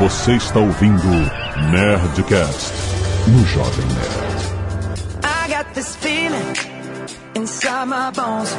Você está ouvindo Nerdcast no Jovem Nerd. I got this feeling inside my bones.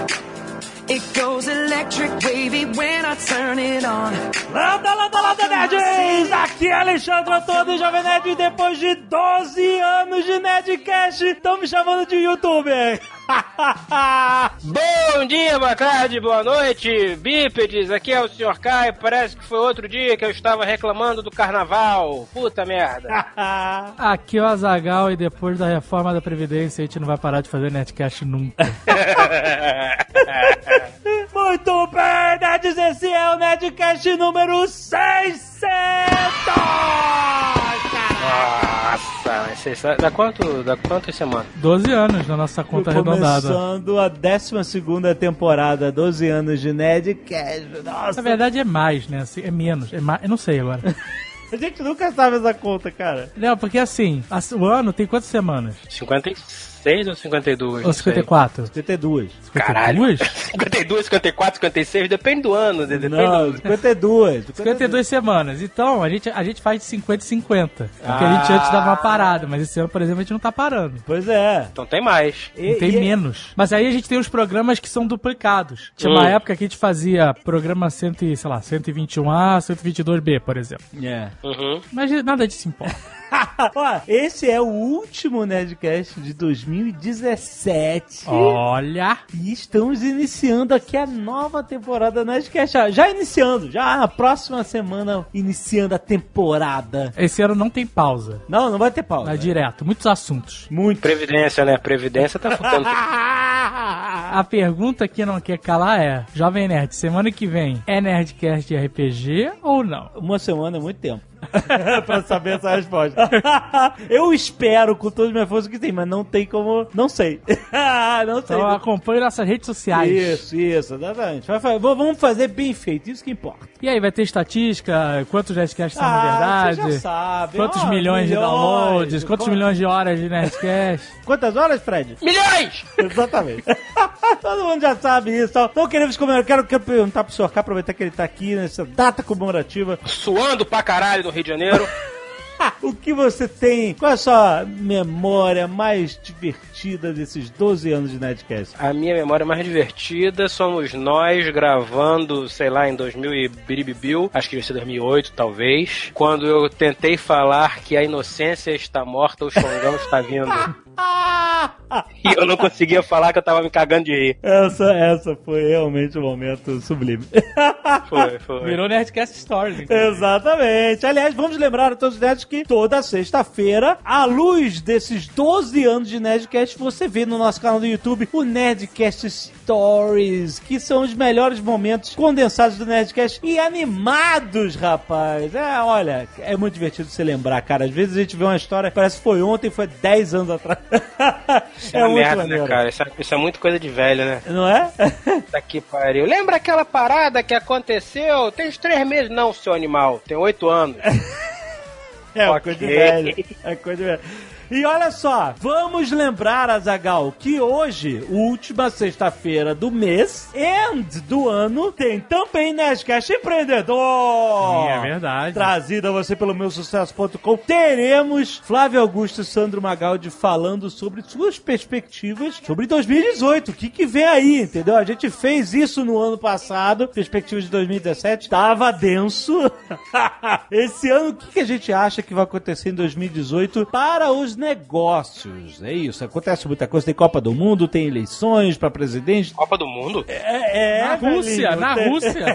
It goes electric wavy when I turn it on. Landa, landa, landa, nerds! Aqui é Alexandre Antônio, Jovem Nerd, e depois de 12 anos de Nerdcast, estão me chamando de youtuber. Bom dia, boa tarde, boa noite, bípedes, aqui é o Sr. Kai, parece que foi outro dia que eu estava reclamando do carnaval, puta merda. Aqui é o Azagal e depois da reforma da Previdência a gente não vai parar de fazer Netcast nunca. Muito bem, nerds, esse é o Nerdcast número 600! Nossa, mas dá quanto, dá quantas semanas? 12 anos na nossa conta Começando a 12 temporada, 12 anos de Nerdcast. Nossa, Na verdade é mais, né? Assim, É menos. É mais, eu não sei agora. a gente nunca sabe essa conta, cara. Não, porque assim, as- o ano tem quantas semanas? 56 ou 52? Ou Não sei. 54? 52. Caralho. 52? 52, 54, 56, depende do ano, de- depende Não, do... 52. 52 semanas. Então, a gente, a gente faz de 50 e 50. Porque a gente antes dava uma parada, mas esse ano, por exemplo, a gente não tá parando. Pois é. Então tem mais. E- Tem e- menos. Mas aí a gente tem os programas que são duplicados. Tinha uma Hum. época que a gente fazia programa 100, e, sei lá, 121A, 122B, por exemplo. É. Uhum. Mas nada disso importa. Ó, esse é o último Nerdcast de 2017. Olha! E estamos iniciando aqui a nova temporada Nerdcast. Já, já iniciando, já na próxima semana, iniciando a temporada. Esse ano não tem pausa. Não, não vai ter pausa. Vai direto. Muitos assuntos. Muito. Previdência, né? Previdência tá ficando... A pergunta que não quer calar é: Jovem Nerd, semana que vem é Nerdcast de RPG ou não? Uma semana é muito tempo. pra saber essa resposta. Eu espero com todas as minhas forças que tem, mas não tem como. Não sei. não sei. Então acompanhe nossas redes sociais. Isso, isso, exatamente. Vamos fazer bem feito, isso que importa. E aí, vai ter estatística? Quantos Nerdcasts são na Ah, você verdade? já sabe. Quantos Ó, milhões, de milhões. downloads? Quantos Qu- milhões de horas de Nerdcast? Quantas horas, Fred? Milhões! Exatamente. Todo mundo já sabe isso. Então, então queremos comemorar. Quero, quero perguntar pro senhor K, aproveitar que ele tá aqui nessa data comemorativa. Suando pra caralho Rio de Janeiro. O que você tem? Qual é a sua memória mais divertida desses 12 anos de Nerdcast? A minha memória mais divertida somos nós gravando, sei lá, em 2000 e biribibiu, acho que devia ser 2008, talvez, quando eu tentei falar que a inocência está morta, o Xongão está vindo. E eu não conseguia falar que eu tava me cagando de rir. Essa, essa foi realmente um momento sublime. Foi, foi. Virou Nerdcast Stories. então. Exatamente. Aliás, vamos lembrar a todos os nerds que toda sexta-feira, à luz desses 12 anos de Nerdcast, você vê no nosso canal do YouTube o Nerdcast Stories, que são os melhores momentos condensados do Nerdcast e animados, rapaz. É, olha, é muito divertido você lembrar, cara. Às vezes a gente vê uma história, parece que foi ontem, foi 10 anos atrás. Isso é, uma merda, né, cara? Isso é, isso é muito coisa de velho, né? Não é? Que pariu. Lembra aquela parada que aconteceu? Tem uns três meses. Não, seu animal. Tem oito anos. É, Ok. coisa de velho. É coisa de velho. E olha só, vamos lembrar, Azagal, que hoje, última sexta-feira do mês, end do ano, tem também Nerdcast Empreendedor. Sim, é verdade. Trazido a você pelo meu sucesso.com. Teremos Flávio Augusto e Sandro Magaldi falando sobre suas perspectivas sobre 2018. O que, que vem aí, entendeu? A gente fez isso no ano passado, perspectivas de 2017. Tava denso. Esse ano, o que, que a gente acha que vai acontecer em 2018 para os negócios? É isso. Acontece muita coisa. Tem Copa do Mundo, tem eleições para presidente. Copa do Mundo? É, é, Na Rússia, velhinho, na tem- Rússia.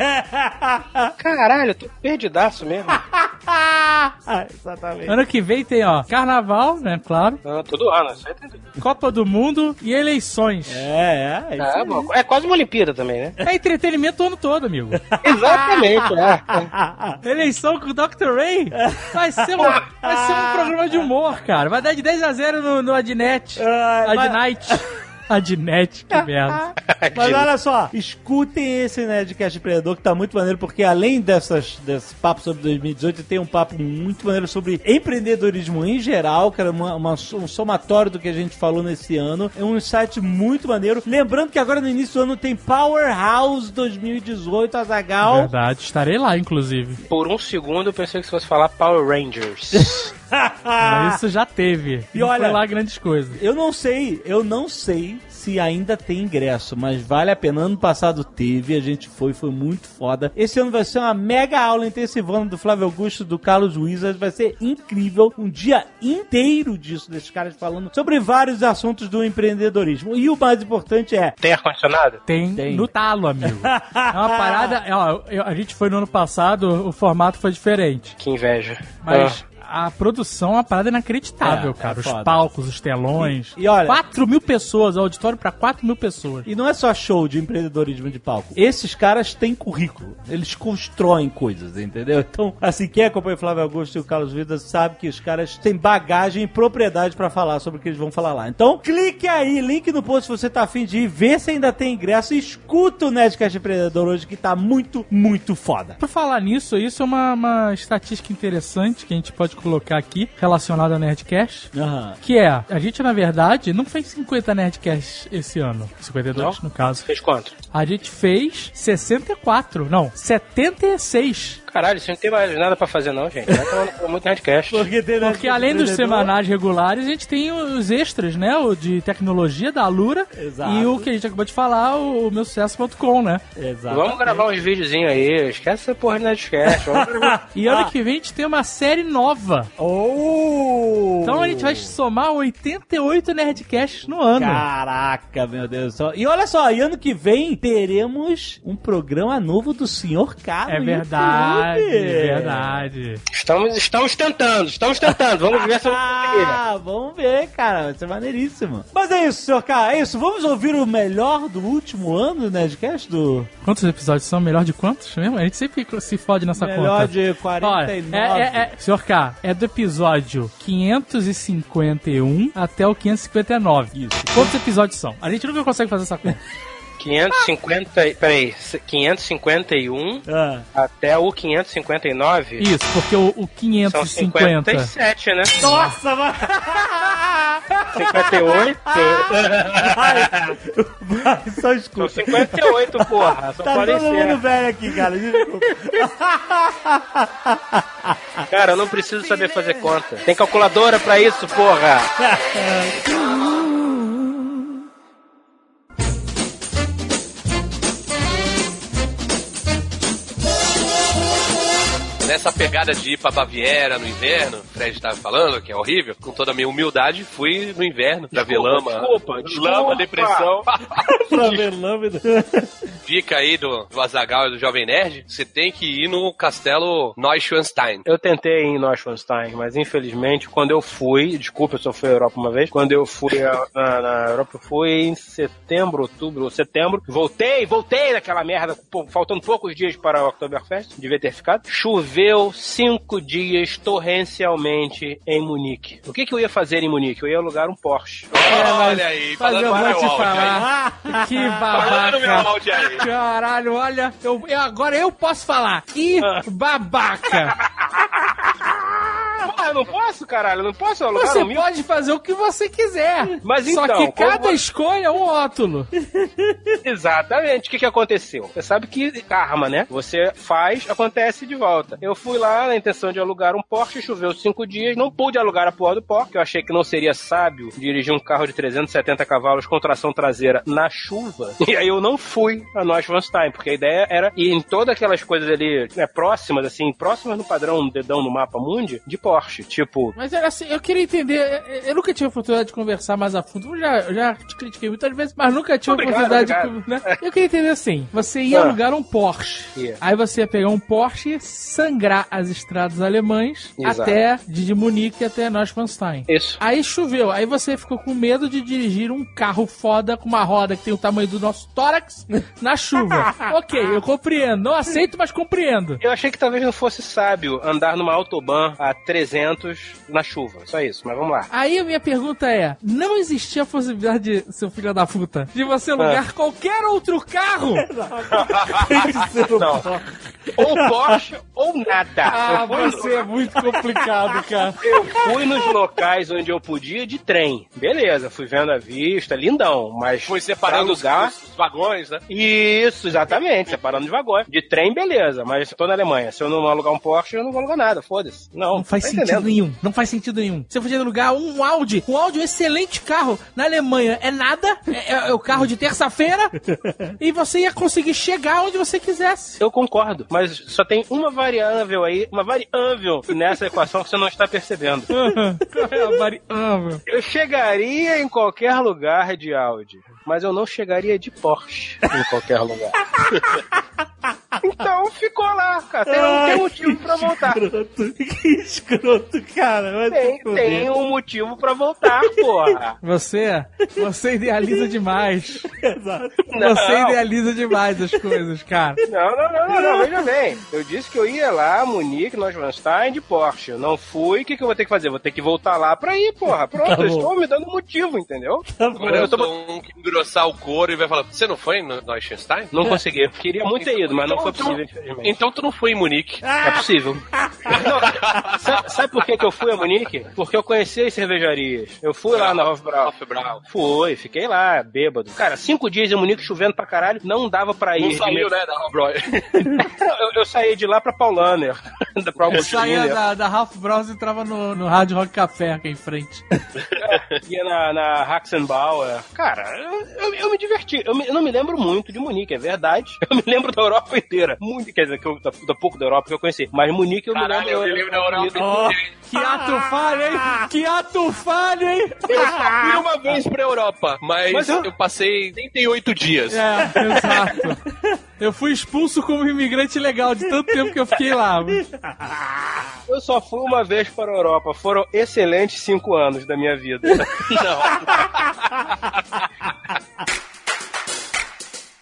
Caralho, eu tô perdidaço mesmo. Ah, exatamente. Ano que vem tem, ó, carnaval, né? Claro. Não, todo ano, isso aí tem. Copa do Mundo e eleições. É, é. é isso É, bom, é quase uma Olimpíada também, né? É entretenimento o ano todo, amigo. Exatamente, é. Eleição com o Dr. Ray vai ser, um, vai ser um programa de humor, cara. Vai dar de 10 a 0 no, no Adnet. Ah, mas- Adnight. A de net, que merda. Mas olha só, escutem esse Nerdcast Empreendedor que tá muito maneiro, porque além dessas, desse papo sobre 2018, tem um papo muito maneiro sobre empreendedorismo em geral, que era uma, uma- um somatório do que a gente falou nesse ano. É um site muito maneiro. Lembrando que agora no início do ano tem Powerhouse 2018, Azagal. Verdade, estarei lá, inclusive. Por um segundo eu pensei que você fosse falar Power Rangers. Mas isso já teve. E Não olha- foi lá grandes coisas. Eu não sei, eu não sei se ainda tem ingresso, mas vale a pena. Ano passado teve, a gente foi, foi muito foda. Esse ano vai ser uma mega aula intensivando do Flávio Augusto, do Carlos Wizard. Vai ser incrível. Um dia inteiro disso, desses caras falando sobre vários assuntos do empreendedorismo. E o mais importante é. Tem ar-condicionado? Tem, Tem. no talo, amigo. É uma parada. Ó, eu- a gente foi no ano passado, o formato foi diferente. Que inveja. Mas a produção é uma parada inacreditável, É, cara. é os palcos, os telões. E- e olha- 4 mil pessoas, auditório pra 4 mil pessoas. E não é só show de empreendedorismo de palco. Esses caras têm currículo. Eles constroem coisas, entendeu? Então, assim, quem acompanha o Flávio Augusto e o Carlos Vidas sabe que os caras têm bagagem e propriedade pra falar sobre o que eles vão falar lá. Então, clique aí, link no post se você tá afim de ir, vê se ainda tem ingresso e escuta o Nerdcast Empreendedor hoje que tá muito, muito foda. Por falar nisso, isso é uma, uma estatística interessante que a gente pode colocar aqui, relacionada ao Nerdcast. Aham. Que é, a gente na verdade não fez 50 Nerdcasts esse ano. 52 Não? no caso. Fez quanto? A gente fez 64, não, 76. Caralho, você não tem mais nada pra fazer não, gente. Vai tomando muito Nerdcast. Porque, tem Porque além dos semanais regulares, a gente tem os extras, né? O de tecnologia da Alura Exato. e o que a gente acabou de falar, o, o meu sucesso.com, né? Exato. Vamos gravar uns videozinhos aí. Esquece essa porra de Nerdcast. Vamos gravar. E ano que vem a gente tem uma série nova. Oh! Então a gente vai somar 88 Nerdcasts no ano. Caraca, meu Deus do céu. E olha só, e ano que vem teremos um programa novo do Senhor K. É no verdade, é verdade. Estamos, estamos tentando, estamos tentando. Vamos ver se. Ah, vamos ver, cara. Vai ser maneiríssimo. Mas é isso, Senhor K. É isso. Vamos ouvir o melhor do último ano do Nerdcast? Do Quantos episódios são? Melhor de quantos mesmo? A gente sempre se fode nessa melhor conta. de Olha, 49. é, é, é, senhor K, é do episódio 551 até o 559. Isso. Quantos episódios são? A gente nunca consegue fazer essa conta. 550. e- Peraí, 551 Ah. até o 559 Isso, porque o, o são 550. 57, né? Nossa, mano. 58. Vai, só São escuta. 58, porra. Só Tá podem todo mundo ser. velho aqui, cara. Desculpa. Cara, eu não preciso saber fazer conta. Tem calculadora pra isso, porra. Nessa pegada de ir pra Baviera no inverno, o Fred tava falando, que é horrível, com toda a minha humildade, fui no inverno pra ver lama. desculpa, desculpa. Lama, depressão. pra ver lâmina. Dica aí do, do Azagal e do Jovem Nerd, você tem que ir no castelo Neuschwanstein. Eu tentei ir em Neuschwanstein, mas infelizmente, quando eu fui, desculpa, eu só fui à Europa uma vez, quando eu fui a- na, na Europa, eu fui em setembro, outubro ou setembro, voltei, voltei daquela merda, pô, faltando poucos dias para o Oktoberfest, devia ter ficado, choveu cinco dias torrencialmente em Munique. O que, que eu ia fazer em Munique? Eu ia alugar um Porsche. Olha aí, Mas eu vou te falar. Que meu babaca. Caralho, olha, eu, eu- agora eu posso falar. Que babaca. Ah, eu não posso, caralho, eu não posso alugar Você um pode fazer o que você quiser. Mas Só então, que cada escolha é um rótulo. Exatamente. O que, que aconteceu? Você sabe que karma, né? Você faz, acontece de volta. Eu fui lá na intenção de alugar um Porsche, choveu cinco dias, não pude alugar a porra do Porsche, que eu achei que não seria sábio dirigir um carro de 370 cavalos com tração traseira na chuva. E aí eu não fui a Neuschwanstein, porque a ideia era ir em todas aquelas coisas ali, né, próximas, assim, próximas no padrão um dedão no mapa mundi, de Porsche. Tipo, Mas era assim, eu queria entender. eu- Eu nunca tive a oportunidade de conversar mais a fundo. Eu já, eu já te critiquei muitas vezes, mas nunca tive a oportunidade obrigado. de. Né? Eu queria entender assim: você ia Ah. alugar um Porsche. Ia. Aí você ia pegar um Porsche e sangrar as estradas alemães Exato. até de, de Munique até Neuschwanstein. isso. Aí choveu, aí você ficou com medo de dirigir um carro foda com uma roda que tem o tamanho do nosso tórax na chuva. ok, eu compreendo. Não aceito, mas compreendo. Eu achei que talvez não fosse sábio andar numa autobahn a eventos na chuva. Só isso, mas vamos lá. Aí a minha pergunta é: não existia a possibilidade, seu filho da puta, de você alugar qualquer outro carro? Não. Ou Porsche ou nada. Ah, você é muito complicado, cara. eu fui nos locais onde eu podia de trem. Beleza, fui vendo a vista, lindão. Mas Foi separando os, pra alugar, os vagões, né? Isso, exatamente, separando de vagões. De trem, beleza, mas tô na Alemanha. Se eu não alugar um Porsche, eu não vou alugar nada, foda-se. Não, Não faz tá sentido entendendo? nenhum. Não faz sentido nenhum. Você podia alugar um Audi. Um Audi é um excelente carro. Na Alemanha é nada. É, é- é o carro de terça-feira. e você ia conseguir chegar onde você quisesse. Eu concordo, mas só tem uma variável aí, uma variável nessa equação que você não está percebendo. É a variável? Eu chegaria em qualquer lugar de Audi, mas eu não chegaria de Porsche em qualquer lugar. Então ficou lá, cara. Tem, um- tem motivo pra voltar. Escroto. Que escroto, cara. Vai Tem, tem um motivo pra voltar, porra. Você, você idealiza demais. Exato. Não. Você idealiza demais as coisas, cara. Não, não, não, não, não, veja bem. Eu disse que eu ia lá, Munique, Neuschwanstein, de Porsche. Eu não fui, o que, que eu vou ter que fazer? Vou ter que voltar lá pra ir, porra. Pronto, Tá eu estou me dando motivo, entendeu? Tá bom. Agora eu tô um que engrossar o couro e vai falar: Você não foi no Neuschwanstein? Não consegui. Eu Queria muito ter ido, mas não foi Então- possível, infelizmente. Então tu não foi em Munique. É possível. Não, sabe, sabe por que, que eu fui a Munique? Porque eu conheci as cervejarias. Eu fui lá na Hofbrau. Hofbrau. Fui, fiquei lá, bêbado. Cara, cinco dias em Munique chovendo pra caralho, não dava pra ir. Não saiu, né, da Hofbräu. eu, eu saí de lá pra Paulaner, da pra Eu saía da, da Ralph Bros e entrava no, no Rádio Rock Café aqui em frente. Ia na, na Haxenbauer. Cara, eu, eu, eu me diverti. Eu, me- eu não me lembro muito de Munique, é verdade. Eu me lembro da Europa inteira. Muito, quer dizer, que eu, da, da pouco da Europa que eu conheci. Mas Munique eu Caralho, me eu lembro. me lembro da Europa. Ó, que ato falho, hein? Que ato falho, hein? Eu só fui uma vez pra Europa, mas, Mas eu- eu... passei 38 dias. É, exato. Eu fui expulso como imigrante legal de tanto tempo que eu fiquei lá. Eu só fui uma vez para a Europa. Foram excelentes cinco anos da minha vida.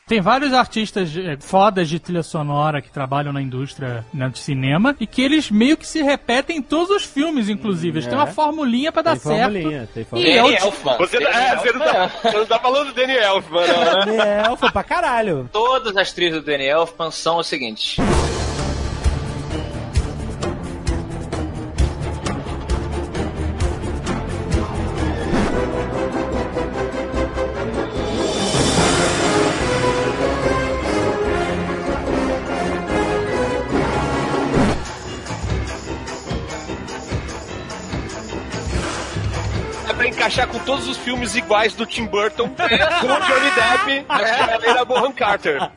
Tem vários artistas eh, fodas de trilha sonora que trabalham na indústria né, de cinema e que eles meio que se repetem em todos os filmes, inclusive. Eles têm uma formulinha pra dar Tem certo. formulinha, tem E formulinha. é o Danny Elfman. Você, Danny é, você, não tá, você não tá falando do Danny Elfman, não, né? É, foi pra caralho. Todas as trilhas do Danny Elfman são o seguinte. Encaixar com todos os filmes iguais do Tim Burton, com o Johnny Depp, a Helena Bonham Carter.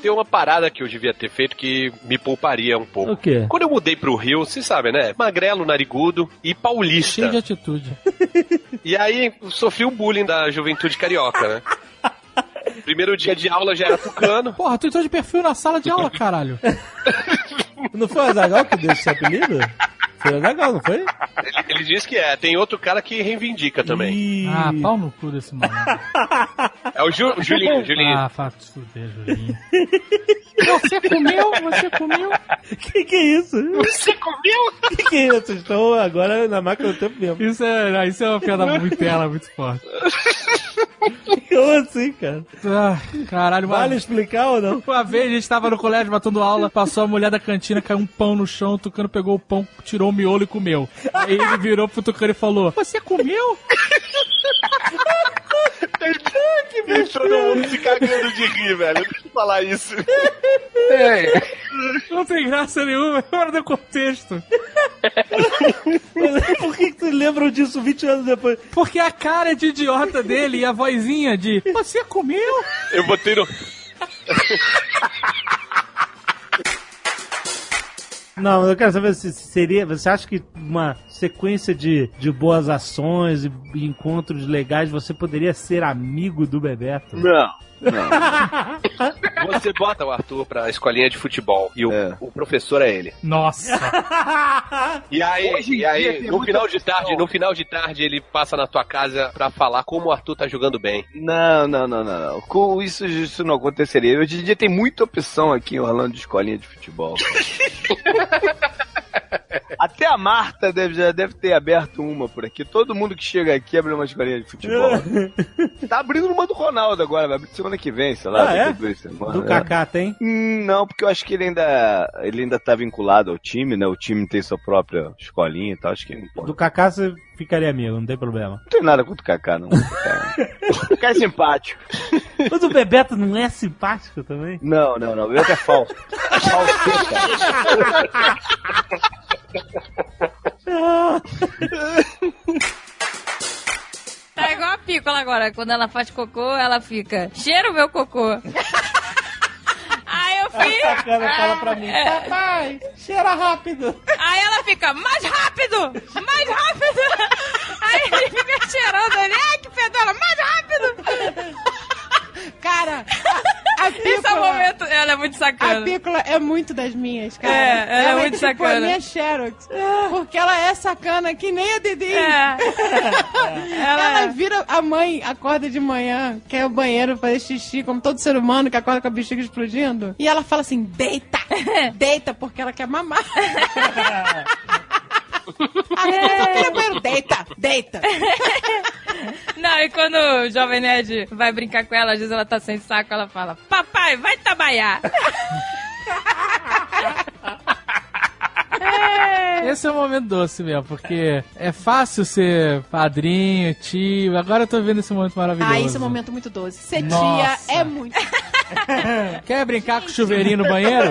Tem uma parada que eu devia ter feito que me pouparia um pouco. O quê? Quando eu mudei pro Rio, vocês sabem, né? Magrelo, narigudo e paulista. Cheio de atitude. E aí sofri o bullying da juventude carioca, né? Primeiro dia de aula já era tucano. Porra, tu entrou de perfil na sala de aula, caralho. Não foi o Azagal que deu esse apelido? Foi o Azagal, não foi? Ele, ele diz que é. Tem outro cara que reivindica também. Ih, Ah, pau no cu desse maluco. É o Ju, Julinho, Julinho. Ah, fato se fuder, Julinho. Você comeu? Você comeu? que que é isso? Você comeu? Que que é isso? Estão agora na máquina do tempo mesmo. Isso é, não, isso é uma piada muito tela, muito forte. Como assim, cara? Ah, caralho, Vale explicar ou não? uma vez a gente tava no colégio matando aula, passou a mulher da cantina, caiu um pão no chão, o Tucano pegou o pão, tirou o miolo e comeu. Aí ele virou pro Tucano e falou: Você comeu? que todo mundo se cagando de rir, velho. Deixa eu falar isso. Não tem graça nenhuma, é fora do contexto. Mas Por que, que tu lembram disso 20 anos depois? Porque a cara de idiota dele e a vozinha de Você comeu? Eu botei no. Não, eu quero saber se se seria. Você acha que uma sequência de, de boas ações e encontros legais você poderia ser amigo do Bebeto? Não. Você bota o Arthur pra escolinha de futebol e o, É. o professor é ele. Nossa. E aí, Hoje e aí no final de opção. tarde, no final de tarde ele passa na tua casa pra falar como o Arthur tá jogando bem. Não, não, não, não, não. Com isso, isso não aconteceria. Hoje em dia tem muita opção aqui em Orlando de escolinha de futebol. Até a Marta deve, já deve ter aberto uma por aqui. Todo mundo que chega aqui abre uma escolinha de futebol. tá abrindo uma do Ronaldo agora, vai abrir semana que vem, sei lá. Ah, é? duas semanas, Do né? Kaká tem? Hum, Não, porque eu acho que ele ainda, ele ainda tá vinculado ao time, né? O time tem sua própria escolinha e tal. Acho que não pode. Do Kaká você ficaria amigo, não tem problema. Não tem nada contra o Kaká, não. O Kaká é simpático. Mas o Bebeto não é simpático também? Não, não, não. O Bebeto é falso. Falseta. Tá igual a Pícola agora. Quando ela faz cocô, ela fica. Cheira o meu cocô. Aí eu fico. Sacana, fala pra mim. É. Papai, cheira rápido. Aí ela fica, mais rápido! Mais rápido! Aí ele fica cheirando ele, ai que fedora, mais rápido! Cara, a, a Esse é o pícola, momento, ela é muito a sacana. pícola é muito das minhas, cara. É, ela é muito tipo sacana. a minha Xerox. Porque ela é sacana que nem a Didi. É. Ela... Ela- vira a mãe, acorda de manhã, quer o banheiro fazer xixi, como todo ser humano que acorda com a bexiga explodindo. E ela fala assim: deita! Deita, porque ela quer mamar. Ah, eu só queria banheiro. Deita! Deita! Não, e quando o Jovem Nerd vai brincar com ela, às vezes ela tá sem saco, ela fala, papai, vai trabalhar. Esse é o momento doce mesmo, porque é fácil ser padrinho, tio. Agora eu tô vendo esse momento maravilhoso. Ah, esse é um momento muito doce. Ser Nossa. tia é muito. Quer brincar com o chuveirinho no banheiro?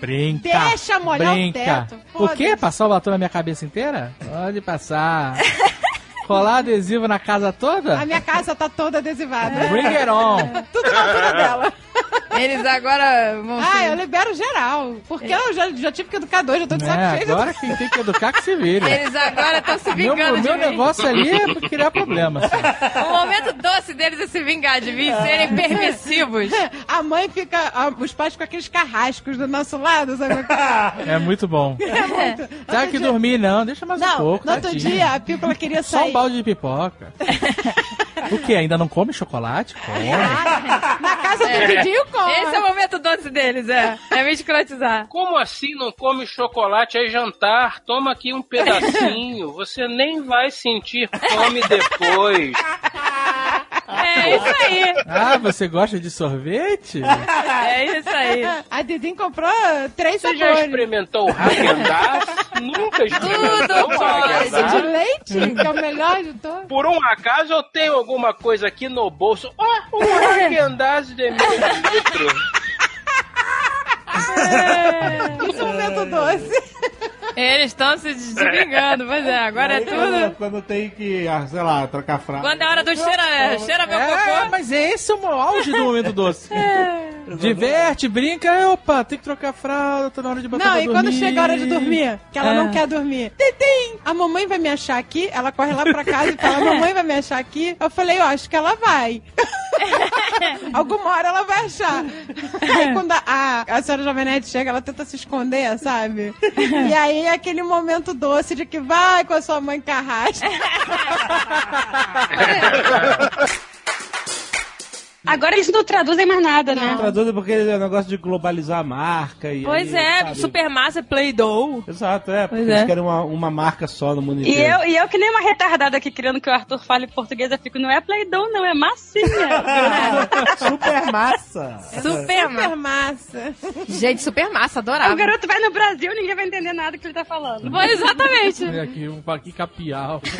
Brinca. Deixa molhar o brinca. teto, O quê? Passar o batom na minha cabeça inteira? Pode passar. Colar adesivo na casa toda? A minha casa tá toda adesivada. Bring it on. Tudo na altura dela. Eles agora vão Ah, se- eu libero geral. Porque eu já, já tive que educar dois, já tô de saco É, cheio. agora quem tem que educar que se vire. Eles agora estão se Meu, vingando meu de mim. negócio ali é criar problema. assim. O momento doce deles é se vingar de mim, serem permissivos. A mãe fica. a- os pais ficam aqueles carrascos do nosso lado, sabe? É muito bom. Tá que dormir não, deixa mais um Não, pouco. no outro tadinho. dia a Pícola queria Só sair. Balde de pipoca. o que? Ainda não come chocolate? Come. Na casa do É. Didinho come. Esse é o momento doce deles, é. É me escrotizar. Como assim não come chocolate? É jantar. Toma aqui um pedacinho. Você nem vai sentir fome depois. É isso aí. Ah, você gosta de sorvete? É isso aí. A Didinho comprou três Você já sabores. experimentou Häagen-Dazs? Nunca experimentou Tudo Häagen-Dazs? De leite, que é o melhor de todos. Por um acaso eu tenho alguma coisa aqui no bolso. Ó, um Häagen-Dazs de meio litro. Esse é o momento doce. Eles estão se desvingando, pois é, agora é Aí Quando, tudo. quando tem que, ah, sei lá, trocar frase. Quando é hora do cheira, cheira meu É, cocô. mas esse é o auge do momento doce. É. Diverte, brinca, opa, tem que trocar fralda, tá na hora de botar Não, pra e quando dormir. chega a hora de dormir, que ela É. não quer dormir. Titim! A mamãe vai me achar aqui, ela corre lá pra casa e fala, a mamãe vai me achar aqui. Eu falei, eu acho que ela vai. Alguma hora ela vai achar. Aí quando a, a, a senhora Jovenete chega, ela tenta se esconder, sabe? E aí é aquele momento doce de que vai com a sua mãe carrasca. Agora eles não traduzem mais nada, né? Traduz porque é um negócio de globalizar a marca. E Pois aí, é, sabe? Supermassa Play-Doh. Exato, é. Porque Pois eles é. querem uma, uma marca só no mundo E inteiro. eu, e eu que nem uma retardada aqui querendo que o Arthur fale português, eu fico, não é Play-Doh, não, é massinha. Super massa! Super massa. Super massa. Gente, super massa, o adorava. garoto vai no Brasil, ninguém vai entender nada que ele tá falando. Pois, exatamente. Aqui, um aqui capial.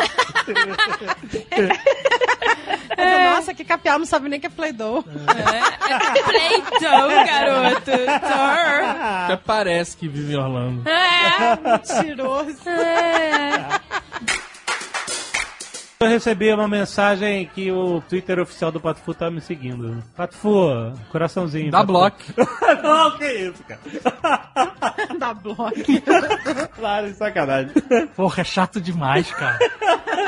Nossa, que capial não sabe nem que é Play-Doh. É, Play-Doh, garoto. Tor. Até parece que vive em Orlando. É. Mentiroso. É. Eu recebi uma mensagem que o Twitter oficial do Pato Fu tá me seguindo. Pato Fu, coraçãozinho. Dá bloco. Não, que isso, cara. Da bloco. Claro, sacanagem. Porra, é chato demais, cara.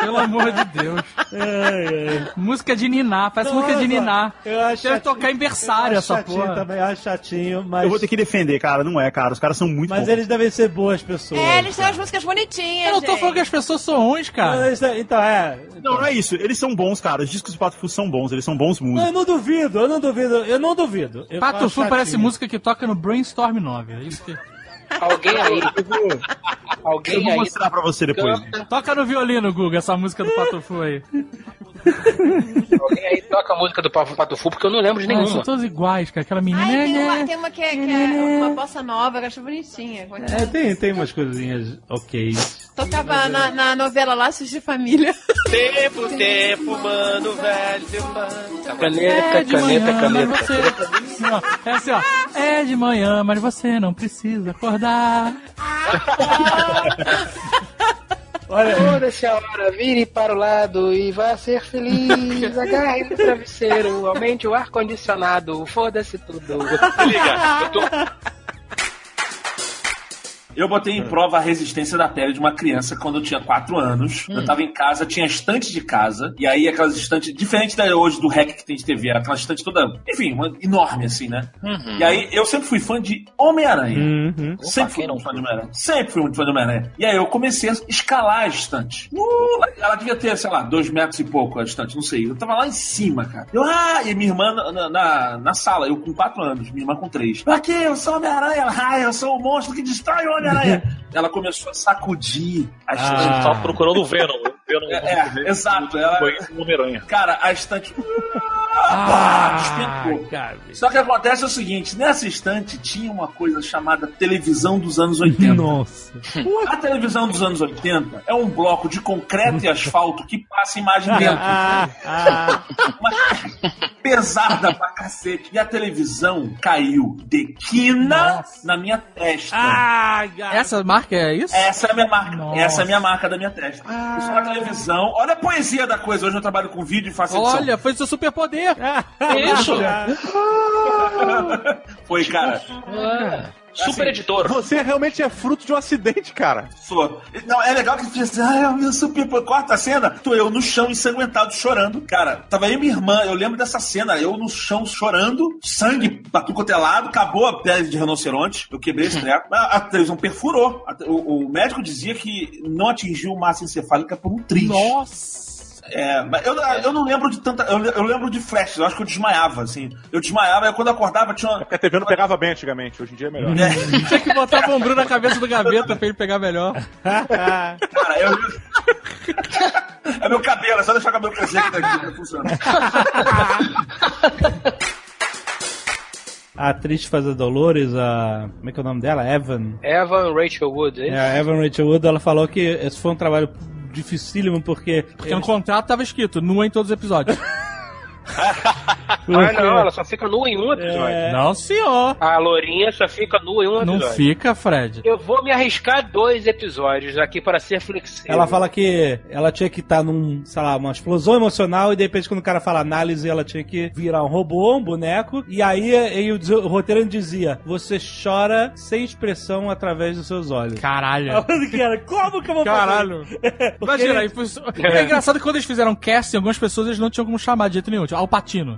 Pelo amor de Deus. Ai, ai. Música de Niná, parece música de Nossa, Niná. Eu acho Deve chatinho. tocar em berçário Eu acho essa chatinho porra. também, eu acho chatinho, mas... Eu vou ter que defender, cara. Não é, cara. Os caras são muito Mas bons. eles devem ser boas pessoas. É, eles têm as músicas bonitinhas, Eu não tô gente. falando que as pessoas são ruins, cara. Então, é... Não, não é isso. Eles são bons, cara. Os discos do Pato Fu são bons. Eles são bons Não, músicos. eu não duvido, eu não duvido, eu não duvido. Eu Pato Fu parece música que toca no Brainstorm 9. É isso que... Alguém aí. Alguém Eu vou aí. mostrar pra você depois. Toca no violino, Guga, essa música do Patufu aí. Alguém aí toca a música do Pato Pato Fu, porque eu não lembro de Ah, são nenhuma. todos iguais, cara. Aquela menina. Ai, tem né, uma, né. tem uma que é, que é uma bossa nova, que eu acho bonitinha. É é? É, tem, tem umas coisinhas ok. Tocava na, na novela Laços de Família. Tempo, tempo, mano, velho, mano. Caneta, É de caneta, manhã, caneta. mas você... Não, é assim, ó. É de manhã, mas você não precisa acordar. Olha, Foda-se a hora, vire para o lado e vá ser feliz. Agarre no travesseiro, aumente o ar-condicionado, foda-se tudo. Se liga, eu tô, Eu botei em prova a resistência da pele de uma criança quando eu tinha 4 anos. Eu tava em casa, tinha estante de casa, e aí aquelas estantes, diferente da hoje do REC que tem de TV, aquela estante toda, enfim, uma, enorme assim, né? E aí eu sempre fui fã de Homem-Aranha. Uhum. Sempre fui muito fã de Homem-Aranha. Sempre fui muito fã de Homem-Aranha. E aí eu comecei a escalar a estante. Uh, ela devia ter, sei lá, dois metros e pouco a estante, não sei. Eu tava lá em cima, cara. Eu, ah, e minha irmã na, na, na sala, eu com quatro anos, minha irmã com três. Aqui, eu sou Homem-Aranha. Ah, eu sou o monstro que destrói o Homem-Aranha. ela começou a sacudir a estante. Ah. Tava procurando o Venom. O Venom É, é, exato. Ela, Homem-Aranha. cara, a estante. Ah, cara. Só que acontece o seguinte: nessa estante tinha uma coisa chamada televisão dos anos 80. Nossa. A televisão dos anos 80 é um bloco de concreto e asfalto que passa imagem dentro. Ah, ah. Uma pesada pra cacete. E a televisão caiu de quina na minha testa. Ah. Essa marca é isso? Essa é a minha marca. Nossa. Essa é a minha marca da minha testa. Isso é uma televisão. Olha a poesia da coisa. Hoje eu trabalho com vídeo e faço edição. Olha, foi seu superpoder. Isso. Foi, cara. super editor. Você realmente é fruto de um acidente, cara. Sou. Não, é legal que você diz, ah, é o meu super. Corta a cena, tô eu no chão ensanguentado chorando. Cara, tava eu e minha irmã, eu lembro dessa cena, eu no chão chorando, sangue pra tudo quanto é lado, acabou a pele de rinoceronte, eu quebrei esse treco. A, a televisão perfurou. A- o, o médico dizia que não atingiu massa encefálica por um triz. Nossa. É, mas eu, eu não lembro de tanta. Eu, eu lembro de flashes, eu acho que eu desmaiava, assim. Eu desmaiava, e quando eu acordava tinha uma. Porque a TV não pegava bem antigamente, hoje em dia é melhor. Tinha que botar bombril na cabeça do gaveta pra ele pegar melhor. Cara, eu. é meu cabelo, é só deixar o cabelo crescer que daqui não funciona. A atriz que faz a Dolores, a. Como é que é o nome dela? Evan. Evan Rachel Wood, é isso? É, a Evan Rachel Wood, ela falou que esse foi um trabalho dificílimo porque. Porque no contrato tava escrito nua em todos os episódios. Ah, não, ela só fica nua em um episódio. É. Não, senhor. A Lourinha só fica nua em um Não episódio. fica, Fred. Eu vou me arriscar dois episódios aqui para ser flexível. Ela fala que ela tinha que estar num, sei lá, uma explosão emocional e de repente quando o cara fala análise, ela tinha que virar um robô, um boneco. E aí, aí o, o roteiro dizia: você chora sem expressão através dos seus olhos. Caralho. Falando que era, como que eu vou Caralho. fazer? Porque- Imagina, é engraçado que quando eles fizeram casting, algumas pessoas eles não tinham como chamar de jeito nenhum. Tipo, Alpatino.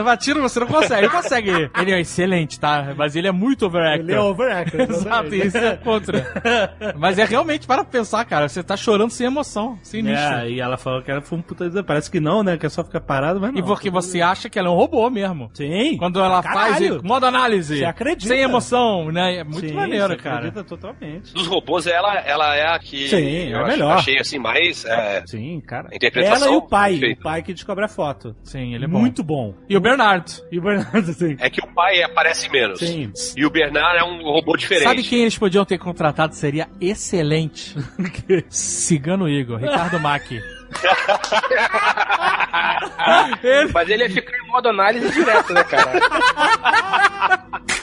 Alpatino você não consegue, ele consegue. Ele é excelente, tá? Mas ele é muito overactor. Ele é overactor, Exato, isso é contra. Mas é realmente, para pensar, cara, você tá chorando sem emoção, sem nicho. É, e ela falou que era foi um puta. Parece que não, né? Que é só ficar parado, mas não. E porque você acha que ela é um robô mesmo. Sim. Quando ela faz Caralho. modo análise. Você acredita. Sem emoção, né? É muito Sim, maneiro, você cara. acredita totalmente. Dos robôs, ela, ela é a que Sim, é eu ach- melhor. achei assim mais. é, Sim, cara. Interpretação Ela e o pai. perfeita. O pai que descobre a foto. Sim, ele é bom. Muito bom. E o Bernardo. E o Bernardo, sim. é que o pai aparece menos. Sim. E o Bernard é um robô diferente. Sabe quem eles podiam ter contratado? Seria excelente. Cigano Igor, Ricardo Mack. Mas ele ia ficar em modo análise direto, né, cara?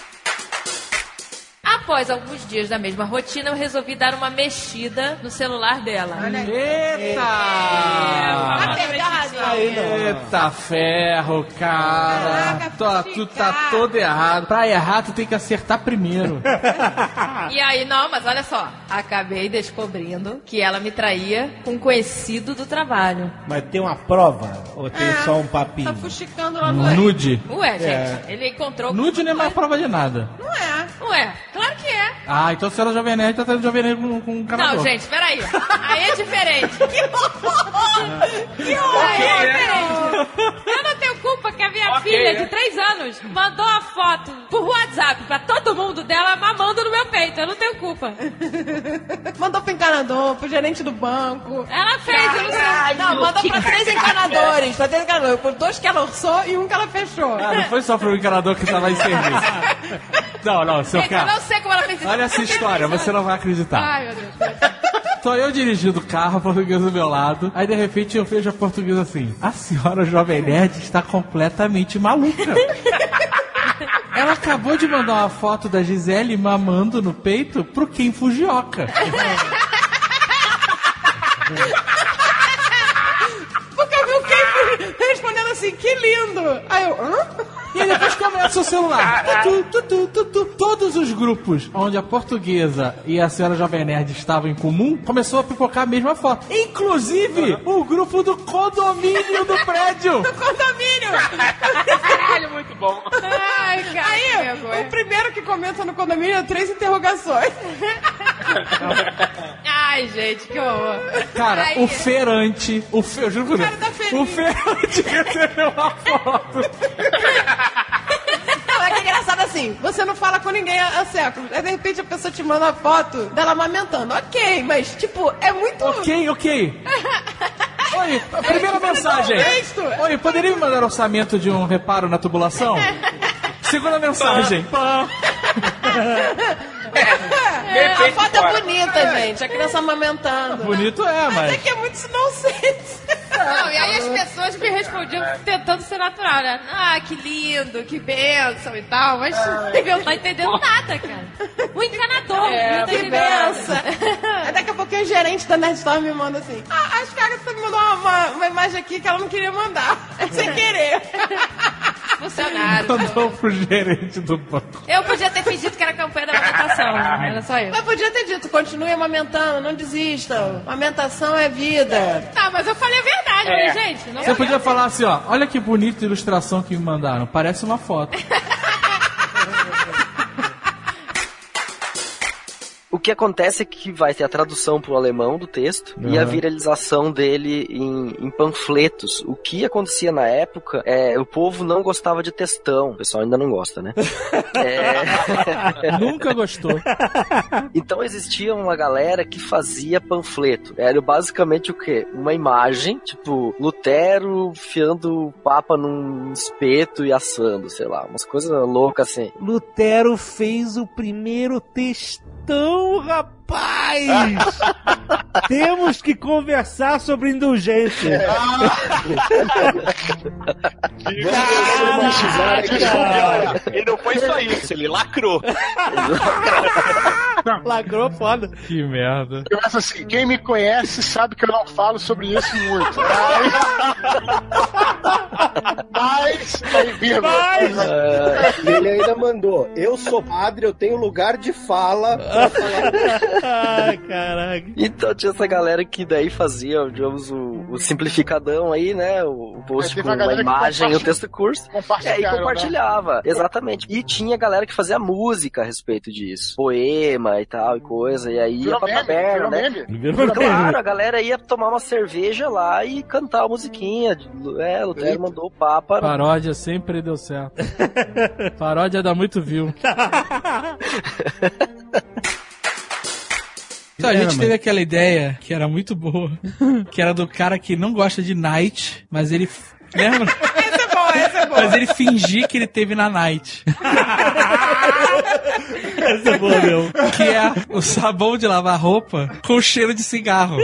Após alguns dias da mesma rotina, eu resolvi dar uma mexida no celular dela. Eita! Tá pegado. Eita ferro, cara. Tu, tu tá todo errado. Pra errar, tu tem que acertar primeiro. E aí, não, mas olha só, acabei descobrindo que ela me traía com um conhecido do trabalho. Mas tem uma prova? Ou tem só um papinho? Tá fuxicando lá no Nude. Ué, gente, É. ele encontrou. Nude não é mais prova de nada. Não é. Ué, claro que é. Ah, então se ela é Jovem Nerd, tá tendo Jovem Nerd com, com um canador. Não, gente, peraí. Aí é diferente. que horror! Que horror! Aí é né? diferente. Eu não tenho culpa que a minha Ok, filha né? de 3 anos mandou a foto por WhatsApp pra todo mundo dela mamando no meu peito. eu não tenho culpa. Mandou pro encanador, pro gerente do banco. Ela fez, eu não sei. Não, mandou pra três encanadores. Pra três encanadores. Por dois que ela orçou e um que ela fechou. Ah, não foi só pro encanador que tava em serviço. Não, não, seu Gente, eu cara. não sei como ela. Olha essa história, você não vai acreditar. Ai, meu Deus. Tô eu dirigindo o carro, a portuguesa do meu lado. Aí de repente eu vejo a portuguesa assim: A senhora Jovem Nerd está completamente maluca. Ela acabou de mandar uma foto da Gisele mamando no peito pro Ken Fujioka. Porque eu vi o Ken respondendo assim, que lindo. Aí eu, hã? E aí depois começa o celular. Tu, tu, tu, tu, tu. Todos os grupos onde a portuguesa e a senhora Jovem Nerd estavam em comum, começou a pipocar a mesma foto. Inclusive o grupo do condomínio do prédio. Do condomínio. Caralho, muito bom. Ai, cara. Aí, o primeiro que comenta no condomínio é três interrogações. Ai, gente, que horror. Cara, Ai, o feirante, o fe... eu juro por Deus, o feirante recebeu uma foto. Não, é que é engraçado assim, você não fala com ninguém há há séculos. Aí de repente a pessoa te manda uma foto dela amamentando. Ok, mas tipo, é muito. Ok, ok. Oi, a primeira É, mensagem. texto. Oi, poderia me mandar orçamento de um reparo na tubulação? Segunda mensagem. É, a foto é bonita, gente. A criança amamentando. Bonito é, Mas é mas. que é muito nonsense. Não, e aí as pessoas me respondiam tentando ser natural, né? Ah, que lindo, que bênção e tal, mas eu não tá entendendo nada, cara. O encanador, É, que benção. Aí daqui a pouquinho o gerente da Nerdstorm me manda assim: Ah, acho que a Agatha me mandou uma, uma, uma imagem aqui que ela não queria mandar. É sem querer. Funcionário. Mandou pro gerente do banco. Eu podia ter fingido que era campanha da amamentação, era só eu. Mas podia ter dito: continue amamentando, não desistam. Amamentação é vida. Tá, mas eu falei a verdade, É. né, gente? Não Você podia falar assim, ó, olha que bonita ilustração que me mandaram, parece uma foto. O que acontece é que vai ter a tradução pro alemão do texto e a Uhum. viralização dele em, em panfletos. O que acontecia na época é o povo não gostava de textão. O pessoal ainda não gosta, né? É. Nunca gostou. Então existia uma galera que fazia panfleto. Era basicamente o quê? Uma imagem, tipo, Lutero fiando o Papa num espeto e assando, sei lá, umas coisas loucas assim. Lutero fez o primeiro textão, rapaz! Temos que conversar sobre indulgência. Olha, Ele não foi só isso, ele lacrou. Lacrou foda. Que merda. Começa assim, quem me conhece sabe que eu não falo sobre isso muito. Mas, mas aí, vírgula. E ele ainda mandou: Eu sou padre, eu tenho lugar de fala pra falar. Ai, caraca. Então tinha essa galera que daí fazia, digamos, o, o simplificadão aí, né? O, o post teve com que imagem e o texto curso. É, e compartilharam, compartilhava. Exatamente. E tinha galera que fazia música a respeito disso. Poema e tal e coisa. E aí ia Virou pra meme, taberna, né? meme. Claro, a galera ia tomar uma cerveja lá e cantar a musiquinha. É, Lutero mandou o Papa. Paródia sempre deu certo. Paródia dá muito view. Então, a É, gente teve aquela ideia que era muito boa, que era do cara que não gosta de night, mas ele. Lembra? Esse é bom, esse é bom. Mas ele fingir que ele teve na night. Essa é boa, meu. Que é o sabão de lavar roupa com cheiro de cigarro.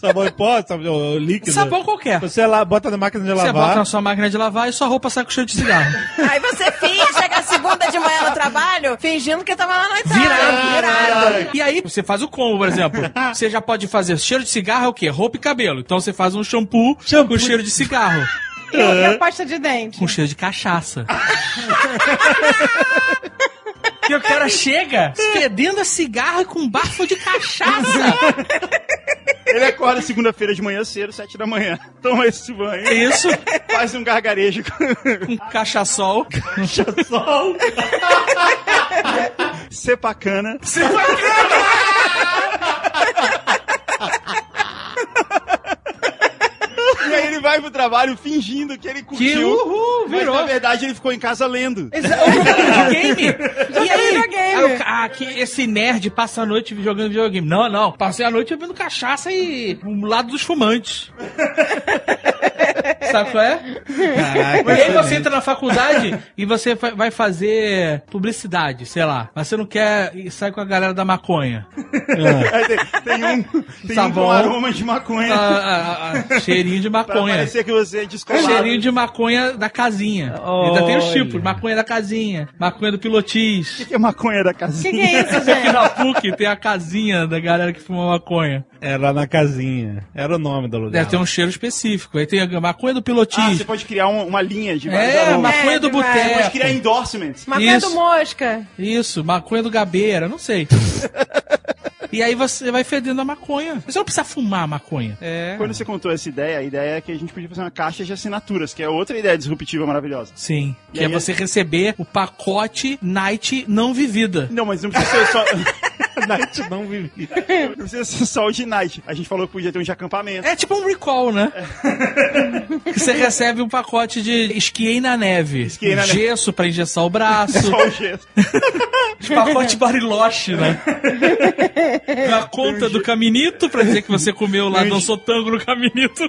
Sabão em pó, sabão líquido. Sabão qualquer. Você lá, bota na máquina de Você lavar. bota na sua máquina de lavar e sua roupa sai com cheiro de cigarro. Aí você finge, chega segunda de manhã no trabalho, fingindo que tava lá na Itália. Virado. Virado. E aí, você faz o combo, por exemplo. Você já pode fazer cheiro de cigarro é o quê? Roupa e cabelo. Então você faz um shampoo, com cheiro de cigarro. E, e a pasta de dente. Com cheiro de cachaça. E o cara chega fedendo a cigarro e com bafo de cachaça. Ele acorda segunda-feira de manhã cedo, sete da manhã. Toma esse banho. Isso. Faz um gargarejo. Com cachaçol. Cachaçol. Cepacana. E aí ele vai pro trabalho fingindo que ele curtiu. uhul, mas virou. na verdade ele ficou em casa lendo. videogame. E aí? videogame. Aí o ca- ah, que esse nerd passa a noite jogando videogame. Não, não. Passei a noite bebendo cachaça e um lado dos fumantes. Sabe qual é? Caraca, e aí você entra na faculdade e você vai fazer publicidade, sei lá. Mas você não quer ir- sair com a galera da maconha. Aí tem, tem um, tem um Sabão. com aroma de maconha. Ah, ah, ah, cheirinho de maconha. Parecer que você é descolado. Cheirinho de maconha da casinha. Ainda tem os tipos: maconha da casinha, maconha do pilotis. O que é maconha da casinha? Que que é isso, Aqui gente? na PUC tem a casinha da galera que fuma maconha. Era na casinha. Era o nome do lugar. Deve ter um cheiro específico. Aí tem a maconha do pilotis. Ah, você pode criar um- uma linha de vários É, aromas. maconha É, do demais. Você pode boteco. criar endorsements. Maconha Isso. do mosca. Isso, maconha do gabeira, não sei. e aí você vai fedendo a maconha. Você não precisa fumar a maconha. É. Quando você contou essa ideia, a ideia é que a gente podia fazer uma caixa de assinaturas, que é outra ideia disruptiva maravilhosa. Sim. E Que é você receber o pacote Night não vivida. Não, mas não precisa ser só. Night não vivi. Não precisa ser só o de night. A gente falou que podia ter um de acampamento. É tipo um recall, né? que você recebe um pacote de esquiei na neve. Esquiei na neve. gesso pra engessar o braço. Só o gesso. pacote Bariloche, né? A conta do caminito pra dizer que você comeu lá, dançou tango no caminito.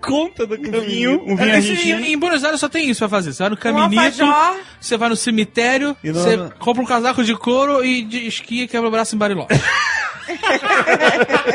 Conta do Um vinho, um vinho É, esse- em, em Buenos Aires só tem isso pra fazer. Você vai no caminito, você vai no cemitério, você compra um casaco de couro e de esquia e quebra o braço em Bariloche.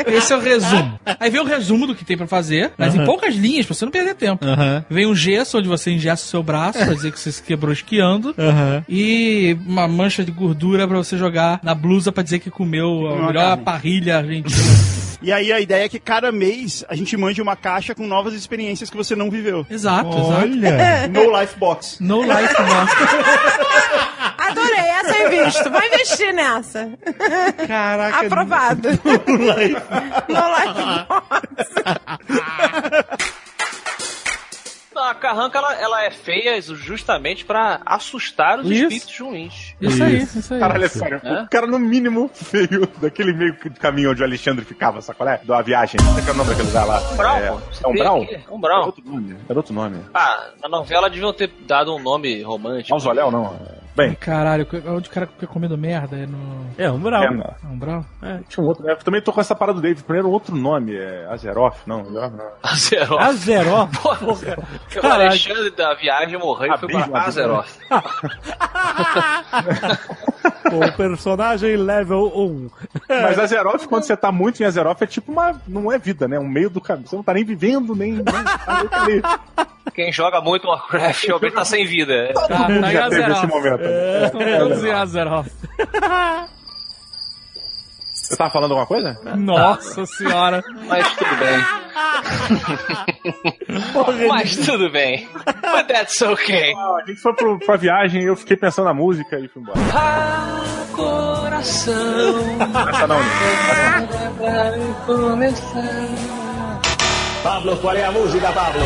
Esse é o resumo. Aí vem o resumo do que tem pra fazer, mas em Aham. poucas linhas, pra você não perder tempo. Aham. Vem um gesso onde você engessa o seu braço, pra dizer que você se quebrou esquiando. Aham. E uma mancha de gordura pra você jogar na blusa pra dizer que comeu a melhor carne. parrilha argentina. E aí a ideia é que cada mês a gente mande uma caixa com novas experiências que você não viveu. Exato, exato. Olha. No Life Box. No life box. Invisto. Vou investir nessa. Caraca. Aprovado. No Life Box. A carranca, ela, ela é feia justamente pra assustar os Isso. espíritos ruins. Isso aí, isso aí. Caralho, é sério. É? O cara, no mínimo, feio daquele meio de caminho onde o Alexandre ficava, sacolé? Da viagem. Como é que é o nome daquele lugar lá? Brown, É, é um Brown? É um Era Brown. outro nome. Era outro nome. Ah, na novela deviam ter dado um nome romântico. Mausoléu, não. Bem, Caralho, onde o cara fica comendo merda? É no. É, um brau. é. É um brau? É, tinha um outro. Eu também tô com essa parada do David. Primeiro, outro nome. É Azeroth? Não, Azeroth. Azeroth. Azeró. O. Alexandre da viagem morreu e foi pra. Azeroth. o personagem level 1. Mas Azeroth, quando você tá muito em Azeroth, é tipo uma. Não é vida, né? Um meio do caminho. Você não tá nem vivendo, nem. nem tá meio que ali. Quem joga muito Warcraft realmente tá sem vida. Tá, Todo mundo tá em já teve esse momento. Estão todos em Azeroth. Você tava falando alguma coisa? Nossa senhora. Mas tudo bem. Mas tudo bem. But that's okay. Ah, a gente foi pro, pra viagem e eu fiquei pensando na música e fui embora. Ah, coração. Essa não, né? Pablo, qual é a música, Pablo?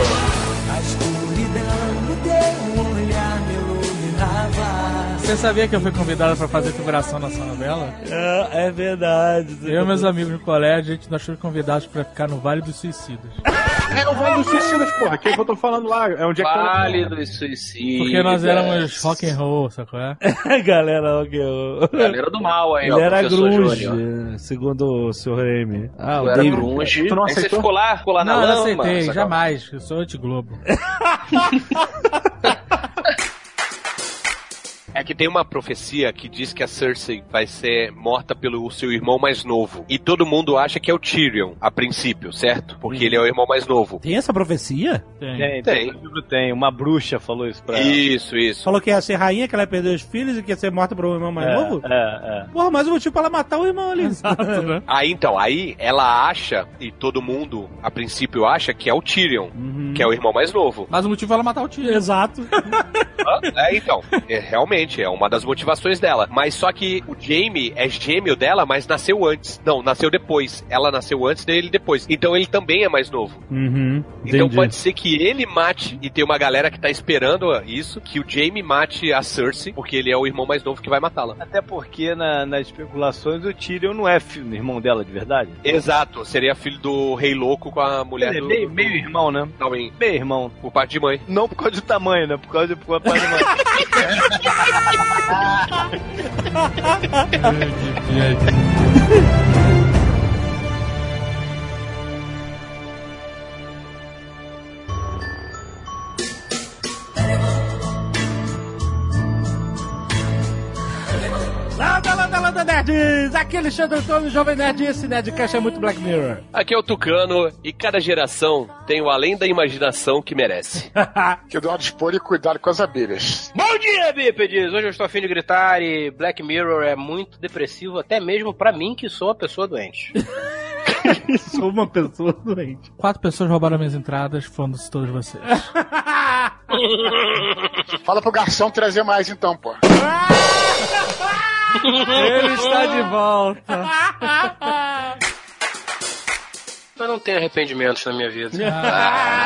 Você sabia que eu fui convidado pra fazer figuração nessa novela? É, é verdade. Eu e meus amigos no colégio, a gente nós fomos convidados pra ficar no Vale dos Suicidas. É o Vale dos Suicidas, porra. Que é que eu tô falando lá. É onde é que Vale dos suicidas. Porque nós éramos rock and roll, sacou? É? Galera, o que eu... Galera do mal aí, Ele ó. era grunge, Júnior. segundo o Sr. Remy. Ah, Tu o era David. grunge. Tu não Aí você aceitou? ficou lá, ficou lá na Não, não aceitei, jamais. Eu sou anti-globo. É que tem uma profecia que diz que a Cersei vai ser morta pelo seu irmão mais novo. E todo mundo acha que é o Tyrion, a princípio, certo? Porque ele é o irmão mais novo. Tem essa profecia? Tem, Tem. tem. livro tem. Uma bruxa falou isso pra ela. Isso, isso. Falou que ia ser rainha, que ela ia perder os filhos e que ia ser morta por um irmão mais É, novo? é, é. Porra, mais um motivo pra ela matar o irmão ali. né? Aí então, aí ela acha, e todo mundo a princípio acha que é o Tyrion, que é o irmão mais novo. Mas o motivo é ela matar o tio. Exato. É, então, é, realmente. Exatamente, é uma das motivações dela. Mas só que o Jamie é gêmeo dela, mas nasceu antes. Não, nasceu depois. Ela nasceu antes dele depois. Então ele também é mais novo. Uhum, Então pode ser que ele mate, e tem uma galera que tá esperando isso, que o Jamie mate a Cersei, porque ele é o irmão mais novo que vai matá-la. Até porque na- nas especulações o Tyrion não é filho, irmão dela de verdade. Exato, seria filho do Rei Louco com a mulher Ele é do... meio, meio irmão, né? Também. Meio irmão. Por parte de mãe. Não por causa do tamanho, né? Por causa por causa de mãe. Landa, landa, landa, nerds! Aqui é Alexandre Antônio, Jovem Nerd, e esse Nerdcast é muito Black Mirror. Aqui é o Tucano, e cada geração tem o além da imaginação que merece. Que eu dou uma dispor e cuidado com as abelhas. Bom dia, bípedes! Hoje eu estou afim de gritar e Black Mirror é muito depressivo, até mesmo pra mim que sou uma pessoa doente. Sou uma pessoa doente. Quatro pessoas roubaram minhas entradas, foram-se todos vocês. Fala pro garçom trazer mais então, pô. Ele está de volta. Eu não tenho arrependimentos na minha vida.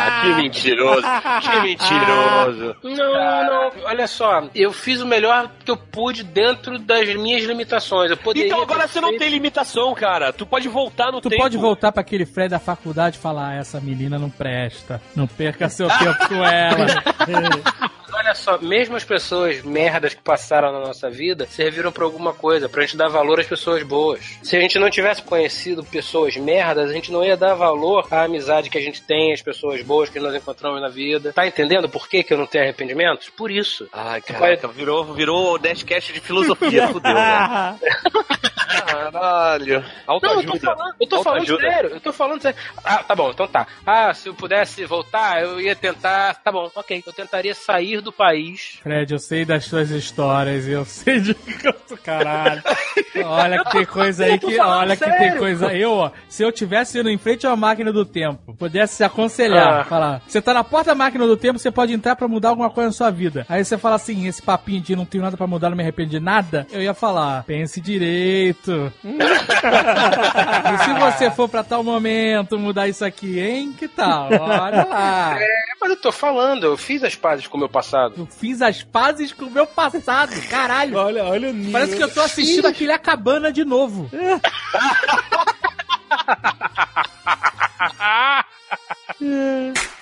Ah, que mentiroso, que mentiroso. Não, não, olha só, eu fiz o melhor que eu pude dentro das minhas limitações. Eu poderia Então agora você não feito- tem limitação, cara. Tu pode voltar no Tu tempo. pode voltar pra aquele Fred da faculdade e falar: ah, essa menina não presta. Não perca seu tempo com ela. Olha só, mesmo as pessoas merdas que passaram na nossa vida serviram pra alguma coisa, pra gente dar valor às pessoas boas. Se a gente não tivesse conhecido pessoas merdas, a gente não ia dar valor à amizade que a gente tem, às pessoas boas que nós encontramos na vida. Tá entendendo por que, que eu não tenho arrependimentos? Por isso. Ai, caraca, virou, virou o Dashcast de filosofia, fudeu, né? Caralho. Não, eu tô falando, eu tô falando sério, eu tô falando sério. Ah, tá bom, então tá. Ah, se eu pudesse voltar, eu ia tentar. Tá bom, ok. Eu tentaria sair do país. Fred, eu sei das suas histórias, eu sei de caralho. Olha que tem coisa aí que. Olha que tem coisa. Eu, ó, se eu tivesse indo em frente à máquina do tempo, pudesse se aconselhar, Ah. falar, você tá na porta da máquina do tempo, você pode entrar pra mudar alguma coisa na sua vida. Aí você fala assim, esse papinho de não tenho nada pra mudar, não me arrependo de nada, eu ia falar, pense direito. e se você for pra tal momento mudar isso aqui, hein? Que tal? Olha lá. É, mas eu tô falando, eu fiz as pazes com o meu passado. Eu fiz as pazes com o meu passado, caralho. Olha, olha o nível. Parece que eu tô assistindo aquele A Cabana de novo.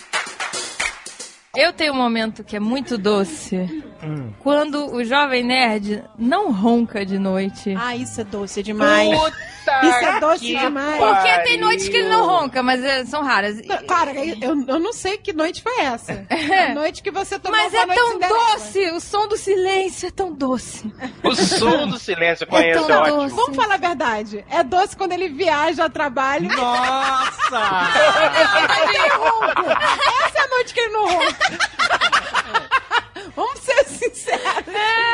Eu tenho um momento que é muito doce. Quando o jovem nerd não ronca de noite. Ah, isso é doce demais. Puta isso é doce demais. Porque tem noites que ele não ronca, mas é, são raras. Cara, eu, eu não sei que noite foi essa. A noite que você tomou Mas é noite tão doce, o som do silêncio é tão doce. O som do silêncio eu É conheço, tão é ótimo. doce. Vamos falar a verdade. É doce quando ele viaja a trabalho. Nossa! ele ronca. Essa é a noite que ele não ronca. Vamos ser sinceros.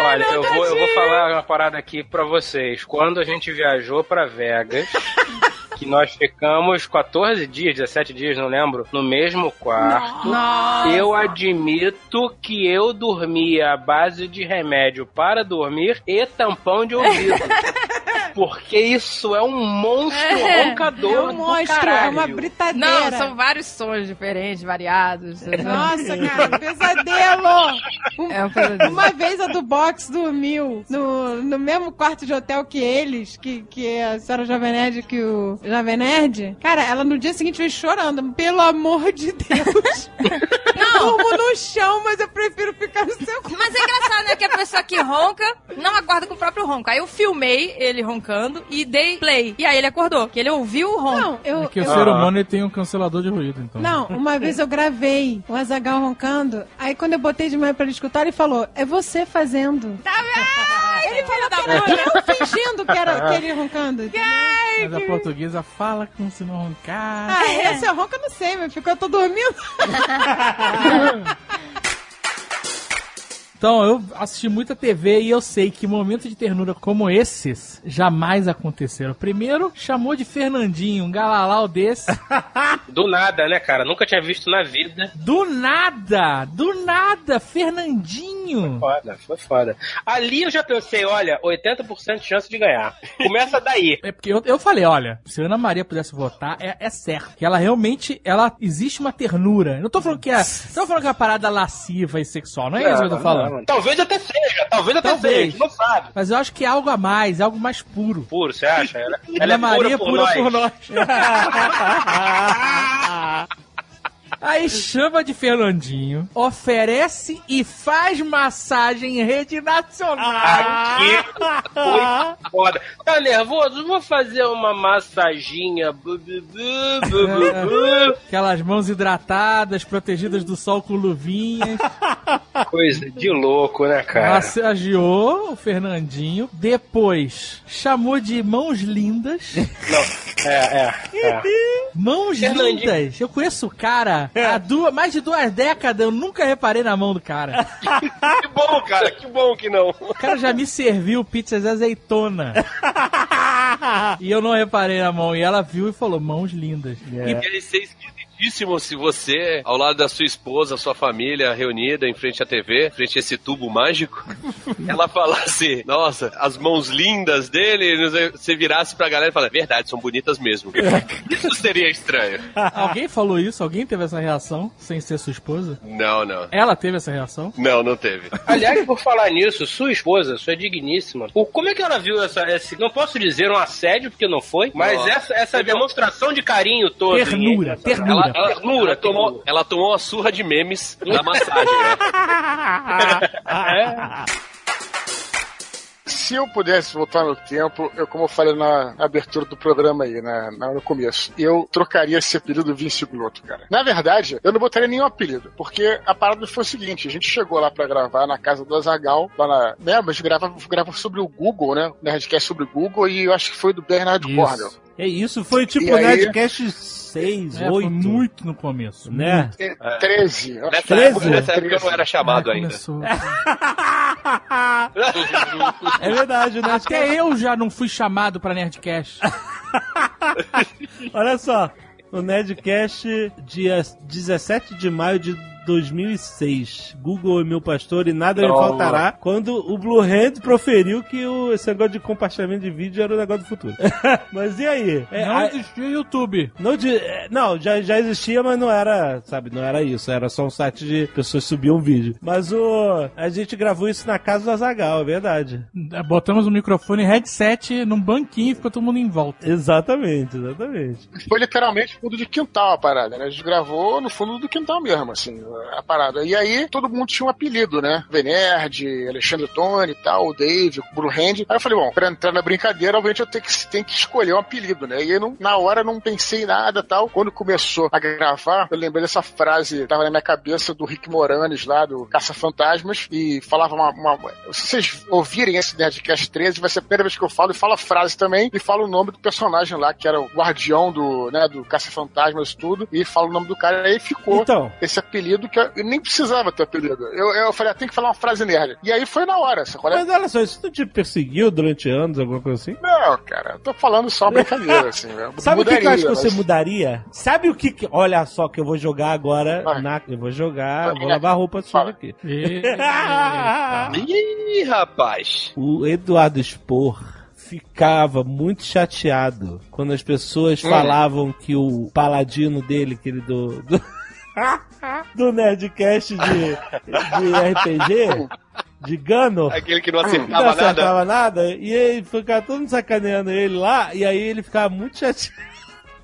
Olha, eu vou, eu vou falar uma parada aqui pra vocês. Quando a gente viajou pra Vegas, que nós ficamos 14 dias, 17 dias, não lembro, no mesmo quarto, Nossa. eu admito que eu dormia à base de remédio para dormir e tampão de ouvido. Porque isso é um monstro É, roncador É um do monstro, é uma britadeira. Não, são vários sons diferentes, variados. Nossa, cara, pesadelo! Um- É um pesadelo. Uma vez a do box dormiu no, no mesmo quarto de hotel que eles, que, que a senhora Jovem Nerd, que o Jovem Nerd. Cara, ela no dia seguinte veio chorando. Pelo amor de Deus. Não. Durmo no chão, mas eu prefiro ficar no seu quarto. Mas é engraçado, né? Que a pessoa que ronca não acorda com o próprio ronco. Aí eu filmei ele roncando e dei play. E aí ele acordou, que ele ouviu o ronco. Não, eu. É que o eu- ser humano ele tem um cancelador de ruído, então. Não, uma vez eu gravei o Azagal roncando. Aí quando eu botei de manhã pra ele escutar, ele falou: É você fazendo. Tá vendo? Ele falou que era eu fingindo que era que ele roncando. entendeu? Mas a portuguesa fala como se não roncasse. Ah, esse é ronca, eu não sei, mas ficou eu tô dormindo. Então, eu assisti muita TV e eu sei que momentos de ternura como esses jamais aconteceram. Primeiro, chamou de Fernandinho, um galalau desse. Do nada, né, cara? Nunca tinha visto na vida. Do nada! Do nada! Fernandinho! Foda, foi foda. Ali eu já pensei, olha, 80% de chance de ganhar. Começa daí. É porque eu, eu falei, olha, se a Ana Maria pudesse votar, é, é certo. Que ela realmente, ela existe uma ternura. Eu não tô falando que é. Não tô falando que é uma parada lasciva e sexual, não é isso que eu tô falando. não. Talvez até seja, talvez até Talvez. seja, não sabe. Mas eu acho que é algo a mais, algo mais puro. Puro, você acha? Ela, Ana ela é Maria pura por nós. Aí chama de Fernandinho, oferece e faz massagem em rede nacional. Aqui foi foda. Tá nervoso? Vou fazer uma massaginha. Bu, bu, bu. Aquelas mãos hidratadas, protegidas do sol com luvinhas. Coisa de louco, né, cara? Massageou o Fernandinho. Depois chamou de mãos lindas. Não, é, é. é. Mãos Fernandinho. lindas. Eu conheço o cara há duas, mais de duas décadas. Eu nunca reparei na mão do cara. Que bom, cara, que bom que não. O cara já me serviu pizzas de azeitona. e eu não reparei na mão. E ela viu e falou: mãos lindas. E deve ser esquisitíssimo se você, ao lado da sua esposa, sua família reunida em frente à TV, em frente a esse tubo mágico, ela falasse, nossa, as mãos lindas dele, você virasse pra galera e falasse, verdade, são bonitas mesmo. Isso seria estranho. Alguém falou isso? Alguém teve essa reação sem ser sua esposa? Não, não. Ela teve essa reação? Não, não teve. Aliás, por falar nisso, sua esposa, sua digníssima, como é que ela viu essa, esse, não posso dizer um assédio, porque não foi, mas Ó. essa, essa demonstração de carinho todo. Ternura, ternura. Ela, Ternura, tomou, ela tomou uma surra de memes da massagem, né? Se eu pudesse voltar no tempo, eu, como eu falei na abertura do programa aí, né, na- no começo, eu trocaria esse apelido Vince Glotto, cara. Na verdade, eu não botaria nenhum apelido, porque a parada foi o seguinte, a gente chegou lá pra gravar na casa do Azagal, lá na, né, mas grava, grava sobre o Google, né, Nerdcast sobre o Google, e eu acho que foi do Bernard Cornell. Isso. É isso, foi tipo E aí- Nerdcast 6, É, foi 8. muito no começo. Né? É, 13. eu acho Nessa, que época, 13? nessa época eu não era chamado Ah, ainda. É verdade, né? Até eu já não fui chamado pra Nerdcast. Olha só, o Nerdcast, dia 17 de maio de 2006. Google é meu pastor e nada me Não. faltará. Quando o Blue Hand proferiu que o, esse negócio de compartilhamento de vídeo era o negócio do futuro. mas e aí? É, não a- existia YouTube. não, de- é, não já, já existia, mas não era, sabe, não era isso. Era só um site de pessoas subiam vídeo. Mas o a gente gravou isso na casa do Azagal, é verdade. Botamos o microfone headset num banquinho e ficou todo mundo em volta. Exatamente, exatamente. Foi literalmente fundo de quintal a parada, né? A gente gravou no fundo do quintal mesmo, assim, a parada. E aí todo mundo tinha um apelido, né? Venerd, Alexandre Tony e tal, o Dave, o Bruno Hand. Aí eu falei, bom, pra entrar na brincadeira, obviamente eu tenho que, tenho que escolher um apelido, né? E aí não- na hora eu não pensei em nada tal. Quando começou a gravar, eu lembrei dessa frase, que tava na minha cabeça do Rick Moranes lá, do Caça-Fantasmas, e falava uma, uma- Se vocês ouvirem esse Nerdcast 13, vai ser a primeira vez que eu falo, e falo a frase também, e falo o nome do personagem lá, que era o guardião do, né, do Caça-Fantasmas e tudo, e falo o nome do cara, e aí ficou Então. esse apelido que eu, nem precisava ter apelido. Eu, eu falei, ah, tem que falar uma frase nerd. E aí foi na hora, sacou? Mas olha só, isso não te perseguiu durante anos, alguma coisa assim? Não, cara, eu tô falando só brincadeira, assim. Eu Sabe o que, que eu acho que mudaria, você mas- mudaria? Sabe o que, que- Olha só que eu vou jogar agora. Na... Eu vou jogar, vou lavar roupa suja aqui. Ih, rapaz. o Eduardo Spor ficava muito chateado quando as pessoas Hum. falavam que o paladino dele, aquele do. do... do Nerdcast de, de RPG, de Gano. Aquele que não acertava não nada. acertava nada. E aí ficava todo mundo sacaneando ele lá, e aí ele ficava muito chateado.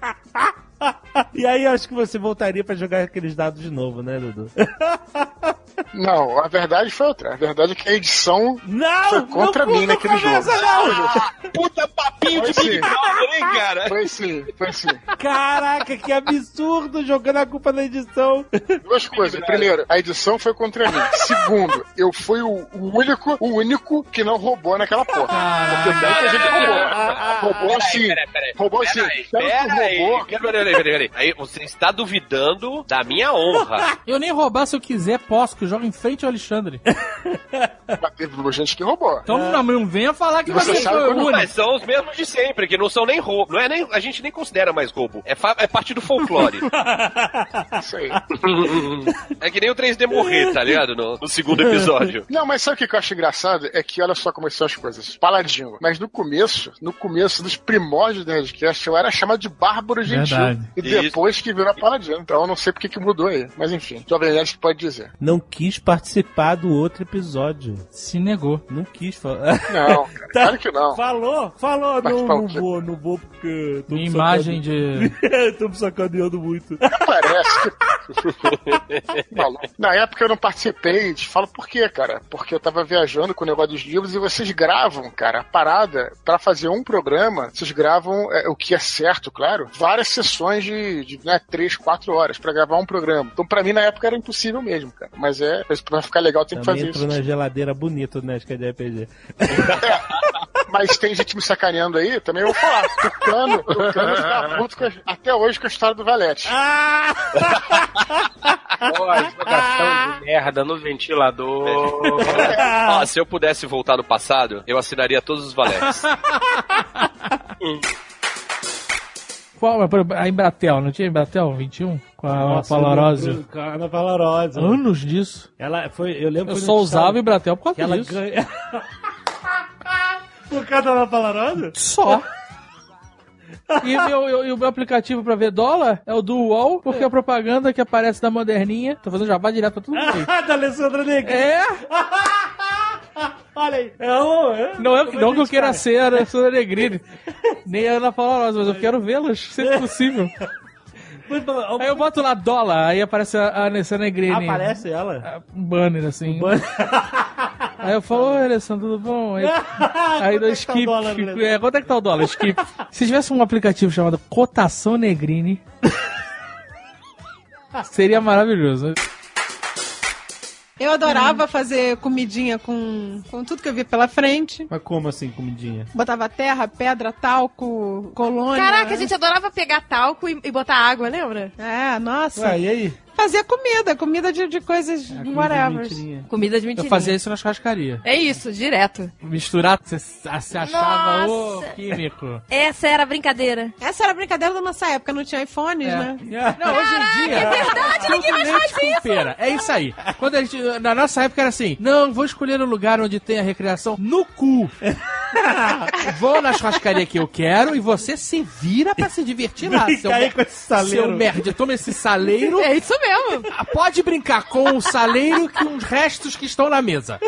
E aí eu acho que você voltaria pra jogar aqueles dados de novo, né, Dudu? Não, a verdade foi outra. A verdade é que a edição não, foi contra não, mim não naquele jogo. não! Puta papinho Foi de Big sim. Brother, hein, cara? Foi sim, foi sim. Caraca, que absurdo jogando a culpa na edição. Duas coisas. Primeiro, a edição foi contra mim. Segundo, eu fui o único, o único que não roubou naquela porra. Porque muita gente roubou. Roubou sim. Peraí, peraí. Roubou Pera Tanto roubou. Peraí, peraí, peraí. Aí você está duvidando da minha honra. Eu nem roubar se eu quiser, posso, que eu jogo em frente ao Alexandre. Mas teve gente que roubou. Então não, não venha falar que Você você, foi o único. Mas são os mesmos de sempre, que não são nem roubo. Não é nem, a gente nem considera mais roubo. É, é parte do folclore. Isso aí. é que nem o 3D morrer, tá ligado? No, no segundo episódio. Não, mas sabe o que eu acho engraçado? É que olha só como são as coisas. Paladino. Mas no começo, no começo dos primórdios do Nerdcast, eu era chamado de Bárbaro Gentil. Verdade. E depois que virou Paladino. Então eu não sei porque que mudou aí. Mas enfim, Jovem Nerd que pode dizer. Não quis participar do outro episódio. Se negou. Não quis falar. Não, cara, claro que não. Falou, falou. Não, o não quê? vou, não vou porque. tô Minha imagem de. tô me sacaneando muito. Parece. Maluco. Na época eu não participei, te falo por quê, cara. Porque eu tava viajando com o negócio dos livros e vocês gravam, cara, a parada, pra fazer um programa, vocês gravam é, o que é certo, claro, várias sessões de, de né, três, quatro horas pra gravar um programa. Então pra mim na época era impossível mesmo, cara. Mas é, pra ficar legal tem que fazer isso. na geladeira bonito, né? Acho que é de RPG. Mas tem gente me sacaneando aí, também eu vou falar. Tucano, Tucano está puto a- até hoje com a história do Valete. Pô, jogação de merda no ventilador. Ó, se eu pudesse voltar no passado, eu assinaria todos os valetes. Qual? é, A Embratel, não tinha Embratel 21? Com a Nossa, Palarose? Com a Ana Palarose. Anos disso. Ela foi, eu lembro Eu só usava Embratel por causa disso. ganha... Por causa da Ana Palarose? Só. E, meu, e o meu aplicativo pra ver dólar é o do UOL, porque a propaganda que aparece da moderninha. Tô fazendo jabá direto pra tudo da Alessandra Negri. É? Olha aí. É um, é? Não, é, Como não que eu queira ser a Alessandra Negrini, nem a Ana Paula Rosa, mas eu quero vê-las, sempre possível. Aí eu boto lá dólar, aí aparece a Alessandra Negrini. Aparece ela? Um banner assim. Aí eu falo, oi Alessandro, tudo bom? Aí, aí é que tá skip. dólar, fico- Alessandro? é, quanto é que tá o dólar? Skip. Se tivesse um aplicativo chamado Cotação Negrini, seria maravilhoso. Eu adorava fazer comidinha com, com tudo que eu via pela frente. Mas como assim, comidinha? Botava terra, pedra, talco, colônia. Caraca, a gente adorava pegar talco e, e botar água, lembra? É, nossa. Ué, e aí? Fazia comida, comida de, de coisas whatever. Comida de Eu mentirinha. fazia isso na churrascaria. É isso, direto. Misturar, você se achava o químico. Essa era a brincadeira. Essa era a brincadeira da nossa época, não tinha iPhones, né? Não, hoje em dia. é verdade, ninguém mais faz isso. pera. É isso aí. Quando a gente, na nossa época era assim: não, vou escolher um lugar onde tem a recreação no cu. vou na churrascaria que eu quero e você se vira pra se divertir lá. Brinca aí com esse saleiro. Seu merda, toma esse saleiro. É isso mesmo. Pode brincar com o saleiro que os restos que estão na mesa.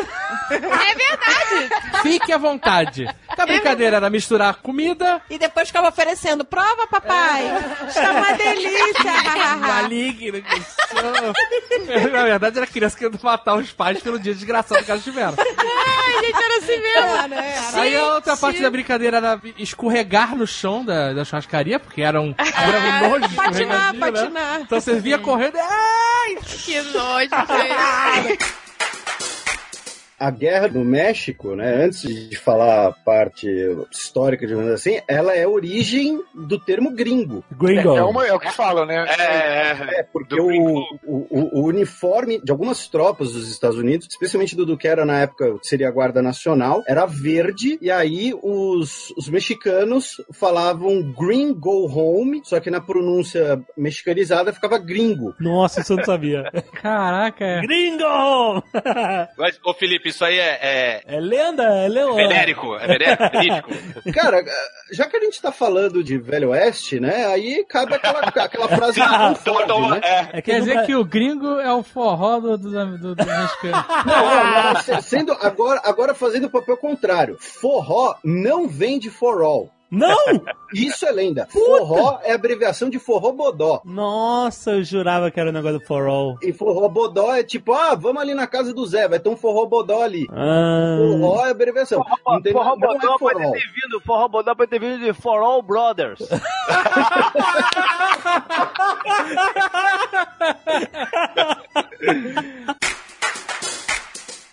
É verdade. Fique à vontade. A brincadeira era misturar comida. E depois ficava oferecendo, prova, papai. Está uma delícia. Maligno que sou. Na verdade, era criança querendo matar os pais pelo dia desgraçado que elas tiveram. Ai, gente, era assim mesmo. Aí a outra parte da brincadeira era escorregar no chão da, da churrascaria, porque era um grande nojo de Patinar, né? patinar. Então você via correndo. Ai! Que nojo, gente. A guerra do México, né, antes de falar a parte histórica, digamos assim, ela é a origem do termo gringo. Gringo. É, uma- é o que falam, né? É, porque o, o- o- o uniforme de algumas tropas dos Estados Unidos, especialmente do, do que era na época, seria a Guarda Nacional, era verde, e aí os, os mexicanos falavam green go home, só que na pronúncia mexicanizada ficava gringo. Nossa, isso eu não sabia. Caraca, é. Gringo! Mas, ô Felipe, isso aí é, é, É lenda? É lenda? venérico, é venérico, verídico. Cara, já que a gente tá falando de Velho Oeste, né, aí cabe aquela, aquela frase Ford, né? É que Quer dizer que o gringo é o forró do, do, do, do mexicano. Não, não, não, se- sendo agora, agora fazendo o papel contrário. Forró não vem de for all. Não! Isso é lenda. Forró é abreviação de forró bodó. Nossa, eu jurava que era o negócio do For All. E forró bodó é tipo, ah, vamos ali na casa do Zé, vai ter um forró bodó ali. Ah, Forró é abreviação. Não tem Forró não é Bodó for pode ter vindo, Forró Bodó pode ter vindo de For All Brothers.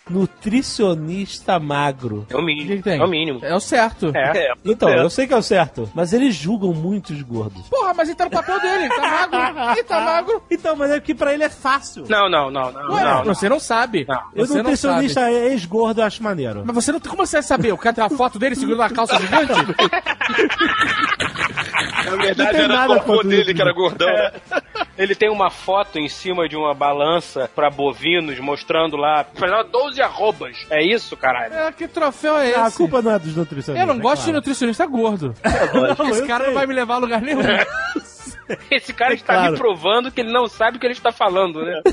nutricionista magro. É o mínimo. que tem? É o mínimo. É o certo. É. Então, É. eu sei que é o certo, mas eles julgam muito os gordos. Porra, mas ele tá no papel dele, ele tá magro. Ele tá magro. Então, mas é que pra ele é fácil. Não, não, não, não. Ué, não, não. você não sabe. Eu Você não nutricionista sabe. ex-gordo, eu acho maneiro. Mas você não tem. Como você vai saber? O cara tem uma foto dele segurando uma calça gigante? Na Não verdade, tem era nada o contra dele isso, que era né? gordão. né? Ele tem uma foto em cima de uma balança pra bovinos, mostrando lá, fazendo 12 arrobas. É isso, caralho? É, que troféu é esse? A culpa não é dos nutricionistas. Eu não é gosto de claro. nutricionista gordo. Não, Esse cara sei. não vai me levar a lugar nenhum. Esse cara está claro. me provando que ele não sabe o que ele está falando, né?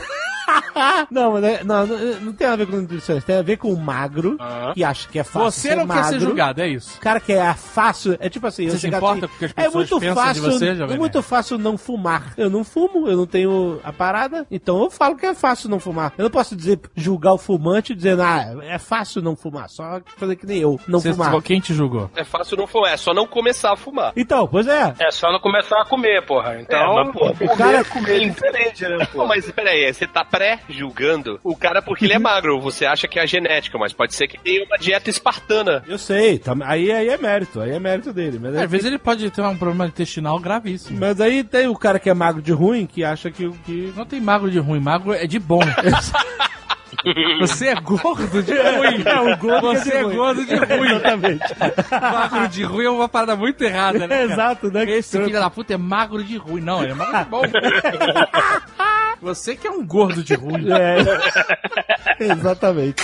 Não, mas é- não, não, não tem nada a ver com nutricionista, tem a ver com o magro, que acha que é fácil Você ser não magro. quer ser julgado, é isso. O cara que é fácil, é tipo assim, eu Você se importa assim, com o que as é pessoas muito pensam de fácil, você, Jovem é muito fácil não fumar. Eu não fumo, eu não tenho a parada, então eu falo que é fácil não fumar. Eu não posso dizer julgar o fumante dizendo, ah, é fácil não fumar, só fazer que nem eu, não Você- fumar. Quem te julgou? É fácil não fumar, é só não começar a fumar. Então, pois é. É só não começar a comer, porra. Então, É, mas, porra, O cara comer é diferente, né? Pô, mas peraí, você tá pré-julgando o cara porque ele é magro. Você acha que é a genética, mas pode ser que tenha uma dieta espartana. Eu sei, tá- aí, aí é mérito, aí é mérito dele. Mas, Às vezes ele pode ter um problema intestinal gravíssimo. mas aí tem o cara que é magro de ruim, que acha que... que... Não tem magro de ruim, magro é de bom. Você é gordo de ruim. É, o gordo é de Você é ruim. gordo de ruim. Exatamente. magro de ruim é uma parada muito errada, né? Exato, né? Esse filho da puta é magro de ruim. Não, ele é magro de bom. Você que é um gordo de ruim. É. Exatamente.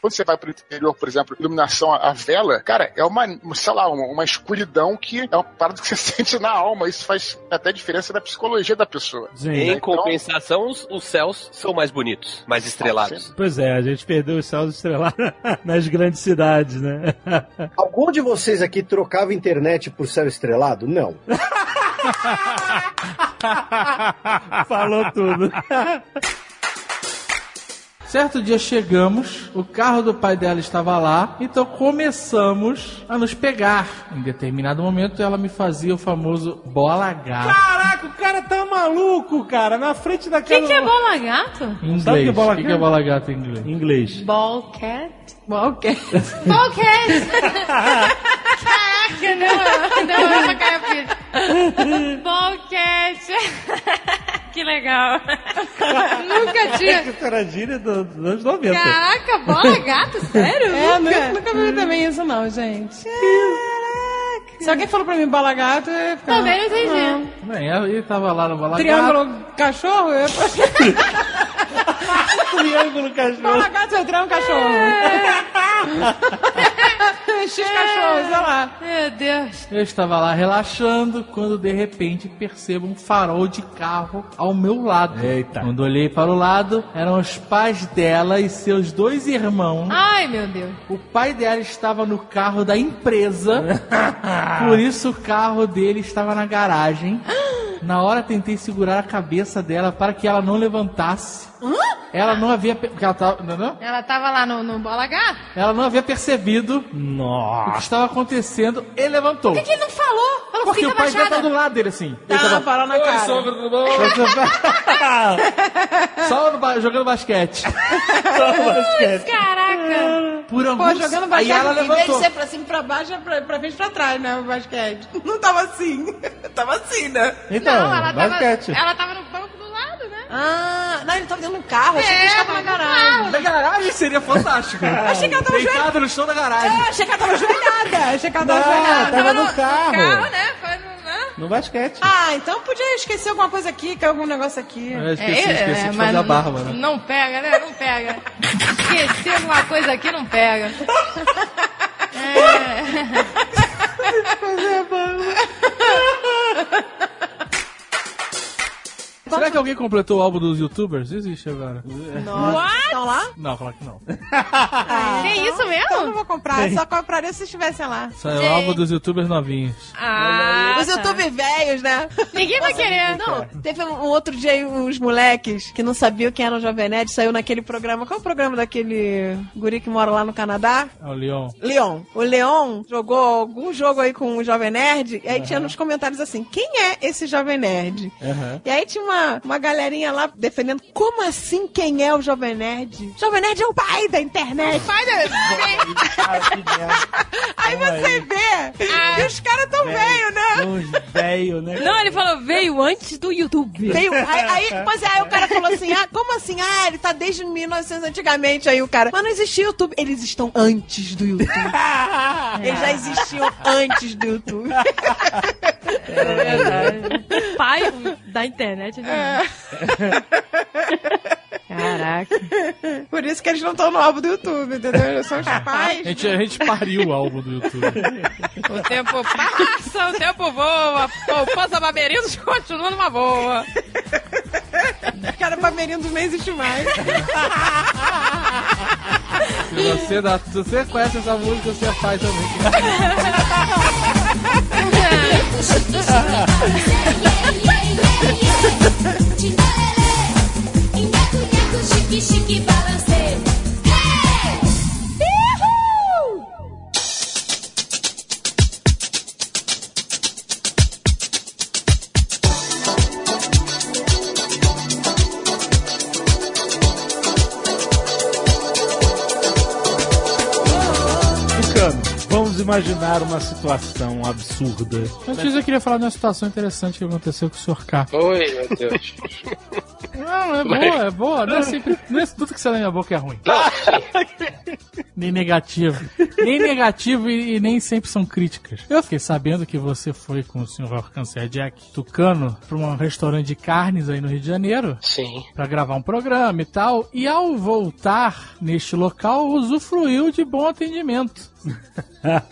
Quando você vai pro interior, por exemplo, iluminação a, vela, cara, é uma, sei lá, uma, uma escuridão que é uma parada que você sente na alma. Isso faz até diferença da psicologia da pessoa. Em Então, compensação, os, os céus são mais bonitos, mais estrelados. Pois é, a gente perdeu os céus estrelados nas grandes cidades, né? Algum de vocês aqui trocava internet por céu estrelado? Não. Falou tudo. Certo dia chegamos, o carro do pai dela estava lá, então começamos a nos pegar. Em determinado momento ela me fazia o famoso bola gato. Caraca, o cara tá maluco, cara, na frente O daquela... que, que é bola gato? Em inglês. Sabe o que é bola O que, que é gato? bola gato em inglês? Em inglês. Ball cat? Ball cat. Ball cat! Caraca, não, não, é pra cair filho. Ball cat. Que legal. Nunca tinha. Isso era gíria do- dos anos 90. Caraca, bola gato? Sério? É, Nunca. nunca, nunca vi também isso não, gente. Se alguém falou pra mim bola gato, eu ia ficar... Também não entendi. Bem, ele tava lá no bola Triângulo cachorro? Eu... Triângulo cachorro. Bola gato é triângulo cachorro. X cachorro, sei lá. Meu Deus. Eu estava lá relaxando quando de repente percebo um farol de carro ao meu lado. Eita. Quando olhei para o lado, eram os pais dela e seus dois irmãos. Ai, meu Deus. O pai dela estava no carro da empresa, por isso o carro dele estava na garagem. Na hora tentei segurar a cabeça dela para que ela não levantasse. Ela não havia, porque ela tava, entendeu? Ela tava lá no, no bola gato? Ela não havia percebido o que Nossa. estava acontecendo e levantou. Por que, que ele não falou? Ela Porque fica o pai dela baixada. tá do lado dele assim. Ele Tá, tava, parou na "Oi, cara." sogro, tudo bom? Só no ba- jogando basquete. Caraca. Por Pô, alguns... jogando Aí basquete, ela em vez de levantou. ser pra cima e pra baixo, é pra, pra frente e pra trás, né, o basquete. Não tava assim. tava assim, né? Então, Não, ela tava, basquete. ela tava no banco do lado, né? Ah, não, ele tava dentro de um carro, achei que É, ele estava na tava no garagem. Na garagem seria fantástico. Achei que ela tava Deitado no chão da garagem. É, achei que ela tava ajoelhada. Achei que ela tava Não, ajoelhada. tava no carro. Carro, né? Foi no, né? No basquete. Ah, então podia esquecer alguma coisa aqui, que algum negócio aqui. Eu esqueci, esqueci de mas fazer a barba, não, né? não pega, né? Não pega. Esquecer alguma coisa aqui não pega. É. Será que alguém completou o álbum dos youtubers? Existe agora. Nossa, What? estão lá? Não, claro que não. Tem isso mesmo? Então eu não vou comprar, Tem. só compraria se estivessem lá. Isso é o álbum dos youtubers novinhos. Ah, Os tá. YouTube velhos, né? Ninguém vai querer. Não, teve um outro dia aí uns moleques que não sabiam quem era o Jovem Nerd, saiu naquele programa. Qual é o programa daquele guri que mora lá no Canadá? É o Leon. Leon. O Leon jogou algum jogo aí com o Jovem Nerd, e aí tinha nos comentários assim: quem é esse Jovem Nerd? Aham. E aí tinha uma, uma galerinha lá defendendo como assim quem é o Jovem Nerd? Jovem Nerd é o pai da internet. Pai da... Aí você vê que os caras tão velho, né? Uns velho, né? Não, ele falou, veio antes do YouTube. Veio, aí, aí, pois é, aí o cara falou assim: ah, como assim? Ah, ele tá desde 1900 antigamente. Aí o cara, mas não existia YouTube. Eles estão antes do YouTube. Eles já existiam antes do YouTube. É verdade. Pai da internet. Né? Caraca. Por isso que eles não estão no álbum do YouTube, entendeu? Eles são os A pais. gente, a gente pariu o álbum do YouTube. O tempo passa, o tempo voa. Poupança Barberinos continua numa boa. Cara, Bamerindos nem existe mais. Se você, dá, se você conhece essa música, você faz também. Chique, chique, balancê. vamos imaginar uma situação absurda. Antes eu queria falar de uma situação interessante que aconteceu com o Sr. K. Oi, meu Deus. Não, é boa, é boa. Não é, sempre, não é tudo que sai da minha boca é ruim. nem negativo. Nem negativo e, e nem sempre são críticas. Eu fiquei sabendo que você foi com o Sr. Cancer Jack Tucano pra um restaurante de carnes aí no Rio de Janeiro. Sim. Pra gravar um programa e tal. E ao voltar neste local, usufruiu de bom atendimento.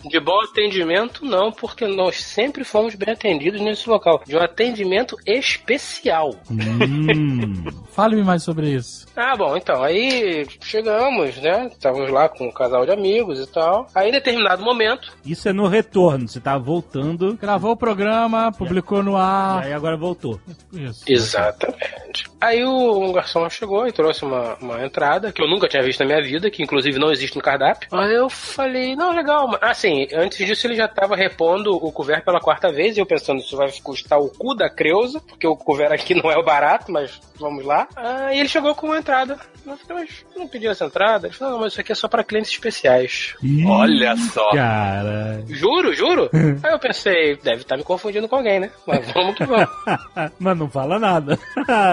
De bom atendimento, não, porque nós sempre fomos bem atendidos nesse local. De um atendimento especial. Fale-me mais sobre isso. Ah, bom, então, aí chegamos, né? Estávamos lá com um casal de amigos e tal. Aí, em determinado momento, Isso é no retorno, você tá voltando. Gravou o programa, publicou no ar. E aí agora voltou. Isso. Exatamente. Aí o um garçom chegou e trouxe uma, uma entrada que eu nunca tinha visto na minha vida, que inclusive não existe no cardápio. Aí eu falei, não, legal. mas- Assim, antes disso ele já tava repondo o couvert pela quarta vez e eu pensando, isso vai custar o cu da Creuza, porque o couvert aqui não é o barato, mas vamos lá. Aí ele chegou com uma entrada. Eu falei, mas não pedi essa entrada? Ele falou, não, mas isso aqui é só para especiais. Olha só. Cara. Juro, juro. Aí eu pensei, deve estar me confundindo com alguém, né? Mas vamos que vamos. Mas não fala nada.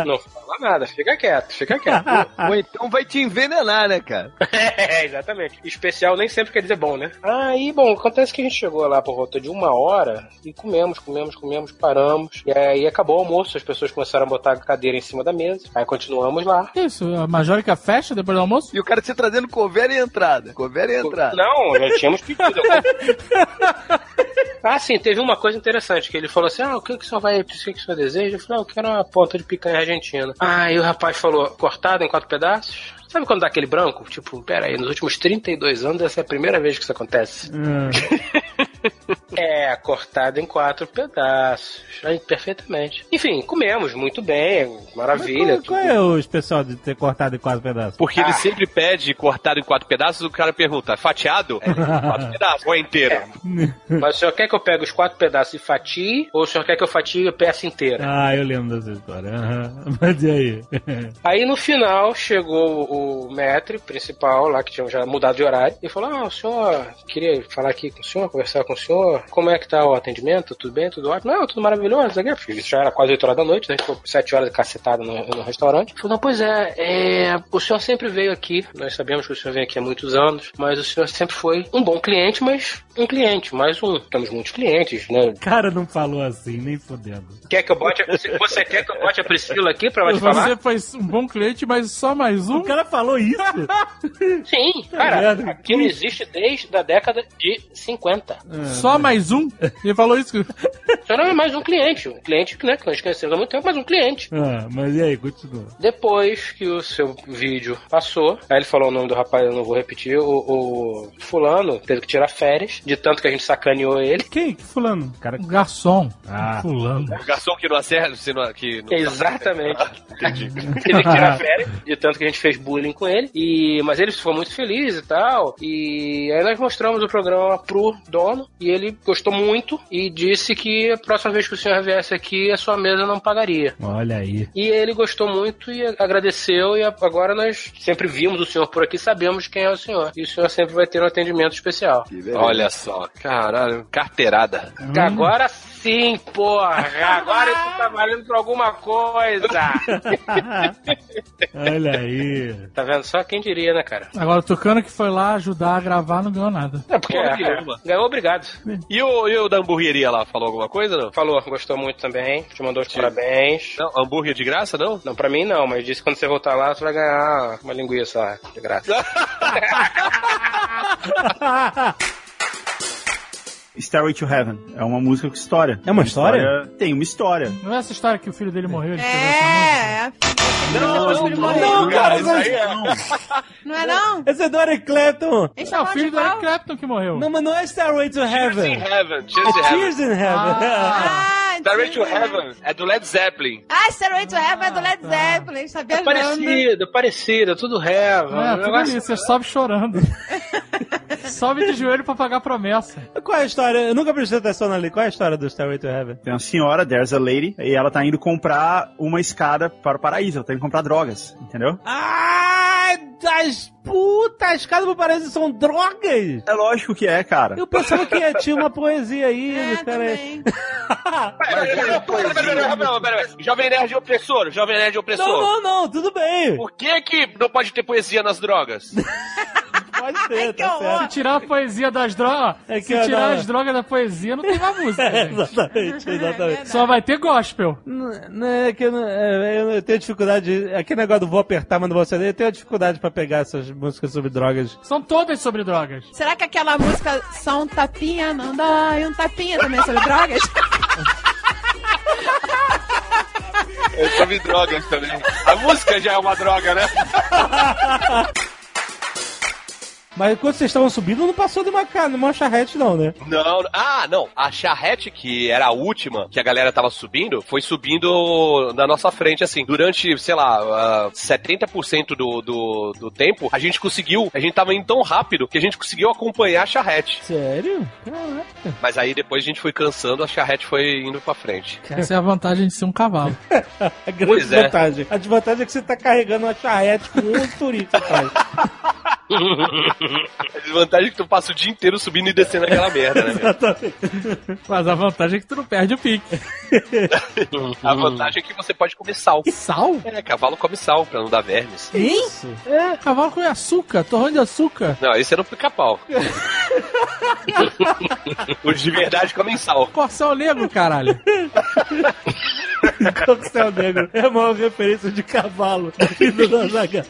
Não fala nada, fica quieto, fica quieto. Ou então vai te envenenar, né, cara? É, exatamente. Especial nem sempre quer dizer bom, né? Aí, bom, acontece que a gente chegou lá por volta de uma hora e comemos, comemos, comemos, paramos. E aí acabou o almoço, as pessoas começaram a botar a cadeira em cima da mesa. Aí continuamos lá. Isso, a Majorica fecha depois do almoço? E o cara te trazendo cover e entrada. Cover e entrada. Não, já tínhamos pedido. ah, sim, teve uma coisa interessante, que ele falou assim, ah, o que que o senhor vai, o que que o senhor deseja? Eu falei, ah, eu quero uma ponta de picanha argentina. Aí o rapaz falou, cortado em quatro pedaços? Sabe quando dá aquele branco? Tipo, pera aí, nos últimos 32 anos essa é a primeira vez que isso acontece. É, cortado em quatro pedaços. Aí, perfeitamente. Enfim, comemos muito bem, maravilha. Qual é o especial de ter cortado em quatro pedaços? Porque ele sempre pede cortado em quatro pedaços, o cara pergunta, fatiado? É, quatro pedaços, ou é inteiro? Mas o senhor quer que eu pegue os quatro pedaços e fatie? Ou o senhor quer que eu fatie a peça inteira? Ah, eu lembro dessa história. aham. Mas e aí? Aí no final chegou o maître principal lá, que tinha já mudado de horário, e falou: Ah, o senhor queria falar aqui com o senhor, conversar com o senhor. Como é que tá o atendimento? Tudo bem? Tudo ótimo? Não, tudo maravilhoso. Isso aqui, porque isso já era quase 8 horas da noite, né? Ficou 7 horas cacetada no, no restaurante. Falou: Não, pois é, é, o senhor sempre veio aqui. Nós sabemos que o senhor vem aqui há muitos anos, mas o senhor sempre foi um bom cliente, mas um cliente, mais um. Temos muitos clientes, né? O cara não falou assim, nem fodendo. Quer que eu bote a, você- você quer que eu bote a Priscila aqui pra ela te falar? Você foi um bom cliente, mas só mais um? O cara falou isso? Sim, cara, aquilo existe desde a década de 50. Só mais um? Ele falou isso? Só não é mais um cliente. Um cliente né, que nós conhecemos há muito tempo, mas um cliente. Ah, mas e aí, continua. Depois que o seu vídeo passou, aí ele falou o nome do rapaz, eu não vou repetir, o, o fulano teve que tirar férias, de tanto que a gente sacaneou ele. Quem? Que fulano? Cara... Garçom. Ah. Fulano. O garçom que não acerta, você não, que não Exatamente. Entendi. Teve que tirar férias, de tanto que a gente fez bullying com ele. E, mas ele ficou muito feliz e tal. E aí nós mostramos o programa pro dono. E ele gostou muito e disse que a próxima vez que o senhor viesse aqui, a sua mesa não pagaria. Olha aí. E ele gostou muito e agradeceu, e agora nós sempre vimos o senhor por aqui, sabemos quem é o senhor. E o senhor sempre vai ter um atendimento especial. Olha só, caralho, carteirada. Agora sim, porra! Agora isso tá valendo pra alguma coisa! Olha aí. Tá vendo? Só quem diria, né, cara? Agora o Tucano que foi lá ajudar a gravar não ganhou nada. É porque é, ganhou obrigado. E o, e o da hamburgueria lá, falou alguma coisa, não? Falou, gostou muito também. Te mandou os parabéns. Não, hambúrguer de graça, não? Não, pra mim não, mas disse que quando você voltar lá, você vai ganhar uma linguiça lá, de graça. Stairway to Heaven. É uma música com história. É uma história? Tem uma história. Não é essa história que o filho dele morreu? Ele É, Não, depois que ele morreu. Não, cara, isso aí é. Não é não? Esse é do Eric Clapton. Esse É é o filho do? Eric Clapton que morreu. Não, mas não é Stairway to Heaven. Heaven, É Cheers in Tears Heaven. in Heaven. Ah, Stairway to. Heaven é do Led Zeppelin. Ah, Stairway to Heaven é do Led Zeppelin, sabia parecido, parecido, tudo reva. É, um tudo negócio- isso, você sobe chorando. sobe de joelho pra pagar a promessa. Qual é a história? Eu nunca prestei atenção ali. Qual é a história do Stairway to Heaven? Tem uma senhora, there's a lady, e ela tá indo comprar uma escada para o paraíso. Ela tá indo comprar drogas, entendeu? Ai, das putas, as casas do paraíso são drogas? É lógico que é, cara. Eu pensava que tinha uma poesia aí, É, pera. Jovem Nerd opressor, Jovem Nerd opressor. Não, não, não, tudo bem. Por que que não pode ter poesia nas drogas? Pode ser, tá horror. Se tirar a poesia das drogas, É se eu tirar não- as drogas da poesia, não tem mais música. certo. gente. Exatamente, exatamente. Só vai ter gospel. Não, não, é que eu, não- é, eu tenho dificuldade. Aquele negócio do vou apertar, mas não vou acender. Eu tenho dificuldade pra pegar essas músicas sobre drogas. São todas sobre drogas. Será que aquela música só um tapinha não dói, um tapinha também é sobre drogas? É sobre drogas também. A música já é uma droga, né? Mas quando vocês estavam subindo, não passou de uma, de uma charrete, não, né? Não, ah, não. A charrete, que era a última que a galera tava subindo, foi subindo na nossa frente, assim. Durante, sei lá, ah, 70% do, do, do tempo, a gente conseguiu. A gente tava indo tão rápido que a gente conseguiu acompanhar a charrete. Sério? Caraca. Mas aí depois a gente foi cansando, a charrete foi indo pra frente. Essa é a vantagem de ser um cavalo. A grande Pois é. vantagem. A desvantagem é que você tá carregando uma charrete com um turista atrás. A desvantagem é que tu passa o dia inteiro subindo e descendo aquela merda, né? meu? Mas a vantagem é que tu não perde o pique. A vantagem é que você pode comer sal. Sal? É, cavalo come sal pra não dar vermes. Isso. É, cavalo com açúcar, torrão de açúcar. Não, esse era o pica-pau. Os de verdade comem sal. Corcel negro, caralho. Coquetel negro. É a maior referência de cavalo do Nazagal.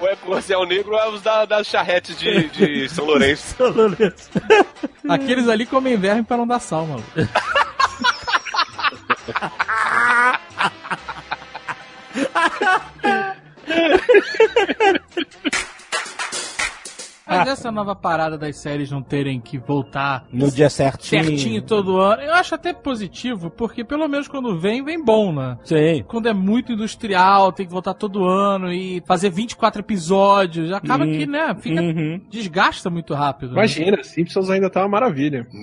Ou é corcel negro ou é os da, das charretes de, de São Lourenço. São Lourenço. Aqueles ali comem verme pra não dar sal, mano. Mas essa nova parada das séries não terem que voltar No dia certinho. certinho todo ano, eu acho até positivo, porque pelo menos quando vem, vem bom, né? Sim. Quando é muito industrial, tem que voltar todo ano e fazer 24 episódios, acaba Uhum. que, né, fica, Uhum. desgasta muito rápido. né? Imagina, Simpsons ainda tá uma maravilha.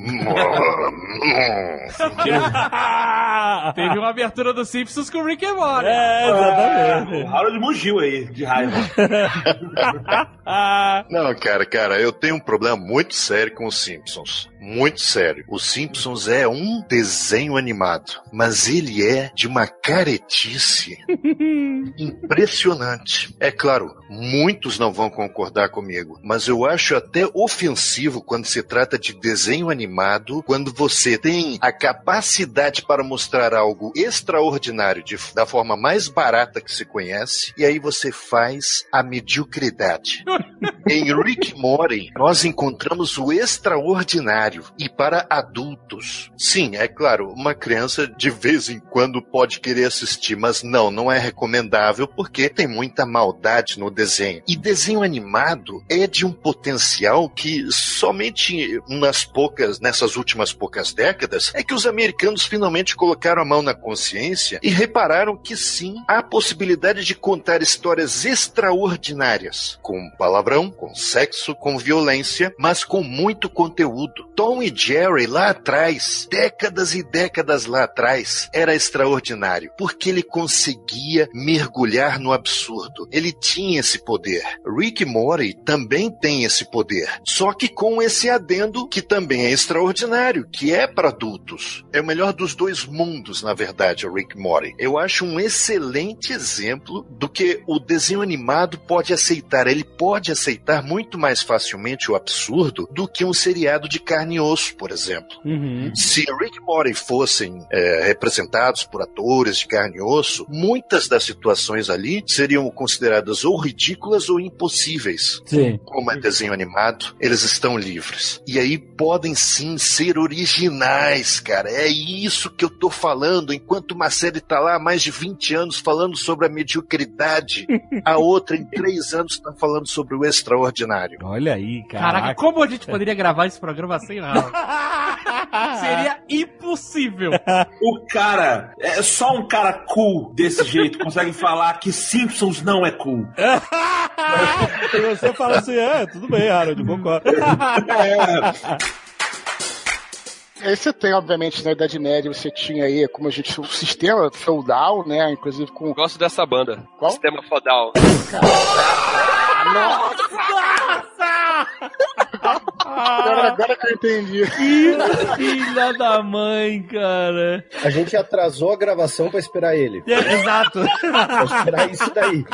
Teve uma abertura do Simpsons com o Rick and Morty. É, exatamente. O Harold mugiu aí, de raiva. Não, cara, cara, eu tenho um problema muito sério com os Simpsons. Muito sério. Os Simpsons é um desenho animado, mas ele é de uma caretice impressionante. É claro, muitos não vão concordar comigo, mas eu acho até ofensivo quando se trata de desenho animado, quando você tem a capacidade para mostrar algo extraordinário de- da forma mais barata que se conhece, e aí você faz a mediocridade. Em Rick Morty, nós encontramos o extraordinário e para adultos. Sim, é claro, uma criança de vez em quando pode querer assistir, mas não, não é recomendável porque tem muita maldade no desenho. E desenho animado é de um potencial que somente nas poucas, nessas últimas poucas décadas, é que os americanos finalmente colocaram a mão na consciência e repararam que sim, há possibilidade de contar histórias extraordinárias com palavrão, com sexo com violência, mas com muito conteúdo. Tom e Jerry lá atrás, décadas e décadas lá atrás, era extraordinário, porque ele conseguia mergulhar no absurdo. Ele tinha esse poder. Rick Morty também tem esse poder, só que com esse adendo que também é extraordinário, que é para adultos. É o melhor dos dois mundos, na verdade, o Rick Morty. Eu acho um excelente exemplo do que o desenho animado pode aceitar. Ele pode aceitar muito mais facilmente o absurdo do que um seriado de carne e osso, por exemplo. Se Rick e Morty fossem é, representados por atores de carne e osso, muitas das situações ali seriam consideradas ou ridículas ou impossíveis. Sim. Como é desenho animado, eles estão livres. E aí podem sim ser originais, cara. É isso que eu tô falando. Enquanto uma série tá lá há mais de 20 anos falando sobre a mediocridade, a outra em 3 anos tá falando sobre o extraordinário. Olha aí, Caraca, como a gente poderia gravar esse programa sem nada? Seria impossível. O cara, é só um cara cool desse jeito consegue falar que Simpsons não é cool. E você fala assim, é, tudo bem, Harold, concordo. Aí você tem, obviamente, na Idade Média, você tinha aí, como a gente, o sistema feudal, né? Inclusive com. Gosto dessa banda. Sistema Fodal. Agora, agora que eu entendi. Que filha da mãe, cara. A gente atrasou a gravação pra esperar ele. É, exato. pra esperar isso daí.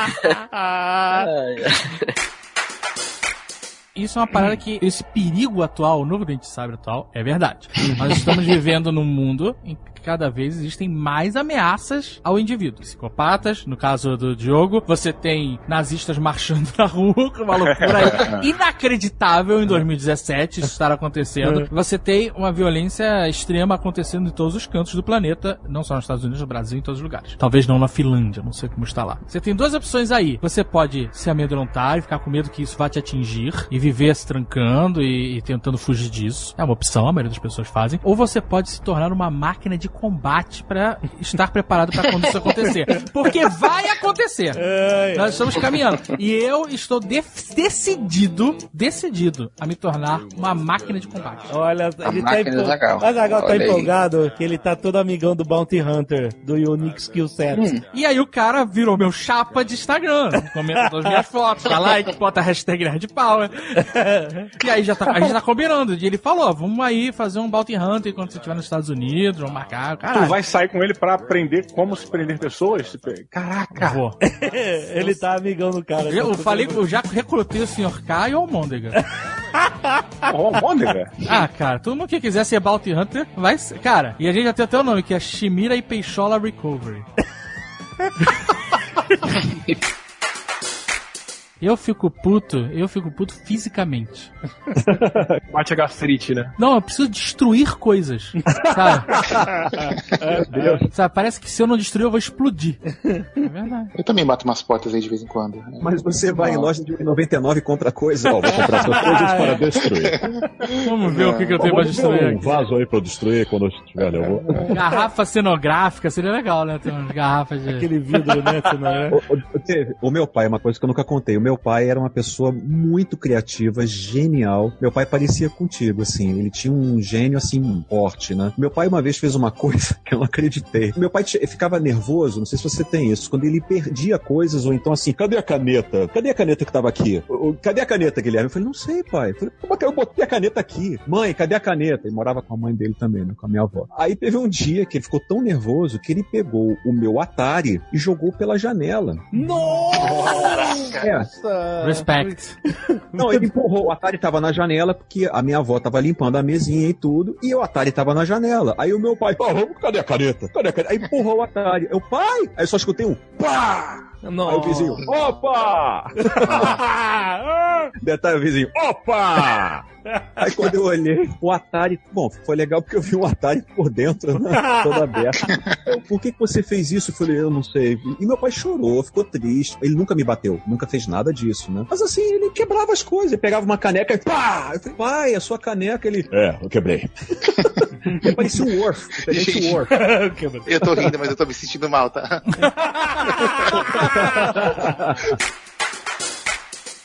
Isso é uma parada que esse perigo atual, o novo Dente Sabre atual, é verdade. Nós estamos vivendo num mundo em que cada vez existem mais ameaças ao indivíduo. Psicopatas, no caso do Diogo, você tem nazistas marchando na rua, uma loucura inacreditável em 2017 isso estar acontecendo. Você tem uma violência extrema acontecendo em todos os cantos do planeta, não só nos Estados Unidos, no Brasil, em todos os lugares. Talvez não na Finlândia, não sei como está lá. Você tem duas opções aí. Você pode se amedrontar e ficar com medo que isso vá te atingir e viver se trancando e, e tentando fugir disso. É uma opção, a maioria das pessoas fazem. Ou você pode se tornar uma máquina de combate para estar preparado para quando isso acontecer. Porque vai acontecer. Nós estamos caminhando. E eu estou de- decidido, decidido a me tornar uma máquina de combate. Olha, A ele tá máquina empol... Zagal. Mas Zagal tá empolgado que ele tá todo amigão do Bounty Hunter, do Unique Skill Set. E aí o cara virou meu chapa de Instagram. Comenta todas as minhas fotos, dá like, bota a hashtag Nerd Power. E aí já tá, a gente tá combinando. E ele falou, vamos aí fazer um Bounty Hunter quando você estiver nos Estados Unidos, vamos marcar. Tu Caralho. vai sair com ele pra aprender como se prender pessoas? Caraca! Vou. ele tá amigão do cara. Eu falei que eu já recrutei o Sr. K e o Almôndega. Almôndega? Ah, cara, todo mundo que quiser ser Bounty Hunter vai ser. Cara, e a gente já tem até o nome, que é Shimira e Peixola Recovery. Eu fico puto, eu fico puto fisicamente. Bate a gastrite, né? Não, eu preciso destruir coisas. Sabe? É, Deus. Sabe, parece que se eu não destruir, eu vou explodir. É verdade. Eu também bato umas portas aí de vez em quando. Mas você vai em loja de 99 e compra coisa. Ó, vou comprar essas coisas para destruir. Vamos ver o que, que eu tenho pra Vamos destruir um aqui. vaso aí pra eu destruir quando eu estiver ali. Eu vou... Garrafa cenográfica, seria legal, né? Ter umas garrafas de. Aquele vidro, né? O, o- teve- o meu pai, uma coisa que eu nunca contei. O meu pai era uma pessoa muito criativa, genial. Meu pai parecia contigo, assim. Ele tinha um gênio, assim, forte, né? Meu pai uma vez fez uma coisa que eu não acreditei. Meu pai ficava nervoso, não sei se você tem isso, quando ele perdia coisas, ou então assim, cadê a caneta? Cadê a caneta que tava aqui? Cadê a caneta, Guilherme? Eu falei, não sei, pai. Eu falei, como é que eu botei a caneta aqui? Mãe, cadê a caneta? Ele morava com a mãe dele também, né? Com a minha avó. Aí teve um dia que ele ficou tão nervoso que ele pegou o meu Atari e jogou pela janela. É. Respect. Não, ele empurrou. O Atari tava na janela porque a minha avó tava limpando a mesinha e tudo. E o Atari tava na janela. Aí o meu pai, "Ó, vamos, cadê a caneta? Cadê a caneta? Aí empurrou o Atari. Eu, pai! Aí eu só escutei um pá! Aí o vizinho, opa! Detalhe, o vizinho, opa! Aí quando eu olhei, o Atari, bom, foi legal porque eu vi o Atari por dentro, né, todo aberto. Eu, por que, que você fez isso? Eu falei, eu não sei. E meu pai chorou, ficou triste. Ele nunca me bateu, nunca fez nada disso, né? Mas assim, ele quebrava as coisas, ele pegava uma caneca e pá! Eu falei, pai, a sua caneca, ele. É, eu quebrei. Ele parecia um Worf, o Tenente Worf. Eu tô rindo, mas eu tô me sentindo mal, tá?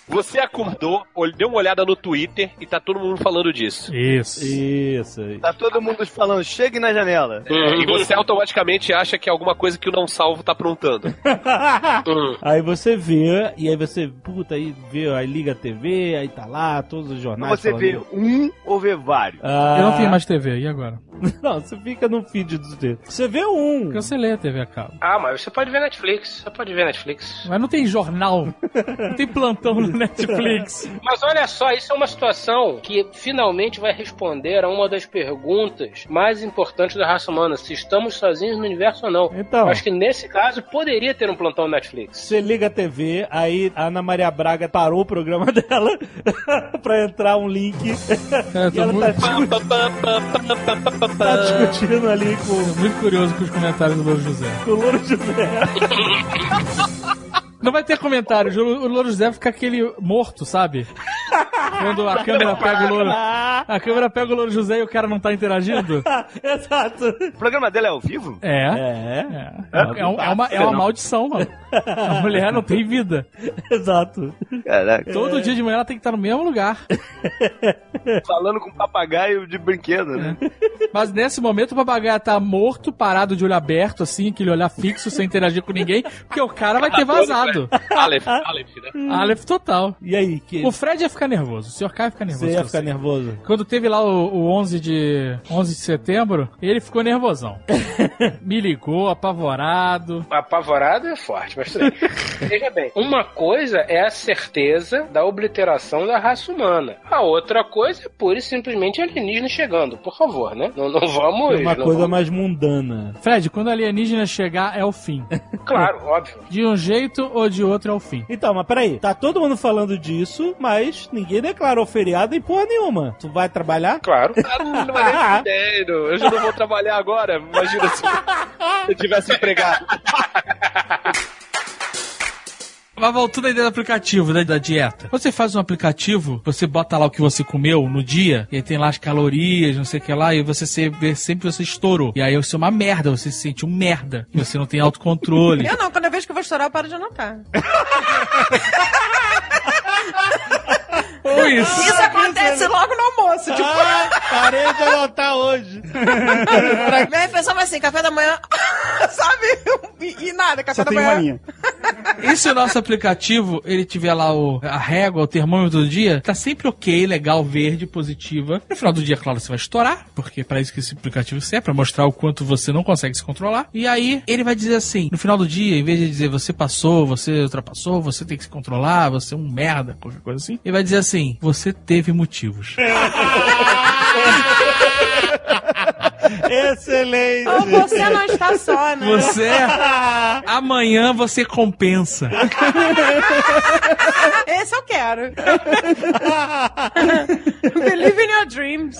Você acordou, deu uma olhada no Twitter e tá todo mundo falando disso. Isso. Isso aí. Tá todo mundo falando, chegue na janela. É, e você automaticamente acha que é alguma coisa que o não salvo tá aprontando. Aí você vê, e aí você, puta, aí vê, aí liga a TV, aí tá lá, todos os jornais. Você falando- vê um ou vê vários? Ah. Eu não tenho mais TV, e agora? Não, você fica no feed do dedo. Você vê um. Cancelei a TV a cabo. Ah, mas você pode ver Netflix. Você pode ver Netflix. Mas não tem jornal. Não tem plantão no Netflix. Mas olha só, isso é uma situação que finalmente vai responder a uma das perguntas mais importantes da raça humana: se estamos sozinhos no universo ou não. Então. Acho que nesse caso poderia ter um plantão no Netflix. Você liga a TV, aí a Ana Maria Braga parou o programa dela pra entrar um link. É, eu e tô ela muito- tá, tá discutindo ali com, Muito curioso com os comentários do Louro José. com o Louro José. Não vai ter comentário. O Louro José fica aquele morto, sabe? Quando a câmera pega o Louro. A câmera pega o Louro José e o cara não tá interagindo. Exato. O programa dela é ao vivo? É. É. É, é, um- é uma, é uma maldição, mano. A mulher não tem vida. Exato. Caraca. Todo dia de manhã ela tem que estar no mesmo lugar. Falando com papagaio de brinquedo, né? Mas nesse momento o papagaio tá morto, parado de olho aberto, assim, aquele olhar fixo, sem interagir com ninguém, porque o cara vai ter vazado. Aleph, Aleph, né? Aleph total. E aí? Que... O Fred ia ficar nervoso, o Sr. K ia ficar nervoso. Você ia ficar nervoso? Quando teve lá o, o 11, de, 11 de setembro, ele ficou nervosão. Me ligou, apavorado. Apavorado é forte, mas tudo bem. Veja bem, uma coisa é a certeza da obliteração da raça humana. A outra coisa é pura e simplesmente alienígena chegando. Por favor, né? Não, não vamos. É uma não coisa vamos- mais mundana. Fred, quando a alienígena chegar, é o fim. Claro, óbvio. De um jeito ou de outro é o fim. Então, mas peraí, tá todo mundo falando disso, mas ninguém declarou feriado em porra nenhuma. Tu vai trabalhar? Claro. Ah, não, não vai nem. Eu já não vou trabalhar agora. Imagina se eu tivesse empregado. Mas voltando à ideia do aplicativo, né, da dieta. Você faz um aplicativo, você bota lá o que você comeu no dia, e aí tem lá as calorias, não sei o que lá, e você vê sempre que você estourou. E aí você é uma merda, você se sente um merda. e Você não tem autocontrole. Eu não, quando eu vejo que eu vou estourar, eu paro de anotar. Ou isso. Isso acontece logo no almoço, tipo... Ah, parei de anotar hoje. Minha refeição vai assim, café da manhã, sabe? E, e nada, café Só da tem manhã. mania. E se o nosso aplicativo, ele tiver lá o, a régua, o termômetro do dia, tá sempre ok, legal, verde, positiva. No final do dia, claro, você vai estourar, porque é pra isso que esse aplicativo serve, pra mostrar o quanto você não consegue se controlar. E aí, ele vai dizer assim, no final do dia, em vez de dizer você passou, você ultrapassou, você tem que se controlar, você é um merda, qualquer coisa assim, ele vai dizer assim, você teve motivos. Excelente. Ou você não está só, né? Você, amanhã você compensa. Esse eu quero. Believe in your dreams.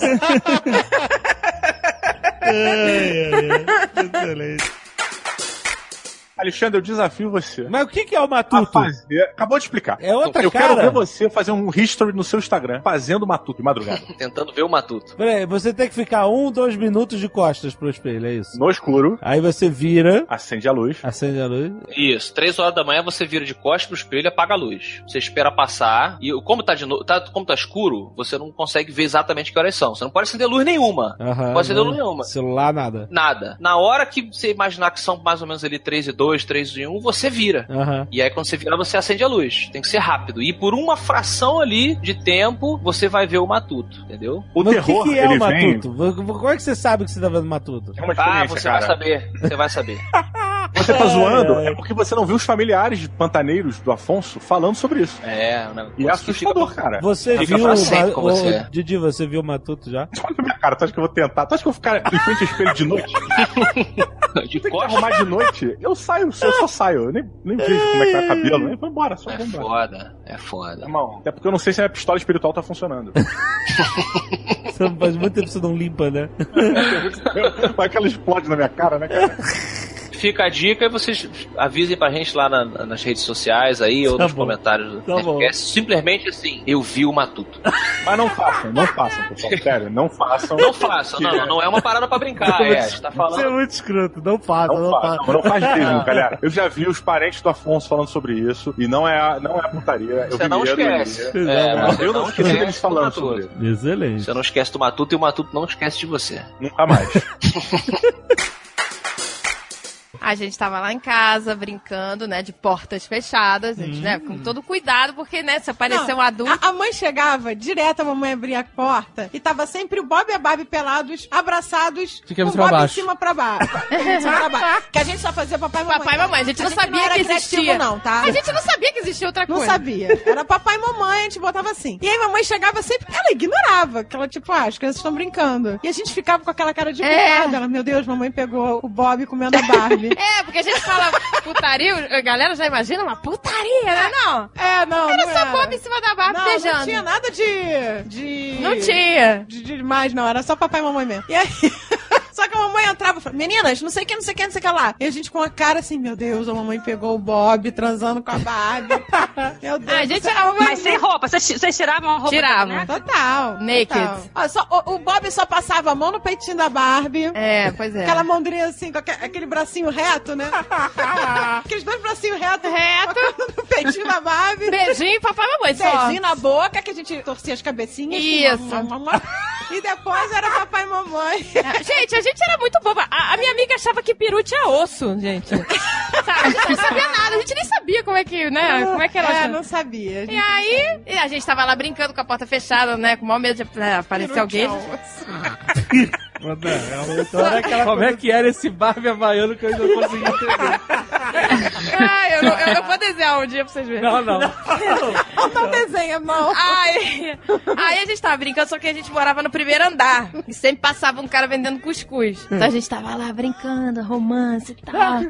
Excelente. Alexandre, eu desafio você. Mas o que, que é o matuto? fazer. Acabou de explicar. É outra eu cara. quero ver você fazer um history no seu Instagram fazendo matuto de madrugada. Tentando ver o matuto. Peraí, você tem que ficar um, dois minutos de costas pro espelho, é isso? No escuro, Aí você vira, acende a luz. acende a luz. Isso, três horas da manhã você vira de costas pro espelho e apaga a luz. Você espera passar e como tá, de no... tá, como tá escuro, você não consegue ver exatamente que horas são. Você não pode acender luz nenhuma. Aham, não pode acender não. luz nenhuma. Celular, nada. Nada. Na hora que você imaginar que são mais ou menos ali 3 e 2, 3 e 1, você vira. Aham. E aí quando você virar, você acende a luz. Tem que ser rápido. E por uma fração ali de tempo, você vai ver o matuto, entendeu? O Mas terror, o que, que é ele o vem... matuto? Como é que você sabe que você tá vendo matuto? É uma Ah, você cara. vai saber. Você vai saber. Você tá Ai, zoando é porque você não viu os familiares pantaneiros do Afonso falando sobre isso. É, negócio E é que fica- assustador, cara. Você Fica viu pra o você. Didi, você viu o matuto já? Olha pra minha cara, tu acha que eu vou tentar? Tu acha que eu vou ficar em frente ao espelho de noite? de Tem que arrumar de noite? Eu saio, eu só saio. Eu nem, nem vejo como é que tá o cabelo. né? Vou embora, só É vou embora. foda, é foda. Irmão, até porque eu não sei se a minha pistola espiritual tá funcionando. Você faz muito tempo que você não limpa, né? Vai que ela explode na minha cara, né, cara? Fica a dica e vocês avisem pra gente lá na- nas redes sociais aí ou Tá nos bom. comentários do Tá podcast. Simplesmente assim, eu vi o Matuto. Mas não façam, não façam, pessoal. Sério, não façam. Não façam, não, não, não é uma parada pra brincar, é. Gente tá Isso é falando. muito escroto. Não faça, não, Não não, não faz mesmo, galera. Eu já vi os parentes do Afonso falando sobre isso e não é, não é putaria. Eu Você vi não esquece. É, mas eu não não esqueci deles falando do sobre isso. Excelente. Você não esquece do Matuto e o Matuto não esquece de você. Nunca mais. A gente tava lá em casa brincando, né, de portas fechadas, a gente, né, com todo cuidado, porque, né, se aparecer um adulto. A, a mãe chegava, direto a mamãe abria a porta e tava sempre o Bob e a Barbie pelados, abraçados, De com o Bob pra em baixo. cima pra baixo. cima pra baixo. Que a gente só fazia papai e mamãe. Papai e mamãe, a gente não sabia era que criativo, existia. não, tá? A gente não sabia que existia outra Não coisa. sabia. Era papai e mamãe, a gente botava assim. E aí mamãe chegava sempre, ela ignorava. Que ela, tipo, ah, as crianças estão brincando. E a gente ficava com aquela cara de É. culpada. Ela, meu Deus, mamãe pegou o Bob comendo a Barbie. É, porque a gente fala putaria, a galera já imagina uma putaria, né? Não. É, não, Era não só era. Bob em cima da Não, beijando. não tinha nada de... de... Não tinha. De, de demais, não. Era só papai e mamãe mesmo. E aí... Só que a mamãe entrava e falava, meninas, não sei o que, não sei o que, não sei o que lá. E a gente com a cara assim, meu Deus, a mamãe pegou o Bob transando com a Barbie. meu Deus. Ah, a gente era uma- Mas sem roupa, vocês tiravam a roupa? Tiravam. boneca? Total. Naked. total. Ó, só, o, o Bob só passava a mão no peitinho da Barbie. É, pois é. Aquela mãozinha assim, com aque- aquele bracinho reto, né? Aqueles dois bracinhos retos. Reto. No peitinho da Barbie. Beijinho, papai e mamãe, só. Beijinho na boca, que a gente torcia as cabecinhas. Isso. E depois era papai e mamãe. Gente, a gente era muito boba. A, a minha amiga achava que peru tinha osso, gente. Sabe? A gente não sabia nada, a gente nem sabia como é que, né? Como é que ela É, não sabia. E aí, e a gente tava lá brincando com a porta fechada, né? Com o maior medo de é, aparecer alguém. Como é que era esse Barbie havaiano que eu ainda não consegui entender? Ah, eu, não- eu, eu vou desenhar um dia pra vocês verem. Não, não. Não desenha, não. Aí, aí a gente tava brincando, só que a gente morava no primeiro andar. E sempre passava um cara vendendo cuscuz. Então a gente tava lá brincando, romance e tal.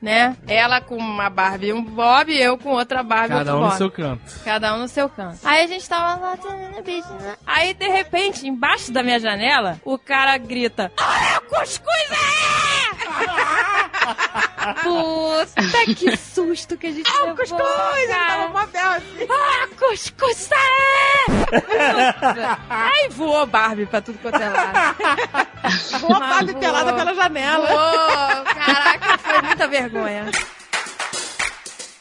Né? Ela com uma Barbie e um Bob, eu com outra Barbie e Cada outro um no Bob. seu canto. Cada um no seu canto. Aí a gente tava lá, né? Aí, de repente, embaixo da minha janela, o cara grita: Olha, cuscuz é! Puta, que susto que a gente Ah, levou, o cuscuz! Ele tava mó assim. Ah, cuscuz é! Aí voou Barbie pra tudo quanto é lado. Voou a Barbie Voou. pelada pela janela. Voou. Caraca, foi muita vergonha.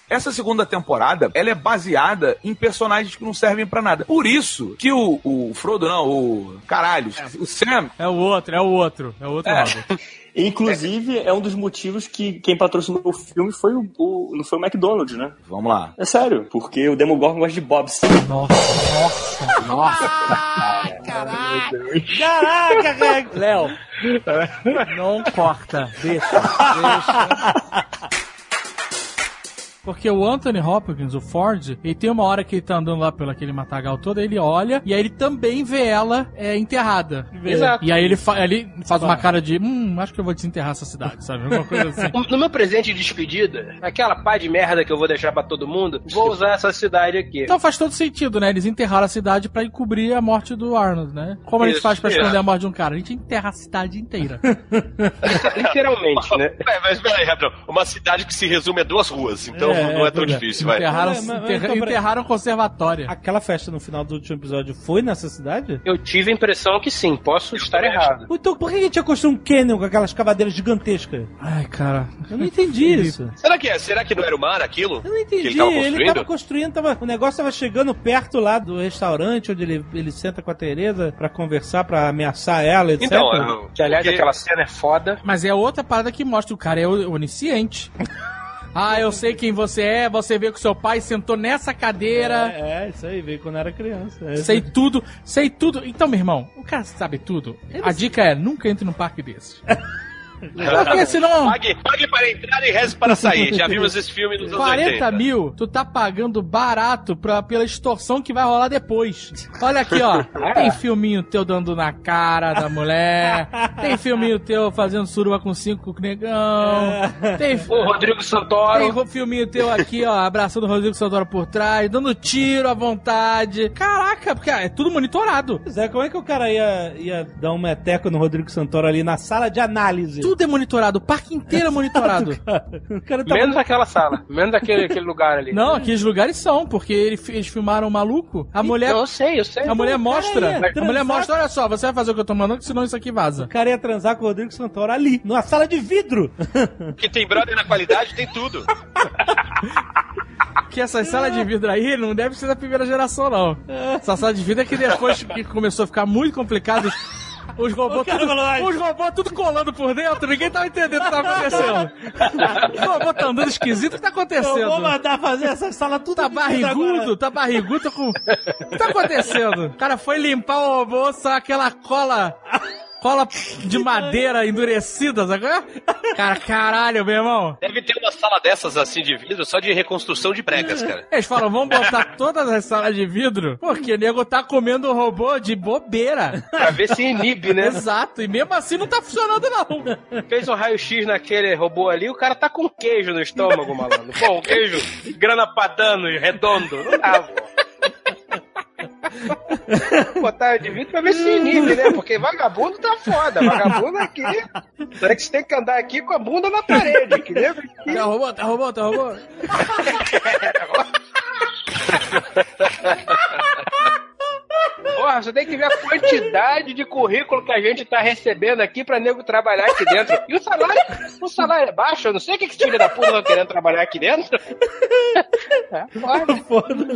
Essa segunda temporada, ela é baseada em personagens que não servem pra nada. Por isso que o, o Frodo, não, o caralho, o Sam... É o outro, é o outro. É o outro É. Inclusive, é um dos motivos que quem patrocinou o filme foi o, o- não foi o McDonald's, né? Vamos lá. É sério, porque o Demogorgon gosta de Bob's. Nossa, nossa, nossa. Caraca, cara. Léo, não corta. Deixa, deixa. Porque o Anthony Hopkins, o Ford, ele tem uma hora que ele tá andando lá pelo aquele matagal todo, ele olha e aí ele também vê ela é, enterrada. Exato. E aí ele, fa ele faz uma cara de, hum, acho que eu vou desenterrar essa cidade, sabe? Alguma coisa assim. No meu presente de despedida, aquela pá de merda que eu vou deixar pra todo mundo, vou usar essa cidade aqui. Então faz todo sentido, né? Eles enterraram a cidade pra encobrir a morte do Arnold, né? Como a gente Isso, faz pra isso. esconder a morte de um cara? A gente enterra a cidade inteira. Literalmente, né? É, mas peraí, Rapidão. Uma cidade que se resume a duas ruas, então não é tão pois difícil, vai. Enterraram, Mas- mas- enterra- então, enterraram o conservatório. Aquela festa no final do último episódio foi nessa cidade? Eu tive a impressão que sim, posso estar errado. Então por que a gente ia construir um canyon com aquelas cavadeiras gigantescas? Ai, cara. Eu não entendi isso. Será que é? Será que não era o mar aquilo? Eu não entendi. Que ele tava ele construindo? tava construindo, tava, o negócio tava chegando perto lá do restaurante onde ele, ele senta com a Tereza pra conversar, pra ameaçar ela, etc. Então, eu- Que aliás, porque- aquela cena é foda. Mas é outra parada que mostra o cara é o- onisciente. Ah, eu sei quem você é, você vê que seu pai sentou nessa cadeira. É, é, isso aí, veio quando era criança. É. Sei tudo, sei tudo. Então, meu irmão, o cara sabe tudo. A dica é, nunca entre num parque desses. Porque senão... Pague, pague para entrar e reze para sair. Já vimos esse filme nos anos 40 80. mil, tu tá pagando barato pra, pela extorsão que vai rolar depois. Olha aqui, ó. Tem filminho teu dando na cara da mulher. Tem filminho teu fazendo suruba com cinco negão. Tem, O Rodrigo Santoro. tem filminho teu aqui, ó, abraçando o Rodrigo Santoro por trás, dando tiro à vontade. Caraca, porque é tudo monitorado. Pois é, como é que o cara ia, ia dar um meteco no Rodrigo Santoro ali na sala de análise? Tudo é monitorado, o parque inteiro é monitorado. Menos aquela sala. Menos aquele, aquele lugar ali. Não, aqueles lugares são, porque ele- eles filmaram o maluco. A mulher. Eu sei, eu sei. A mulher cara mostra. ia A mulher transar- mostra, olha só, você vai fazer o que eu tô mandando, senão isso aqui vaza. O cara ia transar com o Rodrigo Santoro ali, numa sala de vidro. Que tem brother na qualidade, tem tudo. Que essas salas de vidro aí não deve ser da primeira geração, não. Essa sala de vidro é que depois que começou a ficar muito complicado, os- robôs, tudo, os robôs tudo colando por dentro, ninguém tava entendendo o que tava acontecendo. Os robôs tá andando esquisito, o que tá acontecendo? Eu vou mandar fazer essa sala tudo Tá barrigudo, tá barrigudo, tá com... O que tá acontecendo? O cara foi limpar o robô, só aquela cola... Cola de madeira endurecida, qual é? Cara, caralho, meu irmão. Deve ter uma sala dessas assim de vidro só de reconstrução de pregas, cara. Eles falam, vamos botar todas as salas de vidro, porque o nego tá comendo o robô de bobeira. Pra ver se inibe, né? Exato, e mesmo assim não tá funcionando, não. Fez um raio-x naquele robô ali, o cara tá com queijo no estômago, malandro. Pô, um queijo grana padano e redondo. Não dá, pô. Botar de vidro pra ver se inibe, né? Porque vagabundo tá foda. Vagabundo aqui. Será que você tem que andar aqui com a bunda na parede? Que lembra que... Tá robô, tá robô, tá robô. Porra, você tem que ver a quantidade de currículo que a gente tá recebendo aqui pra nego trabalhar aqui dentro. E o salário, o salário é baixo, eu não sei o que que esse filho da puta estão querendo trabalhar aqui dentro. É foda.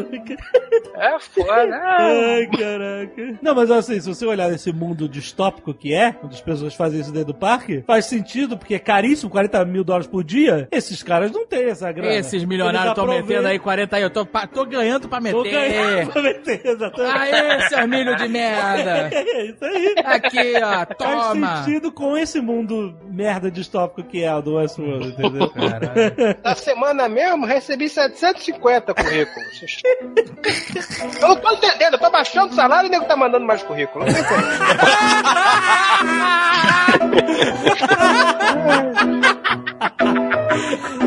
É foda. Ai, caraca. Não, mas assim, se você olhar nesse mundo distópico que é, onde as pessoas fazem isso dentro do parque, faz sentido, porque é caríssimo, 40 mil dólares por dia. Esses caras não têm essa grana. Esses milionários estão metendo aí 40 aí, eu tô, tô ganhando pra meter. Tô ganhando pra meter, exatamente. Aê, seus milho de merda. É isso aí. Aqui, ó, toma. Faz sentido com esse mundo merda distópico que é o do Westworld, entendeu? Na semana mesmo, recebi 750 currículos. Eu não tô entendendo, eu tô baixando o salário e o nego tá mandando mais currículo. Não tem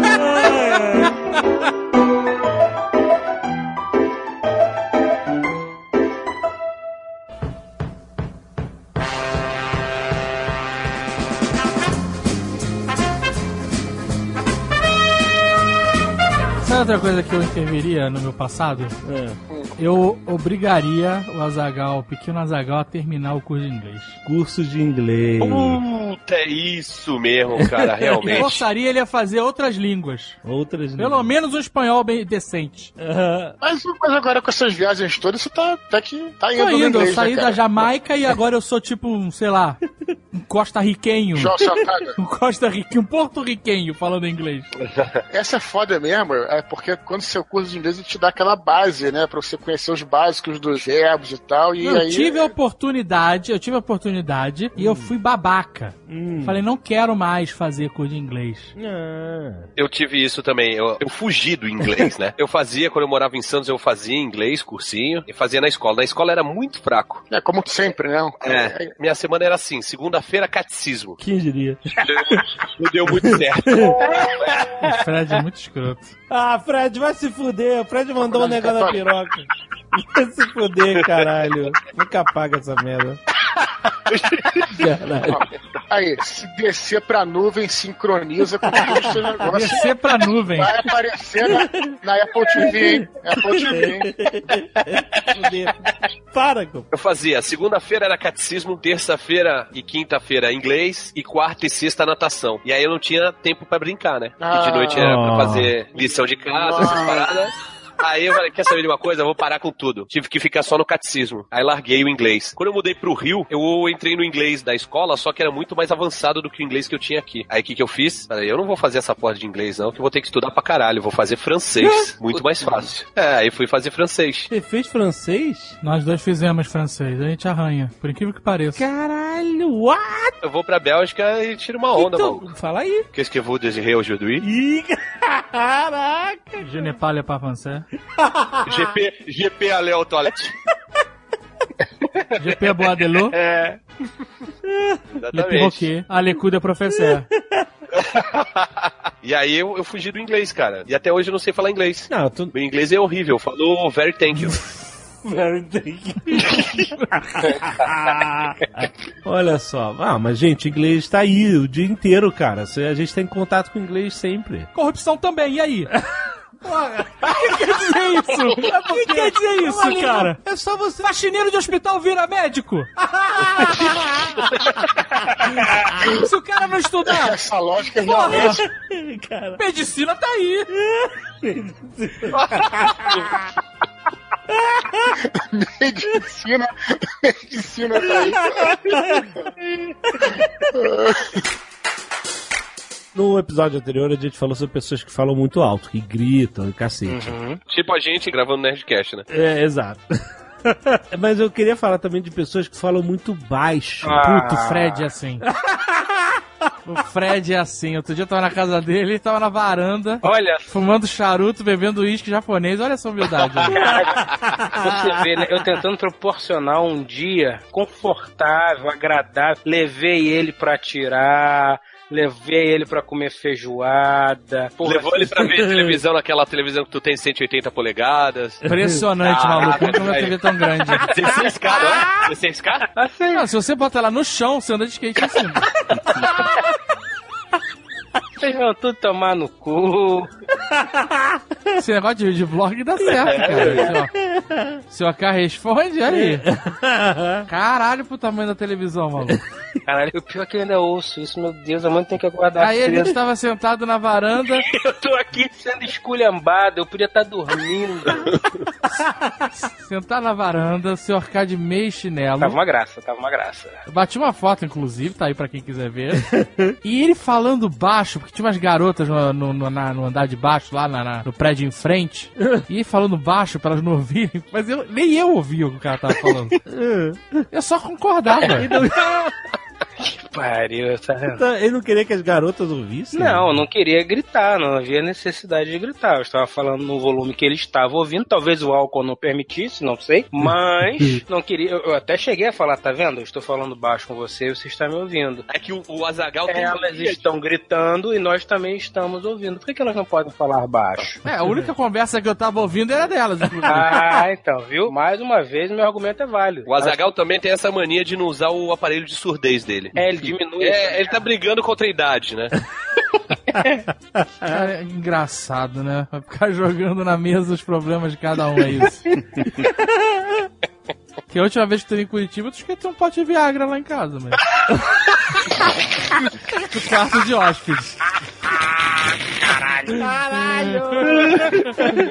Sabe outra coisa que eu interviria no meu passado? Eu obrigaria o Azagal, o pequeno Azagal, a terminar o curso de inglês. Curso de inglês. Puta, é isso mesmo, cara, realmente. forçaria ele a fazer outras línguas. Outras Pelo menos um espanhol bem decente. Mas, mas agora com essas viagens todas, você tá até que tá indo Tô no indo, inglês, eu saí né, da? Jamaica e agora eu sou tipo um, sei lá, um costa-riquenho. Um costa-riquenho, um porto-riquenho falando inglês. Essa é foda mesmo, é porque quando seu curso de inglês ele te dá aquela base, né? Pra você conhecer os básicos dos verbos e tal. E eu aí. tive a oportunidade, eu tive a oportunidade e eu fui babaca. Falei, não quero mais fazer curso de inglês. Eu tive isso também. Eu, eu fugi do inglês, né? Eu fazia, quando eu morava em Santos, eu fazia inglês, cursinho, e fazia na escola. Na escola era muito fraco. É, como sempre, né? É, minha semana era assim, segunda-feira, catecismo. Quem diria? Não deu muito certo. O Fred é muito escroto. Ah, Fred, vai se fuder. O Fred mandou um negócio na piroca. Vai se fuder, caralho. Nunca apaga essa merda. Aí, se descer pra nuvem, sincroniza com o seu negócio. Descer pra nuvem. Vai aparecer na, na Apple TV, hein? Apple TV. Para, Eu fazia, segunda-feira era catecismo, terça-feira e quinta-feira inglês, e quarta e sexta natação. E aí eu não tinha tempo pra brincar, né? Porque de Ah. noite era pra Ah. fazer lição de casa, essas paradas. Aí eu falei, quer saber de uma coisa? Eu vou parar com tudo. Tive que ficar só no catecismo. Aí larguei o inglês. Quando eu mudei pro Rio, eu entrei no inglês da escola, só que era muito mais avançado do que o inglês que eu tinha aqui. Aí o que, que eu fiz? Falei, eu não vou fazer essa porra de inglês, não, que eu vou ter que estudar pra caralho. Eu vou fazer francês. muito mais fácil. É, aí fui fazer francês. Você fez francês? Nós dois fizemos francês, a gente arranha, por incrível que pareça. Caralho, what? Eu vou pra Bélgica e tiro uma onda, Então, mano. fala aí. Qu'est-ce que vous désirez aujourd'hui? Ih, caraca. Je ne parle pas français. GP, GP au toilette. GP Bois de l'eau. É. Le Exatamente. perroquet. Professeur. E aí eu, eu fugi do inglês, cara. E até hoje eu não sei falar inglês. Não, tu... Meu inglês é horrível. Eu falo very thank you. Olha só. Ah, mas gente, inglês tá aí o dia inteiro, cara. A gente tem contato com inglês sempre. Corrupção também, e aí? O que quer dizer isso? O que quer dizer isso, cara? É só você. Faxineiro de hospital vira médico? Se o cara não estudar. Essa lógica Porra, realmente. Cara. medicina tá aí. medicina. Medicina tá aí. No episódio anterior, a gente falou sobre pessoas que falam muito alto, que gritam e cacete. Tipo a gente gravando Nerdcast, né? É, exato. Mas eu queria falar também de pessoas que falam muito baixo. Puto, o Fred é assim. O Fred é assim. Outro dia eu tava na casa dele, tava na varanda. Olha. Fumando charuto, bebendo uísque japonês. Olha essa humildade. Você vê, né? Eu tentando proporcionar um dia confortável, agradável. Levei ele pra tirar. Levei ele pra comer feijoada. Porra, Levou ele pra ver televisão naquela televisão que tu tem 180 polegadas. Impressionante, Ah, maluco. Nunca vi uma. TV tão grande. 16K, não é? 16K? Não, se você bota ela no chão, você anda de skate em cima. Vocês vão tudo tomar no cu. Esse negócio de, de vlog dá certo, cara. Se o AK responde, aí. Caralho pro tamanho da televisão, maluco. Caralho, o pior é que eu ainda ouço isso, meu Deus, a mãe tem que aguardar Aí a gente cedo. tava sentado na varanda. Eu tô aqui sendo esculhambado, eu podia estar dormindo. Sentado na varanda, o senhor K de meio chinelo. Tava uma graça, tava uma graça. Eu bati uma foto, inclusive, tá aí pra quem quiser ver. e ele falando baixo, porque tinha umas garotas no, no, no- na- no andar de baixo, lá na- na- no prédio em frente. E falando baixo pra elas não ouvirem. Mas eu, nem eu ouvia o que o cara tava falando. Eu só concordava. Pariu, tá? Então, Ele não queria que as garotas ouvissem? Não, eu não queria gritar, não havia necessidade de gritar. Eu estava falando no volume que ele estava ouvindo, talvez o álcool não permitisse, não sei, mas não queria. Eu, eu até cheguei a falar, tá vendo? Eu estou falando baixo com você e você está me ouvindo. É que o, o Azagal tem Elas estão gritando e nós também estamos ouvindo. Por que, que elas não podem falar baixo? É, a única conversa que eu tava ouvindo era delas, inclusive. Ah, então, viu? Mais uma vez, meu argumento é válido. O Azagal também tem essa mania de não usar o aparelho de surdez dele. É, ele diminui. É, ele tá brigando contra a idade, né? Cara, é engraçado, né? Vai ficar jogando na mesa os problemas de cada um, é isso. Que a última vez que teve em Curitiba, eu esqueci um pote de Viagra lá em casa, mas. no quarto de hóspedes. Caralho!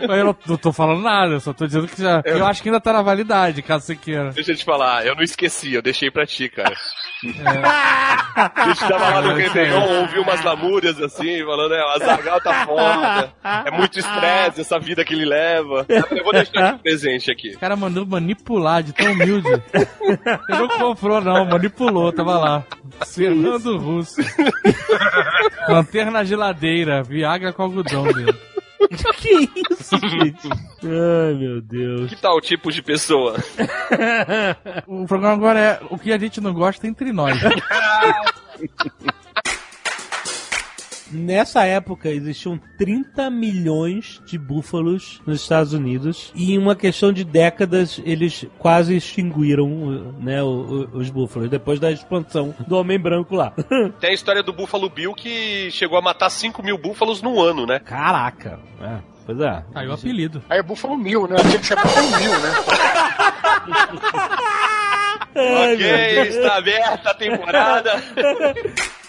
Mas eu não, tô falando nada, eu só tô dizendo que já. Eu acho que ainda tá na validade, caso você queira. Deixa eu te falar, eu não esqueci, eu deixei pra ti, cara. A gente tava lá no Réveillon, ouviu umas lamúrias assim, falando, é, o Azagal tá foda, é muito estresse essa vida que ele leva. Eu vou deixar de presente aqui. O cara mandou manipular de tão humilde. Ele não comprou, não, manipulou, tava lá. Fernando Russo. Manter na geladeira, Viagra com algodão dele. que isso, gente? Ai, meu Deus. Que tal tipo de pessoa? O programa agora é o que a gente não gosta entre nós. Nessa época existiam 30 milhões de búfalos nos Estados Unidos e em uma questão de décadas eles quase extinguiram né, o- o- os búfalos depois da expansão do homem branco lá. Tem a história do Buffalo Bill que chegou a matar 5 mil búfalos num ano, né? Caraca. É, pois é. Aí o apelido. Aí é Buffalo Mil, né? Tinha que ser Buffalo Mil, né? ok, está aberta a temporada.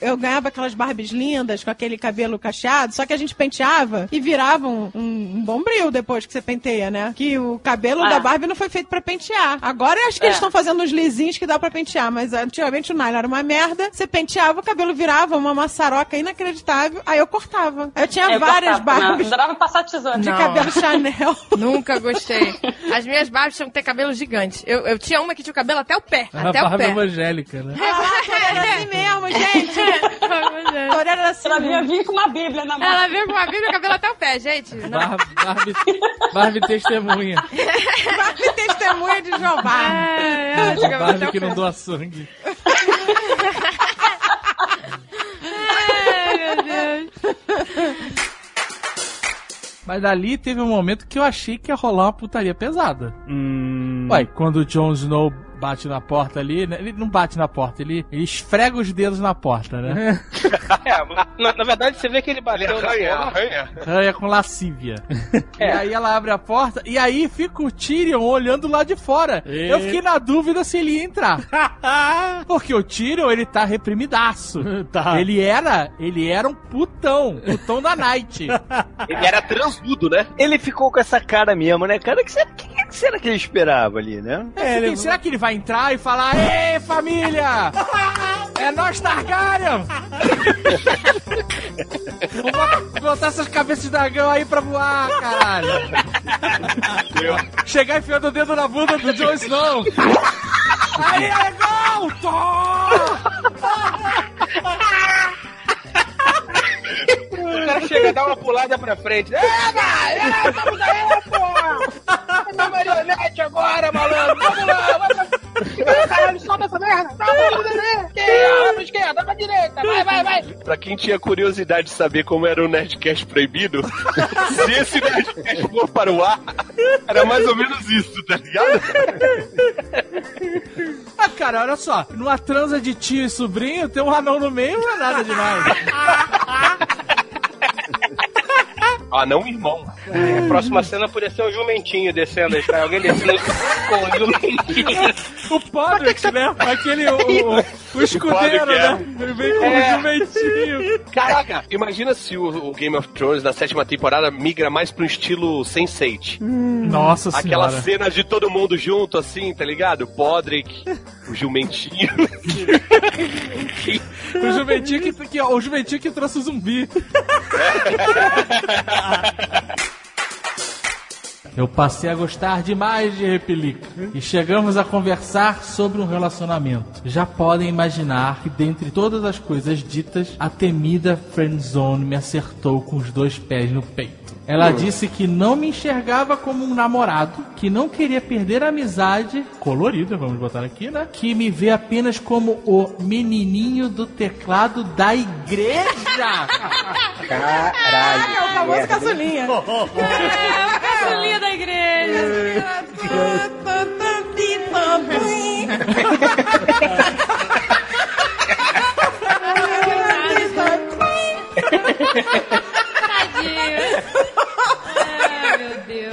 Eu ganhava aquelas Barbies lindas com aquele cabelo cacheado, só que a gente penteava e virava um, um, um bombril depois que você penteia, né? Que o cabelo Ah. da Barbie não foi feito pra pentear. Agora eu acho que eles É. estão fazendo uns lisinhos que dá pra pentear, mas antigamente o nylon era uma merda. Você penteava, o cabelo virava uma maçaroca inacreditável, aí eu cortava. Aí eu tinha Eu várias cortava, Barbies não, adorava passar tesoura. de Não. cabelo Chanel. Nunca gostei. As minhas barbas tinham que ter cabelo gigante. Eu, eu tinha uma que tinha o cabelo até o pé. Era até a o barba pé. evangélica, né? Era assim mesmo, gente. Era assim. Ela vinha vir com uma bíblia na mão. Ela veio com uma bíblia e cabelo até o pé, gente. Não. Bar Barbie, Barbie testemunha. Barbie testemunha de. É, ela tinha cabelo até Barbie que não doa sangue. Ai, meu Deus. Mas dali teve um momento que eu achei que ia rolar uma putaria pesada. Hum. Ué, quando o Jon Snow bate na porta ali, né? ele não bate na porta, ele, ele esfrega os dedos na porta, né? É, mas na, na verdade você vê que ele bateu Ele na arranha, porta. arranha. Arranha com lascívia. E aí ela abre a porta e aí fica o Tyrion olhando lá de fora. E? Eu fiquei na dúvida se ele ia entrar. Porque o Tyrion, ele tá reprimidaço. Tá. Ele era, ele era um putão, putão da Night. Ele era transudo, né? Ele ficou com essa cara mesmo, né, cara? Que, será- que, que será que ele esperava ali, né? É, fiquei, Será que ele vai entrar e falar, Ei, família! É nós Targaryen! Vou botar- essas cabeças de dragão aí pra voar, caralho! Chegar enfiando o dedo na bunda do Jon Snow! Aí é gol! Tom! O cara chega a dar uma pulada pra frente. É, vai! É, vamos aí, pô! Tá marionete agora, malandro! Vamos lá! Vamos... Caralho, solta essa merda! Tá, vamos descer! Vai pra esquerda, pra direita! Vai, vai, vai! Pra quem tinha curiosidade de saber como era o Nerdcast proibido, se esse Nerdcast for para o ar, era mais ou menos isso, tá ligado? Ah, cara, olha só. Numa transa de tio e sobrinho, ter um anão no meio não é nada demais. Ah, não, irmão. É, a próxima cena podia ser um jumentinho descendo aí, tá? Alguém descendo com o jumentinho. O Podrick, né? Aquele, o, o, o escudeiro, Podrick, é. né? Ele vem com É. o jumentinho. Caraca, imagina se o, o Game of Thrones na sétima temporada migra mais pro estilo Sense8. Nossa Aquela senhora. cena de todo mundo junto, assim, tá ligado? Podrick, o jumentinho. O jumentinho que, que, ó, o jumentinho que trouxe o zumbi. Eu passei a gostar demais de Repelica e chegamos a conversar sobre um relacionamento. Já podem imaginar que, dentre todas as coisas ditas, a temida friendzone me acertou com os dois pés no peito. Ela disse que não me enxergava como um namorado, que não queria perder a amizade, colorida, vamos botar aqui, né? Que me vê apenas como o menininho do teclado da igreja. Ah, é o famoso caçulinha. É, o caçulinha da igreja. Tadinho. Ai, meu Deus.